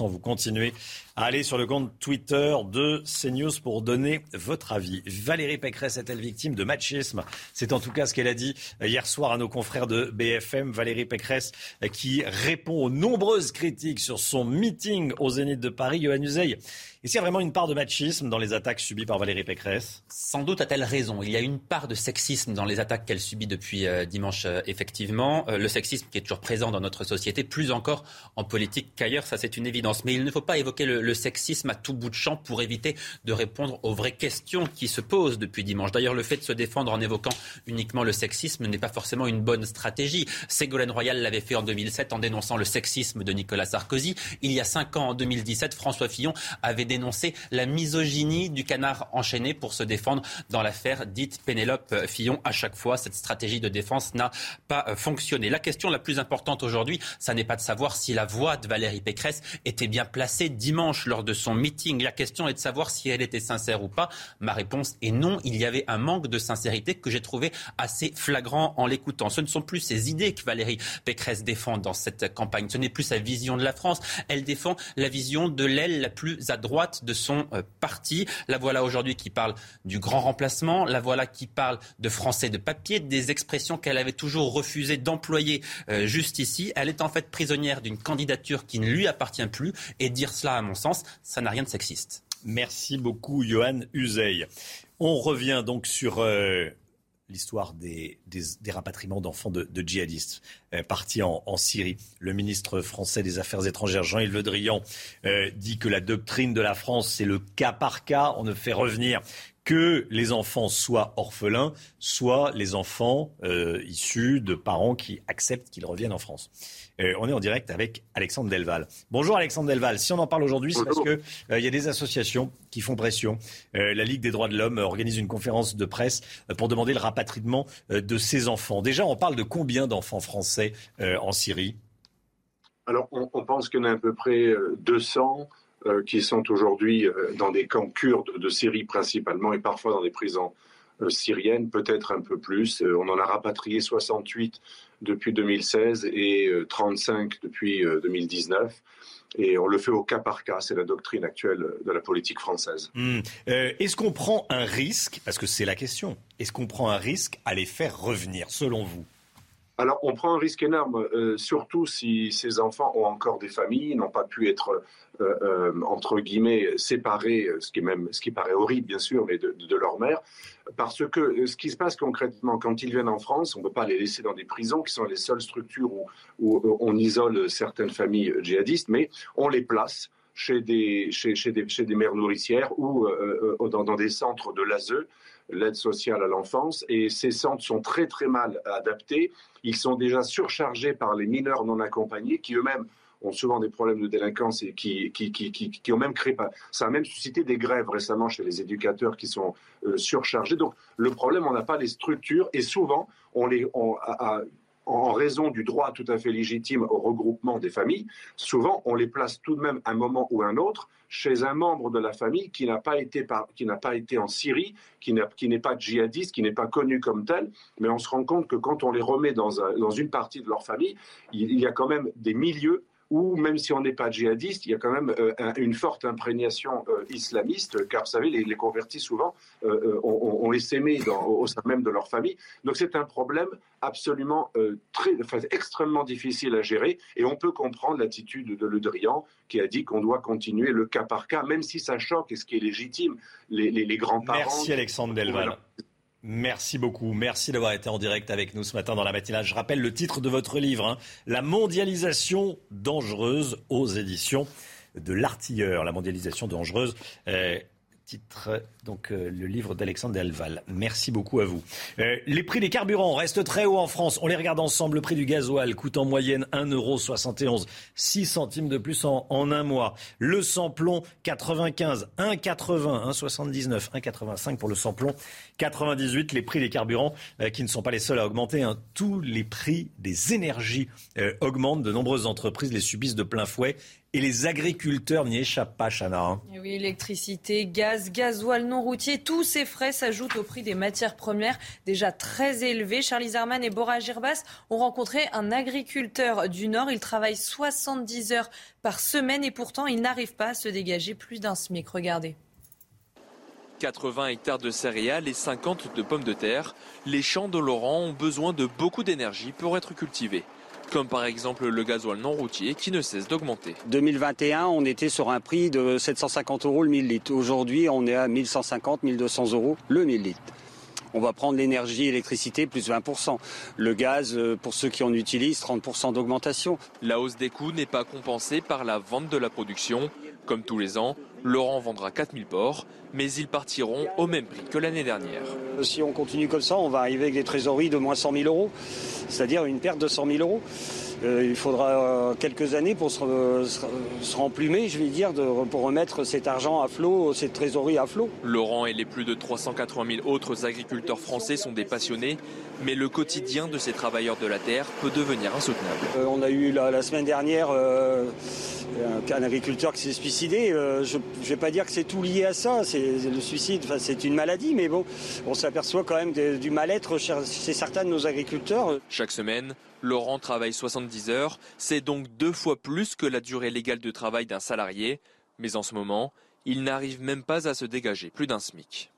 Euh, vous continuez à aller sur le compte Twitter de CNews pour donner votre avis. Valérie Pécresse est-elle victime de machisme? C'est en tout cas ce qu'elle a dit hier soir à nos confrères de BFM. Valérie Pécresse qui répond aux nombreuses critiques sur son meeting au Zénith de Paris. Johan Uzey est-ce qu'il y a vraiment une part de machisme dans les attaques subies par Valérie Pécresse? Sans doute a-t-elle raison. Il y a une part de sexisme dans les attaques qu'elle subit depuis euh, dimanche, euh, effectivement. Euh, le sexisme qui est toujours présent dans notre société, plus encore en politique qu'ailleurs, ça c'est une évidence. Mais il ne faut pas évoquer le, sexisme à tout bout de champ pour éviter de répondre aux vraies questions qui se posent depuis dimanche. D'ailleurs, le fait de se défendre en évoquant uniquement le sexisme n'est pas forcément une bonne stratégie. Ségolène Royal l'avait fait en 2007 en dénonçant le sexisme de Nicolas Sarkozy. Il y a cinq ans, en 2017, François Fillon avait dénoncer la misogynie du canard enchaîné pour se défendre dans l'affaire dite Pénélope Fillon. À chaque fois, cette stratégie de défense n'a pas fonctionné. La question la plus importante aujourd'hui, ça n'est pas de savoir si la voix de Valérie Pécresse était bien placée dimanche lors de son meeting. La question est de savoir si elle était sincère ou pas. Ma réponse est non. Il y avait un manque de sincérité que j'ai trouvé assez flagrant en l'écoutant. Ce ne sont plus ses idées que Valérie Pécresse défend dans cette campagne. Ce n'est plus sa vision de la France. Elle défend la vision de l'aile la plus à droite de son euh, parti. La voilà aujourd'hui qui parle du grand remplacement. La voilà qui parle de français de papier, des expressions qu'elle avait toujours refusé d'employer euh, juste ici. Elle est en fait prisonnière d'une candidature qui ne lui appartient plus. Et dire cela, à mon sens, ça n'a rien de sexiste. Merci beaucoup, Johan Uzey. On revient donc sur euh, l'histoire des, rapatriements d'enfants de, djihadistes euh, partis en, Syrie. Le ministre français des Affaires étrangères, Jean-Yves Le Drian, euh, dit que la doctrine de la France, c'est le cas par cas. On ne fait revenir que les enfants soient orphelins, soit les enfants euh, issus de parents qui acceptent qu'ils reviennent en France. Euh, on est en direct avec Alexandre Delval. Bonjour Alexandre Delval. Si on en parle aujourd'hui, c'est parce qu'il euh, y a des associations qui font pression. la Ligue des droits de l'homme organise une conférence de presse pour demander le rapatriement de ces enfants. Déjà, on parle de combien d'enfants français en Syrie? Alors, on, on pense qu'il y en a à peu près 200 euh, qui sont aujourd'hui euh, dans des camps kurdes de Syrie principalement et parfois dans des prisons euh, syriennes, peut-être un peu plus. on en a rapatrié 68 depuis 2016 et 35 depuis 2019. Et on le fait au cas par cas, c'est la doctrine actuelle de la politique française. Hmm. est-ce qu'on prend un risque, parce que c'est la question, est-ce qu'on prend un risque à les faire revenir, selon vous? Alors, on prend un risque énorme, euh, surtout si ces enfants ont encore des familles, n'ont pas pu être, euh, euh, entre guillemets, séparés, ce qui, est même, ce qui paraît horrible, bien sûr, mais de, leur mère. Parce que ce qui se passe concrètement, quand ils viennent en France, on ne peut pas les laisser dans des prisons, qui sont les seules structures où, on isole certaines familles djihadistes, mais on les place chez des, chez des, chez des mères nourricières ou dans, dans, des centres de l'ASE l'aide sociale à l'enfance, et ces centres sont très très mal adaptés. Ils sont déjà surchargés par les mineurs non accompagnés qui eux-mêmes ont souvent des problèmes de délinquance et qui, qui, qui, qui, ont même créé, ça a même suscité des grèves récemment chez les éducateurs qui sont euh, surchargés. Donc le problème, on n'a pas les structures et souvent, on les, on, en raison du droit tout à fait légitime au regroupement des familles, souvent on les place tout de même un moment ou un autre chez un membre de la famille qui n'a pas été, pas été en Syrie, qui n'est pas djihadiste, qui n'est pas connu comme tel, mais on se rend compte que quand on les remet dans, dans une partie de leur famille, il y a quand même des milieux où même si on n'est pas djihadiste, il y a quand même euh, une forte imprégnation euh, islamiste, car vous savez, les, convertis souvent, euh, on, les s'aimait au sein même de leur famille. Donc c'est un problème absolument très, extrêmement difficile à gérer, et on peut comprendre l'attitude de Le Drian, qui a dit qu'on doit continuer le cas par cas, même si ça choque, et ce qui est légitime, les, grands-parents. Merci Alexandre Delval. Merci beaucoup. Merci d'avoir été en direct avec nous ce matin dans la matinale. Je rappelle le titre de votre livre, hein. La mondialisation dangereuse aux éditions de l'artilleur. La mondialisation dangereuse. Euh, titre, donc euh, le livre d'Alexandre Delval. Merci beaucoup à vous. Euh, les prix des carburants restent très hauts en France. On les regarde ensemble. Le prix du gasoil coûte en moyenne 1,71€, 6 centimes de plus en, un mois. Le samplon 95, 1,80, 1,79, 1,85 pour le samplon, 98. Les prix des carburants euh, qui ne sont pas les seuls à augmenter. Hein. Tous les prix des énergies augmentent. De nombreuses entreprises les subissent de plein fouet et les agriculteurs n'y échappent pas, Chana. Hein. Oui, électricité, gaz, gasoil non routier, tous ces frais s'ajoutent au prix des matières premières déjà très élevés. Charlie Zerman et Bora Girbas ont rencontré un agriculteur du Nord. Il travaille 70 heures par semaine et pourtant il n'arrive pas à se dégager plus d'un SMIC. Regardez. 80 hectares de céréales et 50 de pommes de terre, les champs de Laurent ont besoin de beaucoup d'énergie pour être cultivés comme par exemple le gasoil non routier qui ne cesse d'augmenter. 2021, on était sur un prix de 750 euros le 1000 litres. Aujourd'hui, on est à 1150, 1200 euros le 1000 litres. On va prendre l'énergie, l'électricité, plus 20%. Le gaz, euh, pour ceux qui en utilisent, 30% d'augmentation. La hausse des coûts n'est pas compensée par la vente de la production. Comme tous les ans, Laurent vendra 4000 porcs, mais ils partiront au même prix que l'année dernière. Si on continue comme ça, on va arriver avec des trésoreries de moins 100 000 euros, c'est-à-dire une perte de 100 000 euros. Euh, il faudra euh, quelques années pour se, remplumer, je vais dire, pour remettre cet argent à flot, cette trésorerie à flot. Laurent et les plus de 380 000 autres agriculteurs français sont des passionnés, mais le quotidien de ces travailleurs de la terre peut devenir insoutenable. Euh, on a eu la, semaine dernière un agriculteur qui s'est suicidé. je ne vais pas dire que c'est tout lié à ça, c'est le suicide, c'est une maladie, mais bon, on s'aperçoit quand même du mal-être chez certains de nos agriculteurs. Chaque semaine, Laurent travaille 70 heures, c'est donc deux fois plus que la durée légale de travail d'un salarié, mais en ce moment, il n'arrive même pas à se dégager plus d'un SMIC.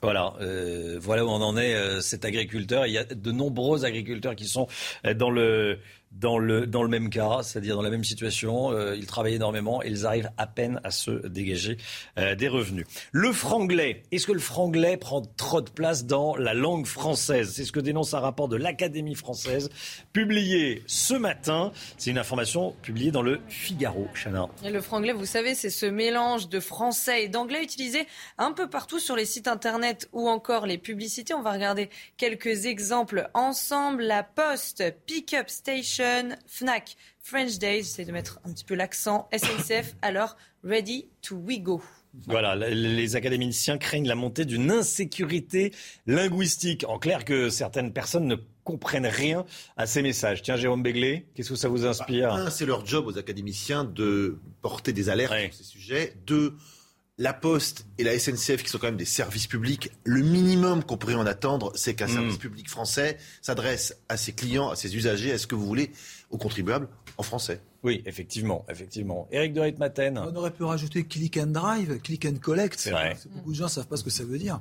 Voilà, euh, voilà où on en est, euh, cet agriculteur. Il y a de nombreux agriculteurs qui sont euh, dans le dans le, dans le même cas, c'est-à-dire dans la même situation. Euh, ils travaillent énormément et ils arrivent à peine à se dégager euh, des revenus. Le franglais, est-ce que le franglais prend trop de place dans la langue française? C'est ce que dénonce un rapport de l'Académie française publié ce matin. C'est une information publiée dans le Figaro, Chana. le franglais, vous savez, c'est ce mélange de français et d'anglais utilisé un peu partout sur les sites internet ou encore les publicités. On va regarder quelques exemples ensemble. La Poste, Pickup Station, Fnac, French Days, c'est de mettre un petit peu l'accent, SNCF, alors Ready to We Go. Voilà, les académiciens craignent la montée d'une insécurité linguistique. En clair, que certaines personnes ne comprennent rien à ces messages. Tiens, Jérôme Béglé, qu'est-ce que ça vous inspire? Un, c'est leur job aux académiciens de porter des alertes sur ces sujets. Deux, la Poste et la SNCF, qui sont quand même des services publics, le minimum qu'on pourrait en attendre, c'est qu'un hmm. service public français s'adresse à ses clients, à ses usagers, à ce que vous voulez, aux contribuables en français. Oui, effectivement, effectivement. Éric de Ritmaten. On aurait pu rajouter click and drive, click and collect. C'est vrai. Beaucoup de gens ne savent pas ce que ça veut dire.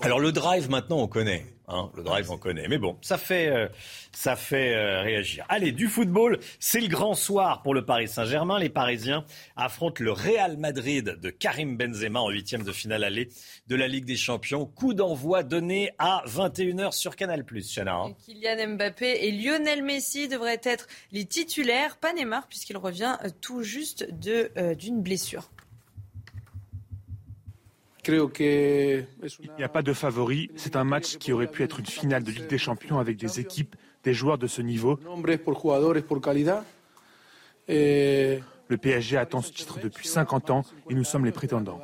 Alors le drive maintenant on connaît, hein, le drive on connaît, mais bon ça fait euh, ça fait euh, réagir. Allez du football, c'est le grand soir pour le Paris Saint-Germain. Les Parisiens affrontent le Real Madrid de Karim Benzema en huitième de finale allée de la Ligue des Champions. Coup d'envoi donné à 21h sur Canal+. Chana. Hein. Kylian Mbappé et Lionel Messi devraient être les titulaires, pas Neymar puisqu'il revient euh, tout juste de d'une blessure. Il n'y a pas de favori. C'est un match qui aurait pu être une finale de Ligue des Champions avec des équipes, des joueurs de ce niveau. Le PSG attend ce titre depuis 50 ans et nous sommes les prétendants.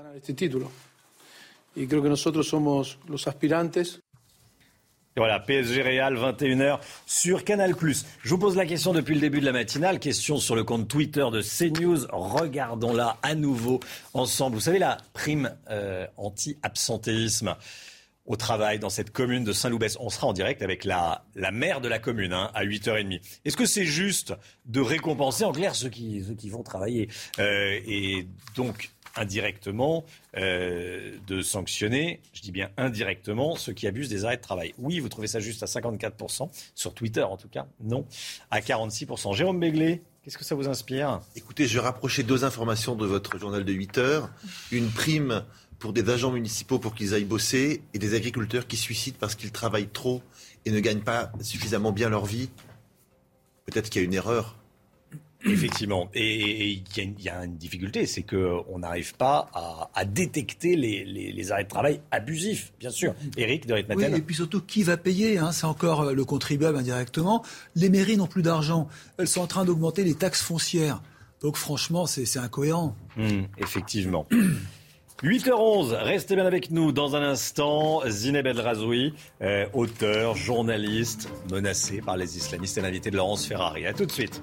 Voilà, PSG Real, 21h sur Canal+. Je vous pose la question depuis le début de la matinale, question sur le compte Twitter de CNews. Regardons-la à nouveau ensemble. Vous savez, la prime euh, anti-absentéisme au travail dans cette commune de Saint-Loubès. On sera en direct avec la, la maire de la commune hein, à 8h30. Est-ce que c'est juste de récompenser en clair ceux qui, ceux qui vont travailler euh, Et donc, indirectement euh, de sanctionner, je dis bien indirectement, ceux qui abusent des arrêts de travail. Oui, vous trouvez ça juste à 54%, sur Twitter en tout cas, non, à 46%. Jérôme Béglé, qu'est-ce que ça vous inspire? Écoutez, je vais rapprocher deux informations de votre journal de 8 heures. Une prime pour des agents municipaux pour qu'ils aillent bosser et des agriculteurs qui suicident parce qu'ils travaillent trop et ne gagnent pas suffisamment bien leur vie. Peut-être qu'il y a une erreur Effectivement. Et il y, a une difficulté, c'est qu'on n'arrive pas à, détecter les, arrêts de travail abusifs, bien sûr. Eric de Oui, et puis surtout, qui va payer hein C'est encore euh, le contribuable indirectement. Les mairies n'ont plus d'argent. Elles sont en train d'augmenter les taxes foncières. Donc franchement, c'est incohérent. Mmh, effectivement. 8h11, restez bien avec nous dans un instant. Zineb El Razoui, euh, auteur, journaliste, menacé par les islamistes et l'invité de Laurence Ferrari. A tout de suite.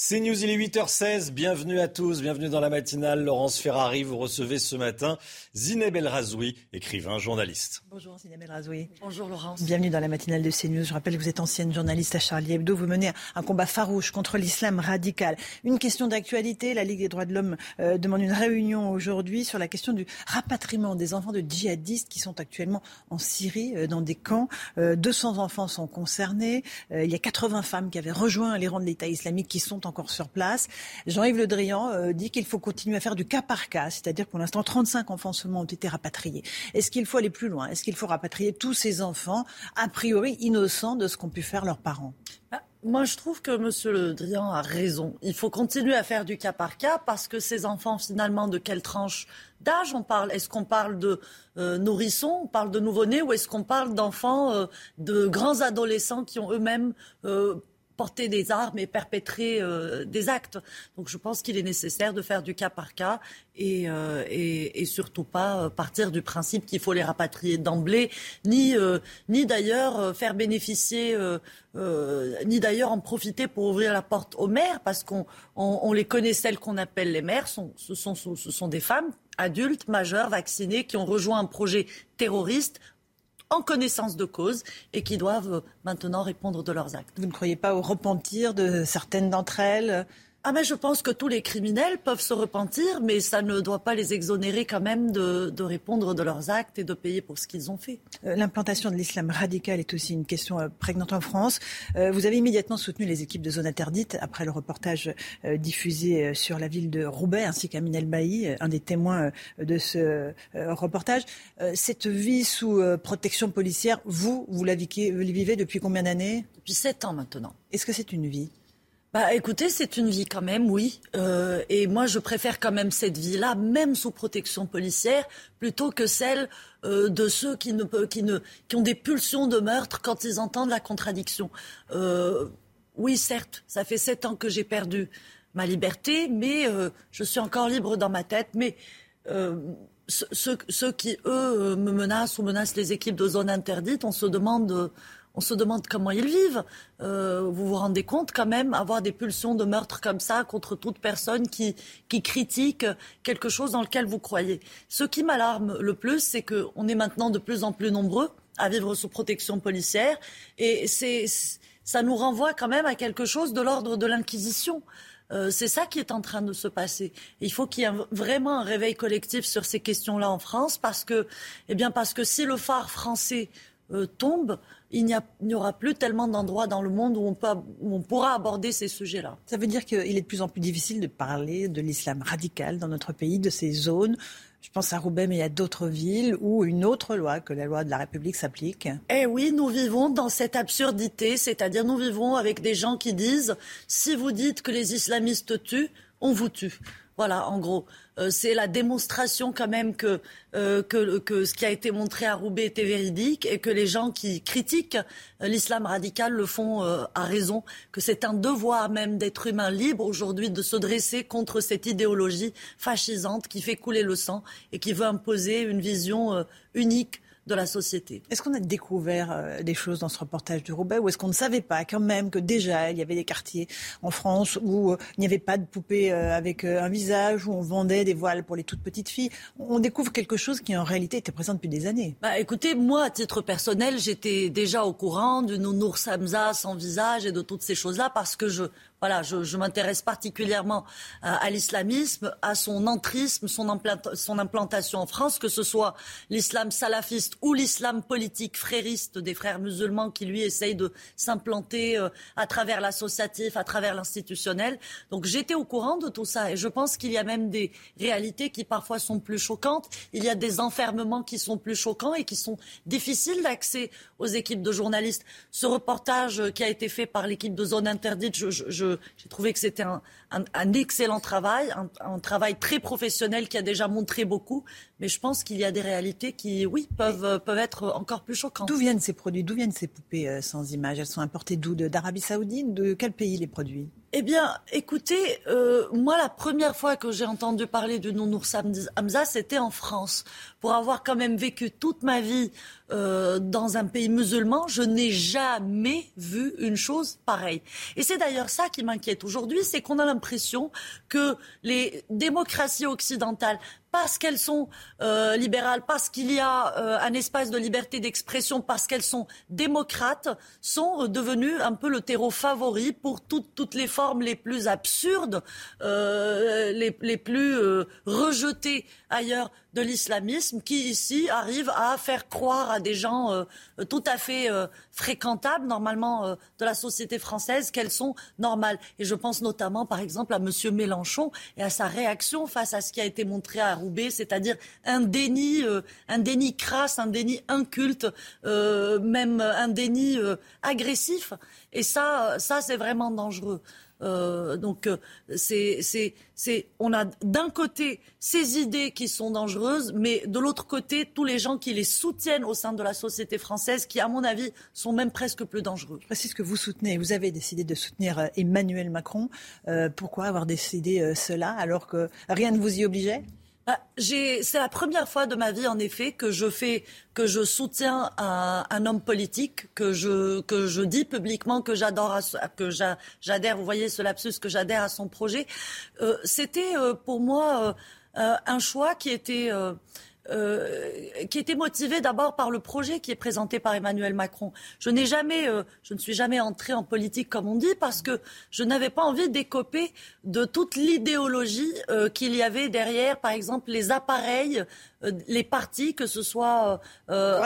C'est News, il est 8h16. Bienvenue à tous, bienvenue dans la matinale. Laurence Ferrari, vous recevez ce matin Zineb El Razoui, écrivain, journaliste. Bonjour Zineb El Razoui. Bonjour Laurence. Bienvenue dans la matinale de CNews. Je rappelle que vous êtes ancienne journaliste à Charlie Hebdo. Vous menez un combat farouche contre l'islam radical. Une question d'actualité. La Ligue des droits de l'homme euh, demande une réunion aujourd'hui sur la question du rapatriement des enfants de djihadistes qui sont actuellement en Syrie euh, dans des camps. 200 euh, enfants sont concernés. il y a 80 femmes qui avaient rejoint les rangs de l'État islamique qui sont encore sur place. Jean-Yves Le Drian euh, dit qu'il faut continuer à faire du cas par cas, c'est-à-dire pour l'instant 35 enfants seulement ont été rapatriés. Est-ce qu'il faut aller plus loin? Est-ce qu'il faut rapatrier tous ces enfants, a priori innocents de ce qu'ont pu faire leurs parents? Bah, moi, je trouve que M. Le Drian a raison. Il faut continuer à faire du cas par cas parce que ces enfants, finalement, de quelle tranche d'âge on parle? Est-ce qu'on parle de euh, nourrissons, on parle de nouveau-nés ou est-ce qu'on parle d'enfants, euh, de grands adolescents qui ont eux-mêmes porter des armes et perpétrer euh, des actes. Donc je pense qu'il est nécessaire de faire du cas par cas et, euh, surtout pas euh, partir du principe qu'il faut les rapatrier d'emblée, ni, ni d'ailleurs faire bénéficier, ni d'ailleurs en profiter pour ouvrir la porte aux mères, parce qu'on on, les connaît, celles qu'on appelle les mères, ce, sont, ce sont des femmes adultes, majeures, vaccinées, qui ont rejoint un projet terroriste en connaissance de cause et qui doivent maintenant répondre de leurs actes. Vous ne croyez pas au repentir de certaines d'entre elles ah mais je pense que tous les criminels peuvent se repentir, mais ça ne doit pas les exonérer quand même de, répondre de leurs actes et de payer pour ce qu'ils ont fait. Euh, l'implantation de l'islam radical est aussi une question euh, prégnante en France. Euh, vous avez immédiatement soutenu les équipes de zone interdite après le reportage diffusé sur la ville de Roubaix ainsi qu'Aminel Bailly, un des témoins de ce reportage. Cette vie sous protection policière, vous, vous la vivez depuis combien d'années? Depuis sept ans maintenant. Est-ce que c'est une vie? Bah, écoutez, c'est une vie quand même, oui. Euh, et moi, je préfère quand même cette vie-là, même sous protection policière, plutôt que celle euh, de ceux qui, ne, qui, ne, qui ont des pulsions de meurtre quand ils entendent la contradiction. Euh, oui, certes, ça fait sept ans que j'ai perdu ma liberté, mais je suis encore libre dans ma tête. Mais ceux, ceux, qui, eux, me menacent ou menacent les équipes de zone interdite, on se demande on se demande comment ils vivent. Euh, vous vous rendez compte quand même avoir des pulsions de meurtre comme ça contre toute personne qui, qui critique quelque chose dans lequel vous croyez. Ce qui m'alarme le plus, c'est qu'on est maintenant de plus en plus nombreux à vivre sous protection policière. Et c'est, ça nous renvoie quand même à quelque chose de l'ordre de l'Inquisition. Euh, c'est ça qui est en train de se passer. Il faut qu'il y ait vraiment un réveil collectif sur ces questions-là en France, parce que, eh bien, parce que si le phare français euh, tombe, il n'y aura plus tellement d'endroits dans le monde où on, peut, où on pourra aborder ces sujets-là. Ça veut dire qu'il est de plus en plus difficile de parler de l'islam radical dans notre pays, de ces zones je pense à Roubaix, mais il y a d'autres villes où une autre loi que la loi de la République s'applique. Eh oui, nous vivons dans cette absurdité, c'est-à-dire nous vivons avec des gens qui disent si vous dites que les islamistes tuent, on vous tue. Voilà, en gros. Euh, c'est la démonstration quand même euh, que, ce qui a été montré à Roubaix était véridique et que les gens qui critiquent euh, l'islam radical le font à raison, que c'est un devoir même d'être humain libre aujourd'hui de se dresser contre cette idéologie fascisante qui fait couler le sang et qui veut imposer une vision unique de la société. Est-ce qu'on a découvert euh, des choses dans ce reportage du Roubaix ou est-ce qu'on ne savait pas quand même que déjà il y avait des quartiers en France où euh, il n'y avait pas de poupées euh, avec un visage, où on vendait des voiles pour les toutes petites filles? On découvre quelque chose qui en réalité était présent depuis des années. Bah, écoutez, moi à titre personnel, j'étais déjà au courant du nounours Hamza sans visage et de toutes ces choses-là parce que je voilà, je, m'intéresse particulièrement à, l'islamisme, à son entrisme, son, implantation en France, que ce soit l'islam salafiste ou l'islam politique frériste des frères musulmans qui, lui, essayent de s'implanter euh, à travers l'associatif, à travers l'institutionnel. Donc j'étais au courant de tout ça et je pense qu'il y a même des réalités qui parfois sont plus choquantes. Il y a des enfermements qui sont plus choquants et qui sont difficiles d'accès aux équipes de journalistes. Ce reportage qui a été fait par l'équipe de Zone Interdite, je j'ai trouvé que c'était un, excellent travail, un, travail très professionnel qui a déjà montré beaucoup. Mais je pense qu'il y a des réalités qui, oui, peuvent, peuvent être encore plus choquantes. D'où viennent ces produits? D'où viennent ces poupées euh, sans image Elles sont importées d'où? D'Arabie Saoudite? De quel pays les produits? Eh bien, écoutez, euh, moi, la première fois que j'ai entendu parler du nounours Hamza, c'était en France. Pour avoir quand même vécu toute ma vie euh, dans un pays musulman, je n'ai jamais vu une chose pareille. Et c'est d'ailleurs ça qui m'inquiète aujourd'hui, c'est qu'on a l'impression que les démocraties occidentales, parce qu'elles sont euh, libérales, parce qu'il y a euh, un espace de liberté d'expression, parce qu'elles sont démocrates, sont euh, devenues un peu le terreau favori pour toutes les formes les plus absurdes, les, les, plus rejetées ailleurs de l'islamisme qui ici arrive à faire croire à des gens euh, tout à fait euh, fréquentables normalement euh, de la société française qu'elles sont normales. Et je pense notamment par exemple à M. Mélenchon et à sa réaction face à ce qui a été montré à Roubaix, c'est-à-dire un déni, un déni crasse, un déni inculte, même un déni agressif. Et ça, ça c'est vraiment dangereux. Euh, donc, euh, c'est, c'est, on a d'un côté ces idées qui sont dangereuses, mais de l'autre côté, tous les gens qui les soutiennent au sein de la société française, qui, à mon avis, sont même presque plus dangereux. C'est ce que vous soutenez. Vous avez décidé de soutenir euh, Emmanuel Macron. pourquoi avoir décidé cela alors que rien ne vous y obligeait? Bah, c'est la première fois de ma vie, en effet, que je fais, que je soutiens un, un homme politique, que je, que je dis publiquement que j'adhère. Vous voyez ce lapsus, que j'adhère à son projet. Euh, C'était euh, pour moi euh, un choix qui était euh, qui était motivé d'abord par le projet qui est présenté par Emmanuel Macron. Je n'ai jamais, euh, je ne suis jamais entrée en politique comme on dit parce que je n'avais pas envie d'écoper de toute l'idéologie euh, qu'il y avait derrière, par exemple les appareils les partis, que ce soit euh,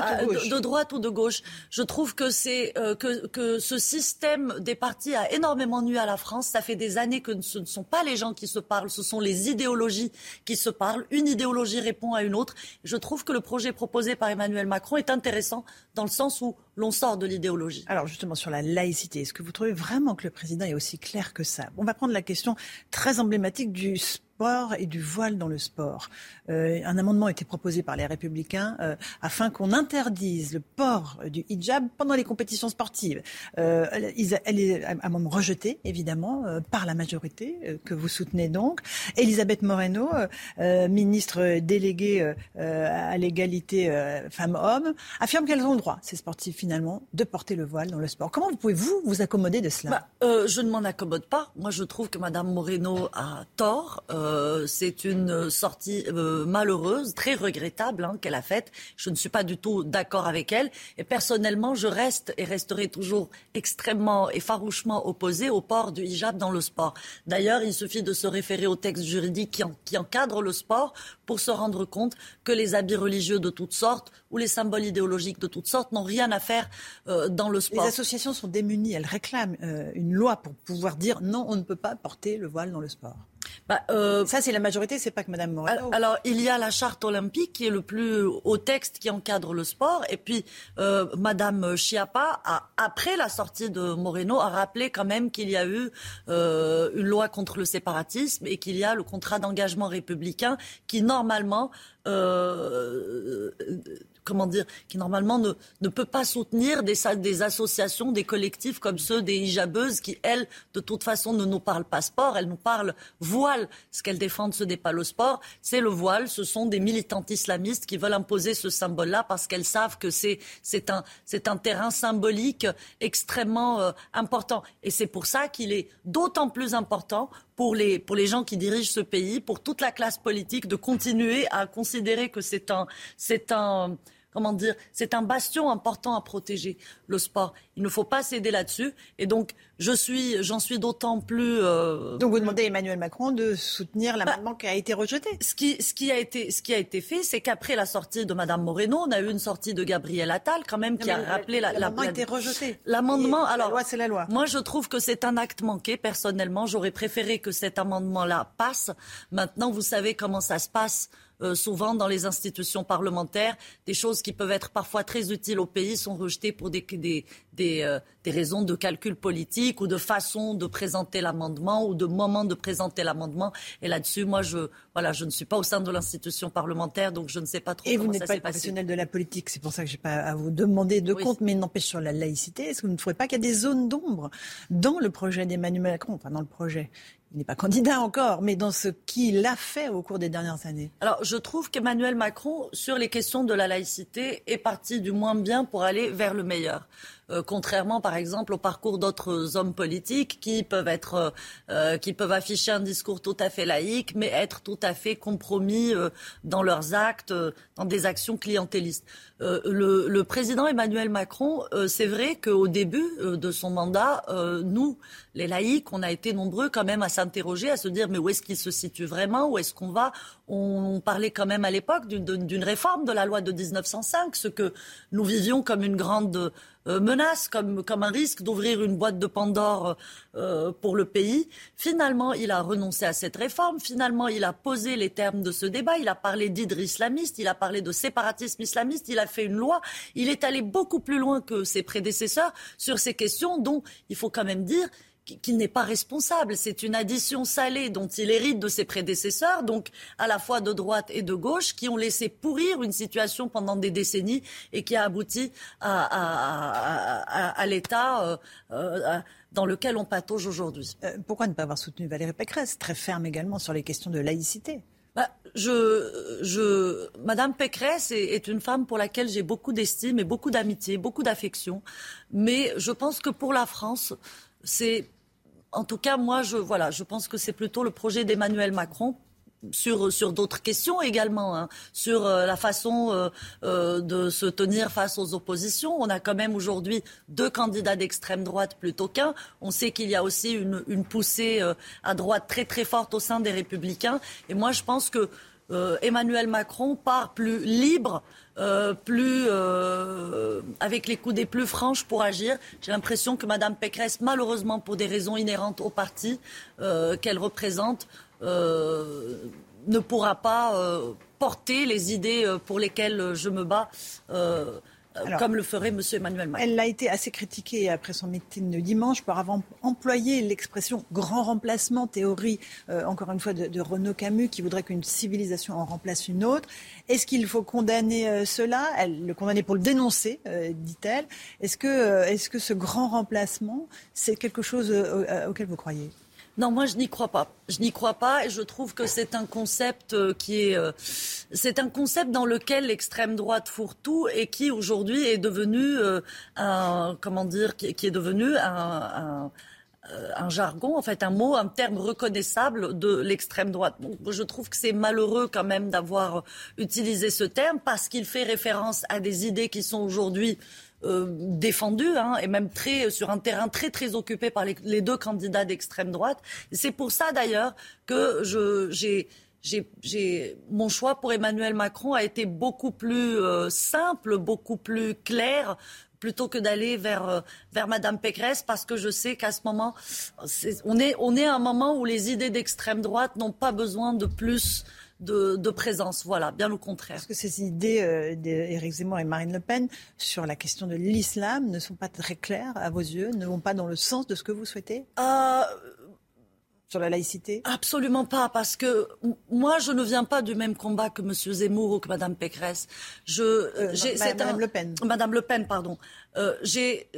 de, droite ou de gauche. Je trouve que c'est euh, que, que, ce système des partis a énormément nu à la France. Ça fait des années que ce ne sont pas les gens qui se parlent, ce sont les idéologies qui se parlent. Une idéologie répond à une autre. Je trouve que le projet proposé par Emmanuel Macron est intéressant dans le sens où l'on sort de l'idéologie. Alors justement sur la laïcité, est-ce que vous trouvez vraiment que le président est aussi clair que ça? On va prendre la question très emblématique du sport et du voile dans le sport. Euh, un amendement a été proposé par les Républicains euh, afin qu'on interdise le port du hijab pendant les compétitions sportives. Euh, elle est un amendement rejeté, évidemment, par la majorité que vous soutenez donc. Elisabeth Moreno, ministre déléguée à l'égalité femmes-hommes, affirme qu'elles ont le droit, ces sportifs finalement, de porter le voile dans le sport. Comment pouvez-vous vous accommoder de cela? Bah, Je ne m'en accommode pas. Moi, je trouve que Madame Moreno a tort. Euh, c'est une sortie euh, malheureuse, très regrettable hein, qu'elle a faite. Je ne suis pas du tout d'accord avec elle. Et personnellement, je reste et resterai toujours extrêmement et farouchement opposé au port du hijab dans le sport. D'ailleurs, il suffit de se référer au texte juridique qui, en, encadre le sport pour se rendre compte que les habits religieux de toutes sortes ou les symboles idéologiques de toutes sortes n'ont rien à faire euh, dans le sport. Les associations sont démunies. Elles réclament euh, une loi pour pouvoir dire non, on ne peut pas porter le voile dans le sport. Bah, euh, ça, c'est la majorité, c'est pas que Madame Moreno. Alors, il y a la charte olympique qui est le plus haut texte qui encadre le sport. Et puis, euh, Madame Chiappa, a, après la sortie de Moreno, a rappelé quand même qu'il y a eu euh, une loi contre le séparatisme et qu'il y a le contrat d'engagement républicain qui, normalement, euh, comment dire, qui normalement ne, ne peut pas soutenir des, associations, des collectifs comme ceux des hijabeuses qui, elles, de toute façon, ne nous parlent pas sport, elles nous parlent voile. Ce qu'elles défendent, ce n'est pas le sport, c'est le voile. Ce sont des militantes islamistes qui veulent imposer ce symbole-là parce qu'elles savent que c'est un, un terrain symbolique extrêmement euh, important. Et c'est pour ça qu'il est d'autant plus important pour les, pour les gens qui dirigent ce pays, pour toute la classe politique, de continuer à considérer que c'est un, c'est un, comment dire, c'est un bastion important à protéger, le sport. Il ne faut pas céder là-dessus. Et donc, je suis, j'en suis d'autant plus. Euh, donc, vous demandez à Emmanuel Macron de soutenir l'amendement qui a été rejeté. Ce qui, ce qui a été, ce qui a été fait, c'est qu'après la sortie de Madame Moreno, on a eu une sortie de Gabriel Attal, quand même, qui a rappelé la. L'amendement a été rejeté. L'amendement, alors. La loi, c'est la loi. Moi, je trouve que c'est un acte manqué. Personnellement, j'aurais préféré que cet amendement-là passe. Maintenant, vous savez comment ça se passe euh, souvent dans les institutions parlementaires, des choses qui peuvent être parfois très utiles au pays sont rejetées pour des, des, des, euh, des raisons de calcul politique ou de façon de présenter l'amendement ou de moment de présenter l'amendement. Et là-dessus, moi, je, voilà, je ne suis pas au sein de l'institution parlementaire, donc je ne sais pas trop Et comment vous n'êtes pas professionnel de la politique, c'est pour ça que je n'ai pas à vous demander de compte, mais n'empêche sur la laïcité, est-ce que vous ne trouvez pas qu'il y a des zones d'ombre dans le projet d'Emmanuel Macron, enfin dans le projet il n'est pas candidat encore, mais dans ce qu'il a fait au cours des dernières années Alors, je trouve qu'Emmanuel Macron, sur les questions de la laïcité, est parti du moins bien pour aller vers le meilleur. Euh, contrairement par exemple au parcours d'autres hommes politiques qui peuvent être, euh, qui peuvent afficher un discours tout à fait laïque, mais être tout à fait compromis euh, dans leurs actes, dans des actions clientélistes. Le, le, président Emmanuel Macron, c'est vrai qu'au début de son mandat, nous, les laïcs, on a été nombreux quand même à s'interroger, à se dire mais où est-ce qu'il se situe vraiment, où est-ce qu'on va? On parlait quand même à l'époque d'une réforme de la loi de 1905, ce que nous vivions comme une grande euh, menace, comme, comme un risque d'ouvrir une boîte de Pandore euh, pour le pays. Finalement, il a renoncé à cette réforme. Finalement, il a posé les termes de ce débat. Il a parlé d'hydre islamiste, il a parlé de séparatisme islamiste, il a fait une loi. Il est allé beaucoup plus loin que ses prédécesseurs sur ces questions dont il faut quand même dire qu'il n'est pas responsable. C'est une addition salée dont il hérite de ses prédécesseurs, donc à la fois de droite et de gauche, qui ont laissé pourrir une situation pendant des décennies et qui a abouti à, l'état euh, euh, dans lequel on patauge aujourd'hui. Euh, pourquoi ne pas avoir soutenu Valérie Pécresse, très ferme également sur les questions de laïcité? Bah, je, je, Madame Pécresse est, est, une femme pour laquelle j'ai beaucoup d'estime et beaucoup d'amitié, beaucoup d'affection. Mais je pense que pour la France, c'est, en tout cas, moi, je, voilà, pense que c'est plutôt le projet d'Emmanuel Macron sur, sur d'autres questions également, hein, sur euh, la façon euh, euh, de se tenir face aux oppositions. On a quand même aujourd'hui deux candidats d'extrême droite plutôt qu'un. On sait qu'il y a aussi une, une poussée à droite très très forte au sein des Républicains. Et moi, je pense que Emmanuel Macron part plus libre euh, plus euh, avec les coups des plus franches pour agir. J'ai l'impression que Mme Pécresse, malheureusement pour des raisons inhérentes au parti euh, qu'elle représente, ne pourra pas porter les idées pour lesquelles je me bats comme le ferait M. Emmanuel Macron. Elle a été assez critiquée après son meeting de dimanche pour avoir employé l'expression grand remplacement, théorie, euh, encore une fois, de, Renaud Camus, qui voudrait qu'une civilisation en remplace une autre. Est-ce qu'il faut condamner euh, cela? Elle le condamner pour le dénoncer, euh, dit-elle. Est-ce que, est -ce que ce grand remplacement, c'est quelque chose auquel vous croyez? Non, moi je n'y crois pas. Je n'y crois pas et je trouve que c'est un concept euh, qui est, euh, c'est un concept dans lequel l'extrême droite fourre tout et qui aujourd'hui est devenu euh, un, comment dire, qui, est devenu un, un jargon, en fait, un mot, un terme reconnaissable de l'extrême droite. je trouve que c'est malheureux quand même d'avoir utilisé ce terme parce qu'il fait référence à des idées qui sont aujourd'hui euh, défendues hein, et même très sur un terrain très très occupé par les, deux candidats d'extrême droite. C'est pour ça d'ailleurs que j'ai j'ai, mon choix pour Emmanuel Macron a été beaucoup plus euh, simple, beaucoup plus clair, plutôt que d'aller vers, euh, vers Madame Pécresse, parce que je sais qu'à ce moment, on, est, on est à un moment où les idées d'extrême droite n'ont pas besoin de plus de, de, présence. Voilà, bien au contraire. Est-ce que ces idées euh, d'Éric Zemmour et Marine Le Pen sur la question de l'islam ne sont pas très claires à vos yeux, ne vont pas dans le sens de ce que vous souhaitez? Euh, sur la laïcité? Absolument pas, parce que moi, je ne viens pas du même combat que M. Zemmour ou que Mme Pécresse. Je, euh, Madame Le Pen. Madame Le Pen, pardon. Euh, j'ai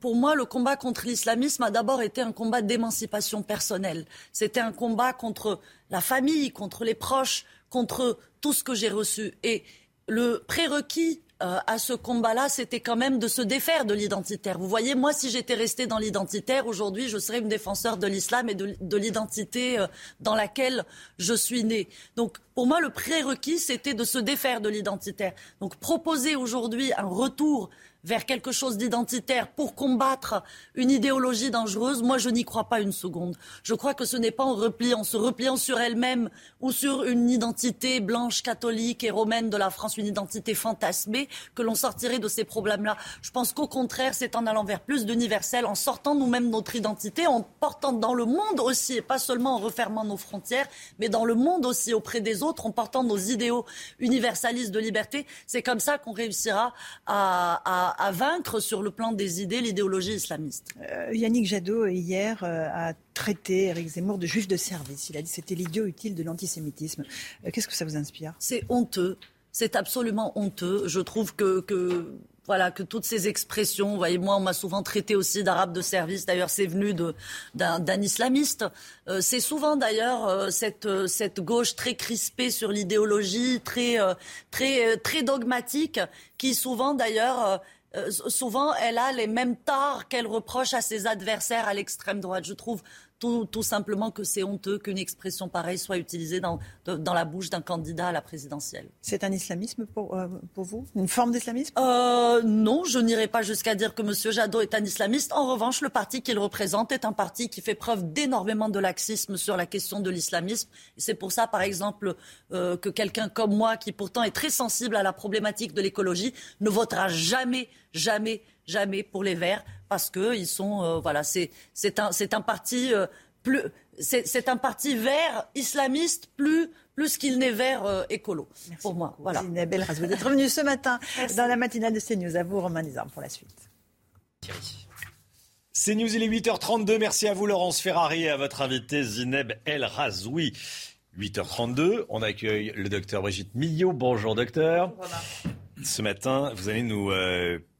pour moi, le combat contre l'islamisme a d'abord été un combat d'émancipation personnelle. C'était un combat contre la famille, contre les proches, contre tout ce que j'ai reçu. Et le prérequis euh, à ce combat-là, c'était quand même de se défaire de l'identitaire. Vous voyez, moi, si j'étais restée dans l'identitaire, aujourd'hui, je serais une défenseur de l'islam et de, de l'identité euh, dans laquelle je suis née. Donc, pour moi, le prérequis, c'était de se défaire de l'identitaire. Donc, proposer aujourd'hui un retour vers quelque chose d'identitaire pour combattre une idéologie dangereuse, moi je n'y crois pas une seconde. Je crois que ce n'est pas en, repliant, en se repliant sur elle-même ou sur une identité blanche, catholique et romaine de la France, une identité fantasmée, que l'on sortirait de ces problèmes-là. Je pense qu'au contraire, c'est en allant vers plus d'universel, en sortant nous-mêmes notre identité, en portant dans le monde aussi, et pas seulement en refermant nos frontières, mais dans le monde aussi auprès des autres, en portant nos idéaux universalistes de liberté. C'est comme ça qu'on réussira à à, vaincre sur le plan des idées l'idéologie islamiste. Euh, Yannick Jadot, hier, euh, a traité Eric Zemmour de juif de service. Il a dit que c'était l'idiot utile de l'antisémitisme. Euh, qu'est-ce que ça vous inspire? C'est honteux. C'est absolument honteux. Je trouve que, que voilà, que toutes ces expressions, vous voyez, moi, on m'a souvent traité aussi d'arabe de service. D'ailleurs, c'est venu d'un islamiste. Euh, c'est souvent, d'ailleurs, euh, cette, euh, cette gauche très crispée sur l'idéologie, très, très, très dogmatique, qui souvent, d'ailleurs, souvent, elle a les mêmes tares qu'elle reproche à ses adversaires à l'extrême droite. Je trouve tout, simplement que c'est honteux qu'une expression pareille soit utilisée dans, dans la bouche d'un candidat à la présidentielle. C'est un islamisme pour, euh, pour vous? Une forme d'islamisme? Euh, Non, je n'irai pas jusqu'à dire que M. Jadot est un islamiste. En revanche, le parti qu'il représente est un parti qui fait preuve d'énormément de laxisme sur la question de l'islamisme. C'est pour ça, par exemple, euh, que quelqu'un comme moi, qui pourtant est très sensible à la problématique de l'écologie, ne votera jamais, jamais, jamais pour les Verts parce que ils sont euh, voilà c'est c'est un c'est un parti euh, plus c'est un parti vert islamiste plus plus qu'il n'est vert euh, écolo pour moi. Voilà. Vous êtes revenu ce matin dans la matinale de CNews. À vous, Romain Nizam, pour la suite. CNews, il est 8h32. Merci à vous, Laurence Ferrari, et à votre invité Zineb El Razoui. 8h32, on accueille le docteur Brigitte Millot. Bonjour, docteur. Ce matin, vous allez nous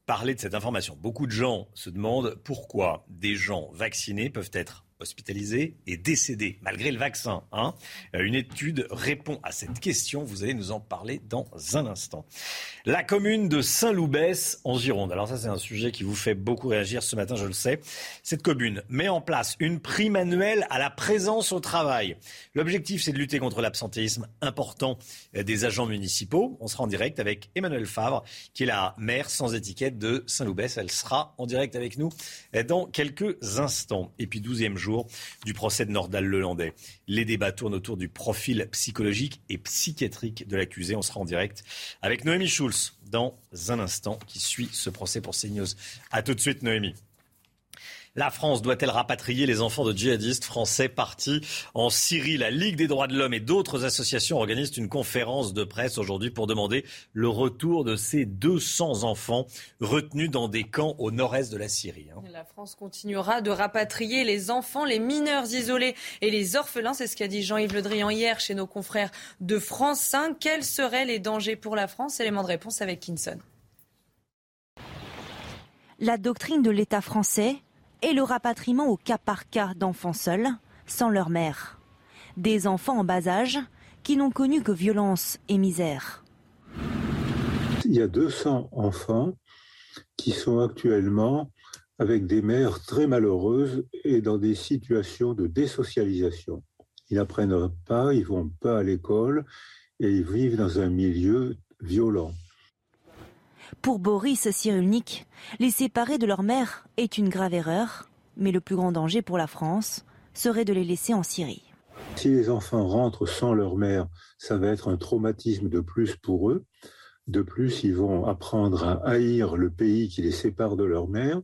parler de cette information. Beaucoup de gens se demandent pourquoi des gens vaccinés peuvent être hospitalisés et décédés malgré le vaccin. Hein. Euh, une étude répond à cette question. Vous allez nous en parler dans un instant. La commune de Saint-Loubès en Gironde. Alors ça, c'est un sujet qui vous fait beaucoup réagir ce matin, je le sais. Cette commune met en place une prime annuelle à la présence au travail. L'objectif, c'est de lutter contre l'absentéisme important des agents municipaux. On sera en direct avec Emmanuel Favre, qui est la maire sans étiquette de Saint-Loubès. Elle sera en direct avec nous dans quelques instants. Et puis, douzième jour du procès de Nordal Lelandais. Les débats tournent autour du profil psychologique et psychiatrique de l'accusé. On sera en direct avec Noémie Schulz dans un instant qui suit ce procès pour CNews. A tout de suite Noémie. La France doit-elle rapatrier les enfants de djihadistes français partis en Syrie? La Ligue des droits de l'homme et d'autres associations organisent une conférence de presse aujourd'hui pour demander le retour de ces 200 enfants retenus dans des camps au nord-est de la Syrie. Hein. La France continuera de rapatrier les enfants, les mineurs isolés et les orphelins. C'est ce qu'a dit Jean-Yves Le Drian hier chez nos confrères de France 5. Quels seraient les dangers pour la France? Élément de réponse avec Kinson. La doctrine de l'État français et le rapatriement au cas par cas d'enfants seuls, sans leur mère. Des enfants en bas âge qui n'ont connu que violence et misère. Il y a 200 enfants qui sont actuellement avec des mères très malheureuses et dans des situations de désocialisation. Ils n'apprennent pas, ils vont pas à l'école et ils vivent dans un milieu violent. Pour Boris Cyrulnik, les séparer de leur mère est une grave erreur, mais le plus grand danger pour la France serait de les laisser en Syrie. Si les enfants rentrent sans leur mère, ça va être un traumatisme de plus pour eux. De plus, ils vont apprendre à haïr le pays qui les sépare de leur mère.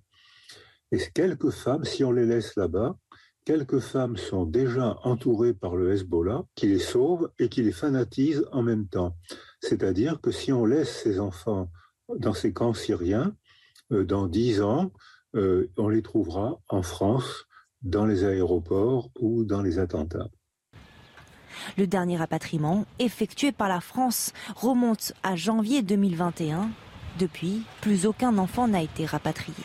Et quelques femmes, si on les laisse là-bas, quelques femmes sont déjà entourées par le Hezbollah qui les sauve et qui les fanatise en même temps. C'est-à-dire que si on laisse ces enfants dans ces camps syriens, euh, dans dix ans, euh, on les trouvera en France, dans les aéroports ou dans les attentats. Le dernier rapatriement, effectué par la France, remonte à janvier 2021. Depuis, plus aucun enfant n'a été rapatrié.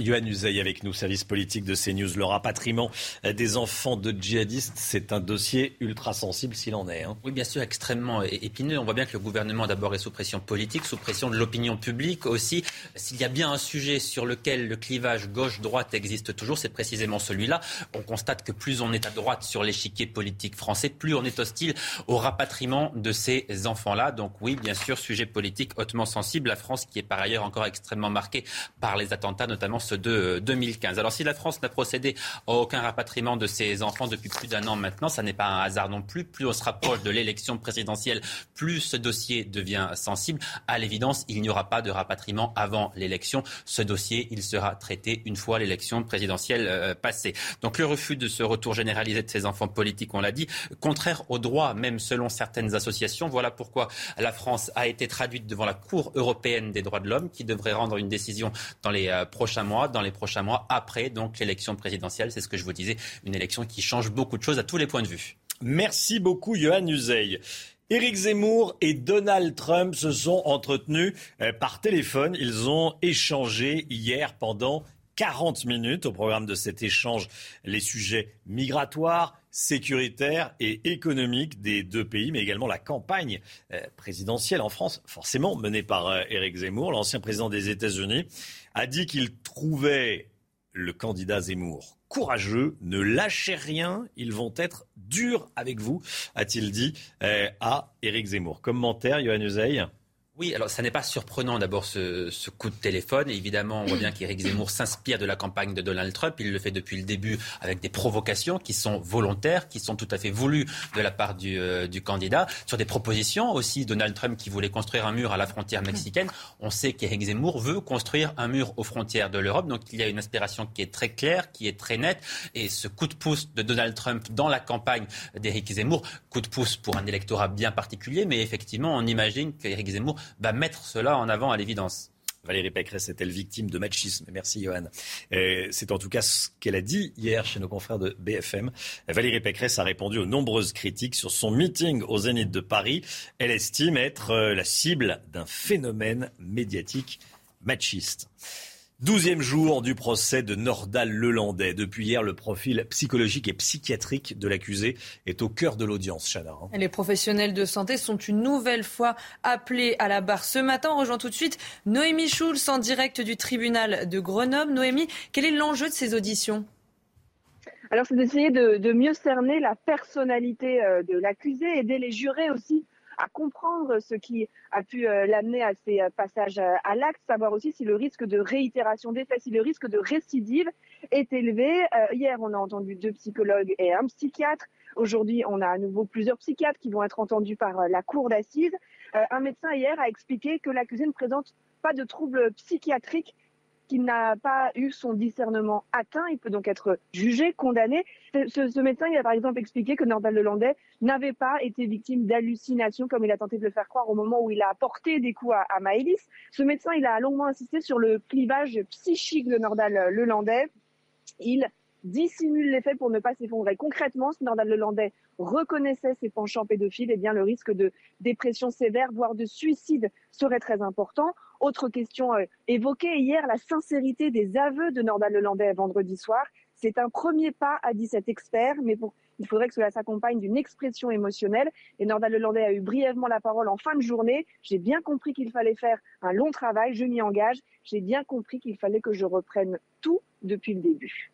Yohann Uzey avec nous, service politique de CNews. Le rapatriement des enfants de djihadistes, c'est un dossier ultra sensible s'il en est. Hein. Oui, bien sûr, extrêmement épineux. On voit bien que le gouvernement d'abord est sous pression politique, sous pression de l'opinion publique aussi. S'il y a bien un sujet sur lequel le clivage gauche-droite existe toujours, c'est précisément celui-là. On constate que plus on est à droite sur l'échiquier politique français, plus on est hostile au rapatriement de ces enfants-là. Donc oui, bien sûr, sujet politique hautement sensible. La France qui est par ailleurs encore extrêmement marquée par les attentats, notamment de 2015. Alors si la France n'a procédé à aucun rapatriement de ses enfants depuis plus d'un an maintenant, ça n'est pas un hasard non plus. Plus on se rapproche de l'élection présidentielle, plus ce dossier devient sensible. À l'évidence, il n'y aura pas de rapatriement avant l'élection. Ce dossier, il sera traité une fois l'élection présidentielle euh, passée. Donc le refus de ce retour généralisé de ces enfants politiques, on l'a dit, contraire au droit, même selon certaines associations. Voilà pourquoi la France a été traduite devant la Cour européenne des droits de l'homme, qui devrait rendre une décision dans les euh, prochains mois dans les prochains mois, après donc l'élection présidentielle. C'est ce que je vous disais, une élection qui change beaucoup de choses à tous les points de vue. Merci beaucoup, Johan Uzey. Éric Zemmour et Donald Trump se sont entretenus euh, par téléphone. Ils ont échangé hier pendant 40 minutes. Au programme de cet échange, les sujets migratoires, sécuritaires et économiques des deux pays, mais également la campagne euh, présidentielle en France, forcément menée par euh, Éric Zemmour, l'ancien président des États-Unis a dit qu'il trouvait le candidat Zemmour courageux, ne lâchez rien, ils vont être durs avec vous, a-t-il dit euh, à Éric Zemmour. Commentaire, Johan Uzey oui, alors ça n'est pas surprenant d'abord ce, ce, coup de téléphone. Évidemment, on voit bien qu'Éric Zemmour s'inspire de la campagne de Donald Trump. Il le fait depuis le début avec des provocations qui sont volontaires, qui sont tout à fait voulues de la part du, euh, du candidat. Sur des propositions aussi, Donald Trump qui voulait construire un mur à la frontière mexicaine. On sait qu'Éric Zemmour veut construire un mur aux frontières de l'Europe. Donc il y a une aspiration qui est très claire, qui est très nette. Et ce coup de pouce de Donald Trump dans la campagne d'Éric Zemmour, coup de pouce pour un électorat bien particulier, mais effectivement, on imagine qu'Éric Zemmour va mettre cela en avant à l'évidence. Valérie Pécresse est-elle victime de machisme? Merci Johan. C'est en tout cas ce qu'elle a dit hier chez nos confrères de BFM. Valérie Pécresse a répondu aux nombreuses critiques sur son meeting au Zénith de Paris. Elle estime être euh, la cible d'un phénomène médiatique machiste. Douzième jour du procès de Nordal Lelandais. Depuis hier, le profil psychologique et psychiatrique de l'accusé est au cœur de l'audience, Chana. Hein. Les professionnels de santé sont une nouvelle fois appelés à la barre ce matin. On rejoint tout de suite Noémie Schulz en direct du tribunal de Grenoble. Noémie, quel est l'enjeu de ces auditions? Alors, c'est d'essayer de, de, mieux cerner la personnalité euh, de l'accusé, aider les jurés aussi à comprendre ce qui a pu euh, l'amener à ces euh, passages euh, à l'acte, savoir aussi si le risque de réitération des faits, si le risque de récidive est élevé. hier, on a entendu deux psychologues et un psychiatre. Aujourd'hui, on a à nouveau plusieurs psychiatres qui vont être entendus par la cour d'assises. un médecin hier a expliqué que l'accusé ne présente pas de troubles psychiatriques qu'il n'a pas eu son discernement atteint. Il peut donc être jugé, condamné. Ce, médecin, il a par exemple expliqué que Nordal Lelandais n'avait pas été victime d'hallucinations comme il a tenté de le faire croire au moment où il a porté des coups à, à Maëlys. Ce médecin, il a longuement insisté sur le clivage psychique de Nordal Lelandais. Il dissimule les faits pour ne pas s'effondrer. Concrètement, si Nordal Lelandais reconnaissait ses penchants pédophiles, eh bien, le risque de dépression sévère, voire de suicide serait très important. Autre question euh, évoquée hier, la sincérité des aveux de Nordal Lelandais vendredi soir. C'est un premier pas, a dit cet expert, mais il faudrait que cela s'accompagne d'une expression émotionnelle. Et Nordal Lelandais a eu brièvement la parole en fin de journée. J'ai bien compris qu'il fallait faire un long travail, je m'y engage. J'ai bien compris qu'il fallait que je reprenne tout depuis le début.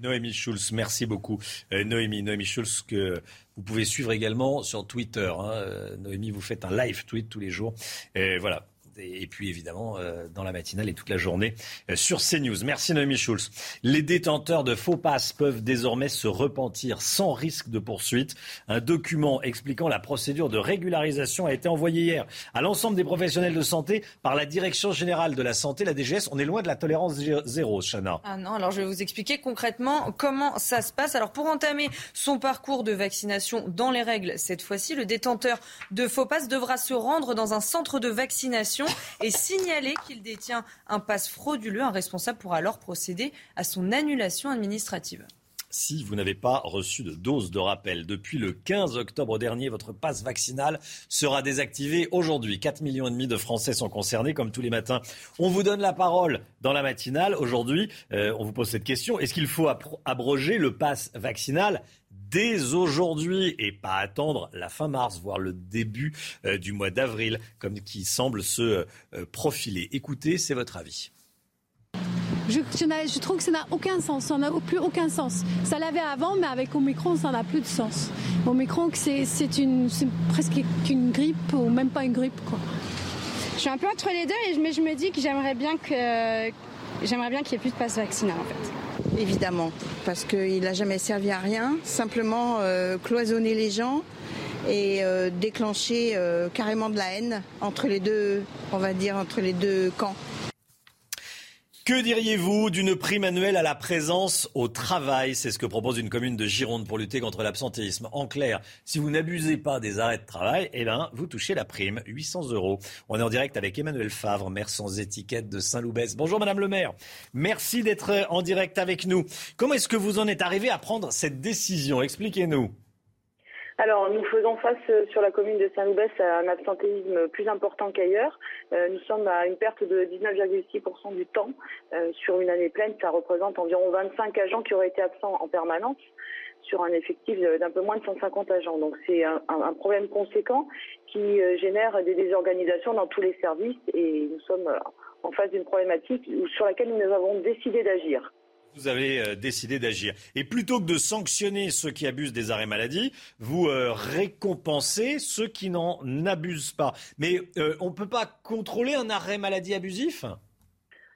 Noémie Schulz, merci beaucoup. Euh, Noémie, Noémie Schulz, que vous pouvez suivre également sur Twitter. Hein. Euh, Noémie, vous faites un live tweet tous les jours. Et voilà, et puis évidemment euh, dans la matinale et toute la journée euh, sur CNews. Merci Noémie Schulz. Les détenteurs de faux passes peuvent désormais se repentir sans risque de poursuite. Un document expliquant la procédure de régularisation a été envoyé hier à l'ensemble des professionnels de santé par la Direction générale de la santé, la DGS. On est loin de la tolérance zéro, Chana. Ah non, alors je vais vous expliquer concrètement comment ça se passe. Alors pour entamer son parcours de vaccination dans les règles, cette fois-ci, le détenteur de faux passes devra se rendre dans un centre de vaccination et signaler qu'il détient un passe frauduleux. Un responsable pourra alors procéder à son annulation administrative si vous n'avez pas reçu de dose de rappel. Depuis le 15 octobre dernier, votre passe vaccinal sera désactivé aujourd'hui. 4 millions de Français sont concernés, comme tous les matins. On vous donne la parole dans la matinale. Aujourd'hui, euh, on vous pose cette question. Est-ce qu'il faut abroger le passe vaccinal dès aujourd'hui et pas attendre la fin mars, voire le début euh, du mois d'avril, comme qui semble se euh, profiler. Écoutez, c'est votre avis. Je, je, trouve que ça n'a aucun sens, ça n'a plus aucun sens. Ça l'avait avant, mais avec Omicron, ça n'a plus de sens. Omicron, c'est presque une grippe ou même pas une grippe. Quoi. Je suis un peu entre les deux, mais je me dis que j'aimerais bien que j'aimerais bien qu'il n'y ait plus de passe vaccinal en fait. Évidemment, parce qu'il n'a jamais servi à rien, simplement euh, cloisonner les gens et euh, déclencher euh, carrément de la haine entre les deux, on va dire, entre les deux camps. Que diriez-vous d'une prime annuelle à la présence au travail? C'est ce que propose une commune de Gironde pour lutter contre l'absentéisme. En clair, si vous n'abusez pas des arrêts de travail, eh ben, vous touchez la prime, 800 euros. On est en direct avec Emmanuel Favre, maire sans étiquette de Saint-Loubès. Bonjour Madame le maire. Merci d'être en direct avec nous. Comment est-ce que vous en êtes arrivé à prendre cette décision? Expliquez-nous. Alors, nous faisons face euh, sur la commune de Saint-Loubès à un absentéisme plus important qu'ailleurs. Euh, nous sommes à une perte de 19,6% du temps euh, sur une année pleine. Ça représente environ 25 agents qui auraient été absents en permanence sur un effectif d'un peu moins de 150 agents. Donc c'est un, un, problème conséquent qui génère des désorganisations dans tous les services et nous sommes en face d'une problématique sur laquelle nous avons décidé d'agir vous avez euh, décidé d'agir. Et plutôt que de sanctionner ceux qui abusent des arrêts maladie, vous euh, récompensez ceux qui n'en abusent pas. Mais euh, on ne peut pas contrôler un arrêt maladie abusif?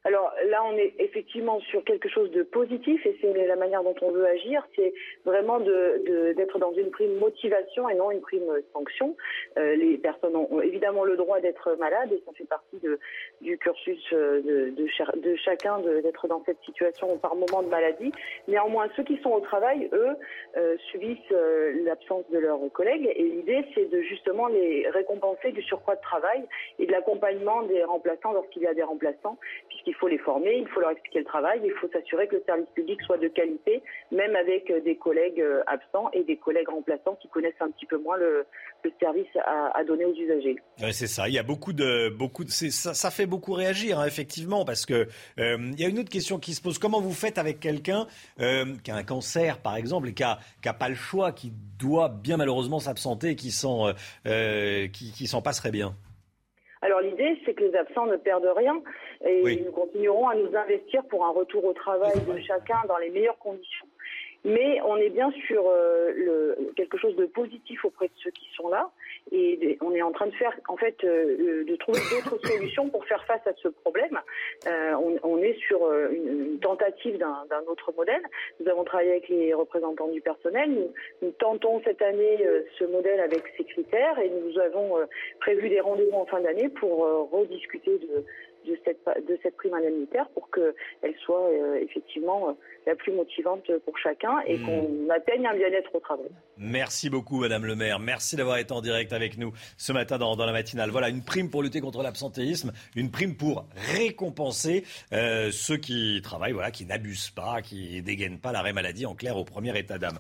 Alors là, on est effectivement sur quelque chose de positif et c'est la manière dont on veut agir, c'est vraiment d'être dans une prime motivation et non une prime sanction. Euh, les personnes ont, évidemment le droit d'être malades et ça fait partie du cursus euh, de, de, chacun d'être dans cette situation par moment de maladie. Néanmoins, ceux qui sont au travail, eux, euh, subissent l'absence de leurs collègues et l'idée, c'est de justement les récompenser du surcroît de travail et de l'accompagnement des remplaçants lorsqu'il y a des remplaçants, faut les former, il faut leur expliquer le travail, il faut s'assurer que le service public soit de qualité, même avec euh, des collègues euh, absents et des collègues remplaçants qui connaissent un petit peu moins le, service à, donner aux usagers. c'est ça. Il y a beaucoup de beaucoup. Ça, fait beaucoup réagir hein, effectivement parce que euh, il y a une autre question qui se pose. Comment vous faites avec quelqu'un qui a un cancer par exemple et qui a, pas le choix, qui doit bien malheureusement s'absenter et qui s'en qui s'en passerait bien? Alors l'idée, c'est que les absents ne perdent rien et nous continuerons à nous investir pour un retour au travail de chacun dans les meilleures conditions. Mais on est bien sur euh, le, quelque chose de positif auprès de ceux qui sont là et on est en train de faire, en fait, euh, de trouver d'autres solutions pour faire face à ce problème. Euh, on, on, est sur une, tentative d'un autre modèle. Nous avons travaillé avec les représentants du personnel. Nous, nous tentons cette année ce modèle avec ces critères et nous avons prévu des rendez-vous en fin d'année pour rediscuter de, de cette, de cette prime indemnitaire pour qu'elle soit euh, effectivement euh, la plus motivante pour chacun et hmm. qu'on atteigne un bien-être au travail. Merci beaucoup, Madame le maire. Merci d'avoir été en direct avec nous ce matin dans, dans, la matinale. Voilà, une prime pour lutter contre l'absentéisme, une prime pour récompenser euh, ceux qui travaillent, voilà, qui n'abusent pas, qui dégainent pas l'arrêt maladie, en clair, au premier état d'âme.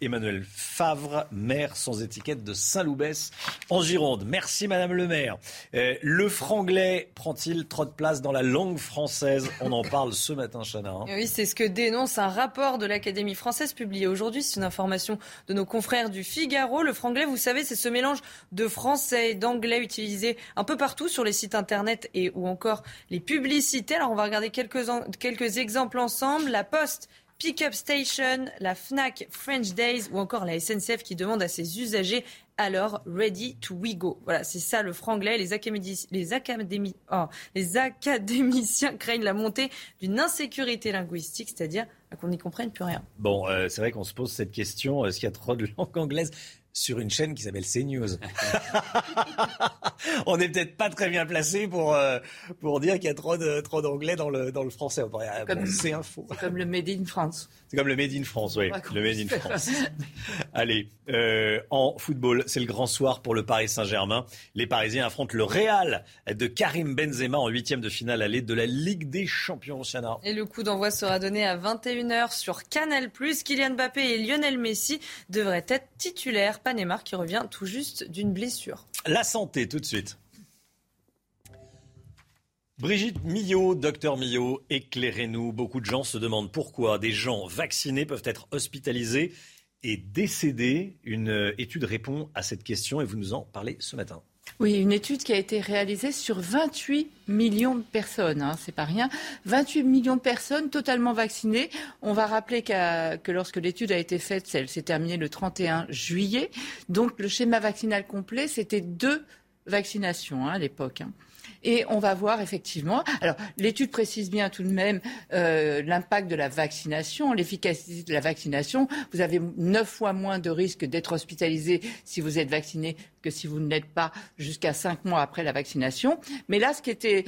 Emmanuel Favre, maire sans étiquette de Saint-Loubès, en Gironde. Merci, Madame le maire. le franglais prend a-t-il trop de place dans la langue française? On en parle ce matin, Chana. Hein. Oui, c'est ce que dénonce un rapport de l'Académie française publié aujourd'hui. C'est une information de nos confrères du Figaro. Le franglais, vous savez, c'est ce mélange de français et d'anglais utilisé un peu partout sur les sites internet et ou encore les publicités. Alors on va regarder quelques, quelques exemples ensemble. La Poste Pickup Station, la FNAC French Days ou encore la SNCF qui demande à ses usagers alors ready to we go. Voilà, c'est ça le franglais. Les, les, oh, les académiciens craignent la montée d'une insécurité linguistique, c'est-à-dire qu'on n'y comprenne plus rien. Bon, euh, c'est vrai qu'on se pose cette question, est-ce qu'il y a trop de langue anglaise sur une chaîne qui s'appelle CNews. on n'est peut-être pas très bien placé pour, euh, pour dire qu'il y a trop, de, trop d'anglais dans le, dans le français. On pourrait, comme, c'est info. C'est comme le Made in France. C'est comme le Made in France, oui. Le Made in France. Allez, euh, en football, c'est le grand soir pour le Paris Saint-Germain. Les Parisiens affrontent le Real de Karim Benzema en huitième de finale allée de la Ligue des Champions. Chana. Et le coup d'envoi sera donné à 21h sur Canal+. Kylian Mbappé et Lionel Messi devraient être titulaires Panemar qui revient tout juste d'une blessure. La santé, tout de suite. Brigitte Millot, docteur Millot, éclairez-nous. Beaucoup de gens se demandent pourquoi des gens vaccinés peuvent être hospitalisés et décédés. Une étude répond à cette question et vous nous en parlez ce matin. Oui, une étude qui a été réalisée sur 28 millions de personnes, hein, c'est pas rien. 28 millions de personnes totalement vaccinées. On va rappeler que lorsque l'étude a été faite, elle s'est terminée le 31 juillet. Donc le schéma vaccinal complet, c'était deux vaccinations hein, à l'époque. Hein. Et on va voir effectivement. Alors, l'étude précise bien tout de même euh, l'impact de la vaccination, l'efficacité de la vaccination. Vous avez neuf fois moins de risque d'être hospitalisé si vous êtes vacciné que si vous ne l'êtes pas jusqu'à cinq mois après la vaccination. Mais là, ce qui était,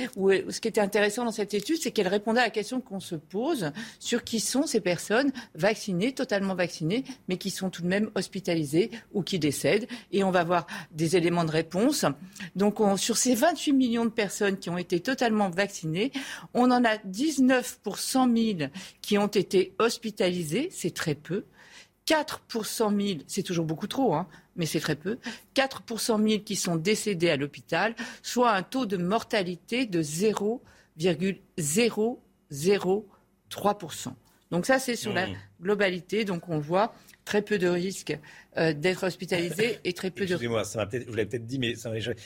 intéressant dans cette étude, c'est qu'elle répondait à la question qu'on se pose sur qui sont ces personnes vaccinées, totalement vaccinées, mais qui sont tout de même hospitalisées ou qui décèdent. Et on va voir des éléments de réponse. Donc, sur ces 28 millions de personnes qui ont été totalement vaccinées, on en a 19 pour 100 000 qui ont été hospitalisées, c'est très peu. 4 pour 100 000, c'est toujours beaucoup trop, hein, mais c'est très peu. 4 pour 100 000 qui sont décédés à l'hôpital, soit un taux de mortalité de 0,003%. Donc ça, c'est sur la mmh. globalité. Donc on voit très peu de risques euh, d'être hospitalisé et très peu de. Excusez-moi, ça peut vous l'avez peut-être dit, mais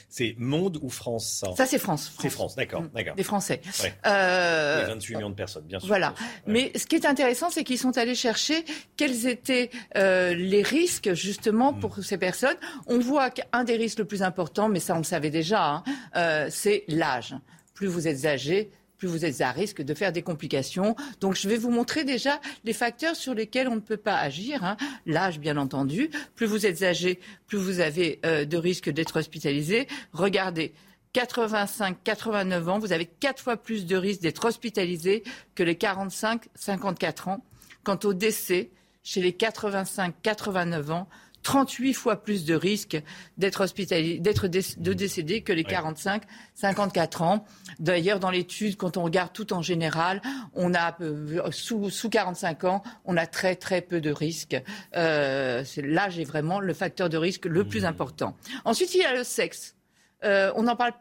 c'est Monde ou France? Ça Ça c'est France. C'est France, d'accord, mm. d'accord. Des Français. Ouais. Euh... 28 millions de personnes, bien sûr. Voilà. Mais ce qui est intéressant, c'est qu'ils sont allés chercher quels étaient euh, les risques justement pour mm. ces personnes. On voit qu'un des risques le plus important, mais ça on le savait déjà, hein, c'est l'âge. Plus vous êtes âgé, plus vous êtes à risque de faire des complications. Donc je vais vous montrer déjà les facteurs sur lesquels on ne peut pas agir. Hein. L'âge, bien entendu. Plus vous êtes âgé, plus vous avez euh, de risques d'être hospitalisé. Regardez. 85-89 ans, vous avez quatre fois plus de risques d'être hospitalisé que les 45-54 ans. Quant au décès, chez les 85-89 ans, 38 fois plus de risques d'être hospitalisé, d'être de décéder que les 45, 54 ans. D'ailleurs, dans l'étude, quand on regarde tout en général, on a euh, sous, sous 45 ans, on a très très peu de risques. Euh, L'âge est vraiment le facteur de risque le plus mmh. important. Ensuite, il y a le sexe. Euh, on en parle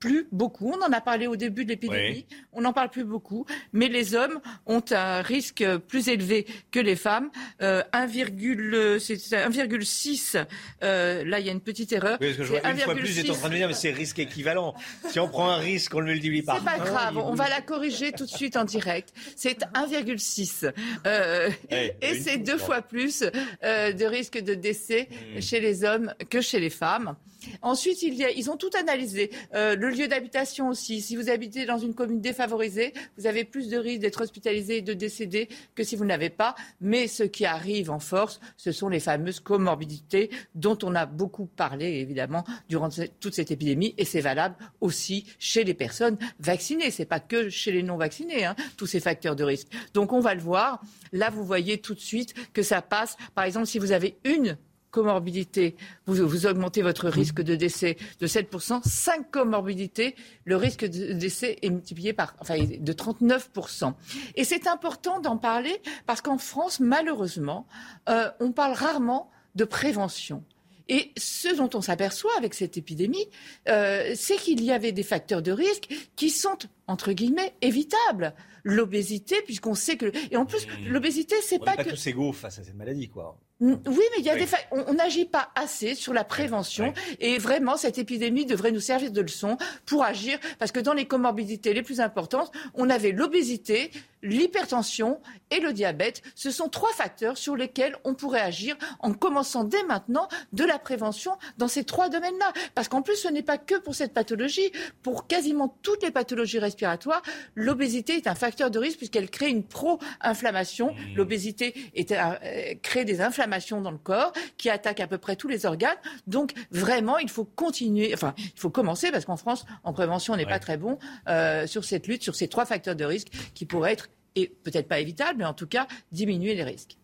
plus beaucoup. On en a parlé au début de l'épidémie. On n'en parle plus beaucoup. Mais les hommes ont un risque plus élevé que les femmes. Euh, 1,6. Euh, là, il y a une petite erreur. Oui, parce que je vois une fois plus, j'étais en train de me dire, mais c'est risque équivalent. Si on prend un risque, on le multiplie par C'est pas grave. On va la corriger tout de suite en direct. C'est 1,6. Euh, et c'est deux fois plus euh, de risque de décès hmm. chez les hommes que chez les femmes. Ensuite, ils ont tout analysé. Euh, le lieu d'habitation aussi. Si vous habitez dans une commune défavorisée, vous avez plus de risques d'être hospitalisé et de décéder que si vous n'avez pas. Mais ce qui arrive en force, ce sont les fameuses comorbidités dont on a beaucoup parlé, évidemment, durant toute cette épidémie. Et c'est valable aussi chez les personnes vaccinées. C'est pas que chez les non vaccinés, hein, tous ces facteurs de risque. Donc on va le voir. Là, vous voyez tout de suite que ça passe. Par exemple, si vous avez une comorbidité, vous, vous, augmentez votre risque de décès de 7%. 5 comorbidités, le risque de décès est multiplié par, enfin, de 39%. Et c'est important d'en parler parce qu'en France, malheureusement, euh, on parle rarement de prévention. Et ce dont on s'aperçoit avec cette épidémie, euh, c'est qu'il y avait des facteurs de risque qui sont entre guillemets évitables l'obésité, puisqu'on sait que. Et en plus, l'obésité, c'est pas, pas que. tous égaux face à cette maladie, quoi. Oui, mais il y a des on n'agit pas assez sur la prévention et vraiment cette épidémie devrait nous servir de leçon pour agir parce que dans les comorbidités les plus importantes, on avait l'obésité, l'hypertension et le diabète. Ce sont trois facteurs sur lesquels on pourrait agir en commençant dès maintenant de la prévention dans ces trois domaines-là. Parce qu'en plus, ce n'est pas que pour cette pathologie. Pour quasiment toutes les pathologies respiratoires, l'obésité est un facteur de risque puisqu'elle crée une pro-inflammation. Mmh. L'obésité euh, crée des inflammations dans le corps qui attaquent à peu près tous les organes. Donc vraiment, il faut continuer, enfin, il faut commencer parce qu'en France, en prévention, on n'est pas très bon euh, sur cette lutte, sur ces trois facteurs de risque qui pourraient être et peut-être pas évitable, mais en tout cas diminuer les risques.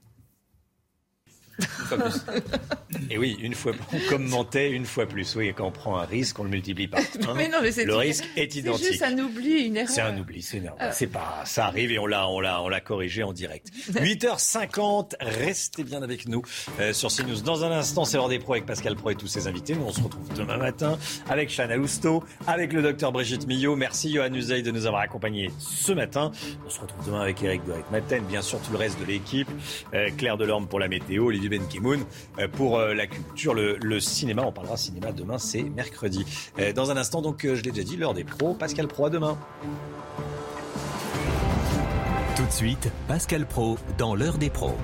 Et oui, une fois, on commentait une fois plus. Oui, quand on prend un risque, on le multiplie par un. mais non, mais le risque est identique. C'est juste un oubli, une erreur. C'est un oubli, c'est euh. C'est pas, ça arrive et on l'a, on l'a, on l'a corrigé en direct. 8h50, restez bien avec nous euh, sur CNews. Dans un instant, c'est l'heure des pros avec Pascal Pro et tous ses invités. Nous, on se retrouve demain matin avec Chana Lousteau, avec le docteur Brigitte Millot. Merci Johan Uzey de nous avoir accompagnés ce matin. On se retrouve demain avec Eric Doric Maten, bien sûr tout le reste de l'équipe. Euh, Claire Delorme pour la météo, Olivier Ben Kimoun pour la culture, le, cinéma. On parlera cinéma demain, c'est mercredi. Euh, dans un instant, donc, euh, je l'ai déjà dit, l'heure des pros. Pascal Pro, à demain. Tout de suite, Pascal Pro dans l'heure des pros.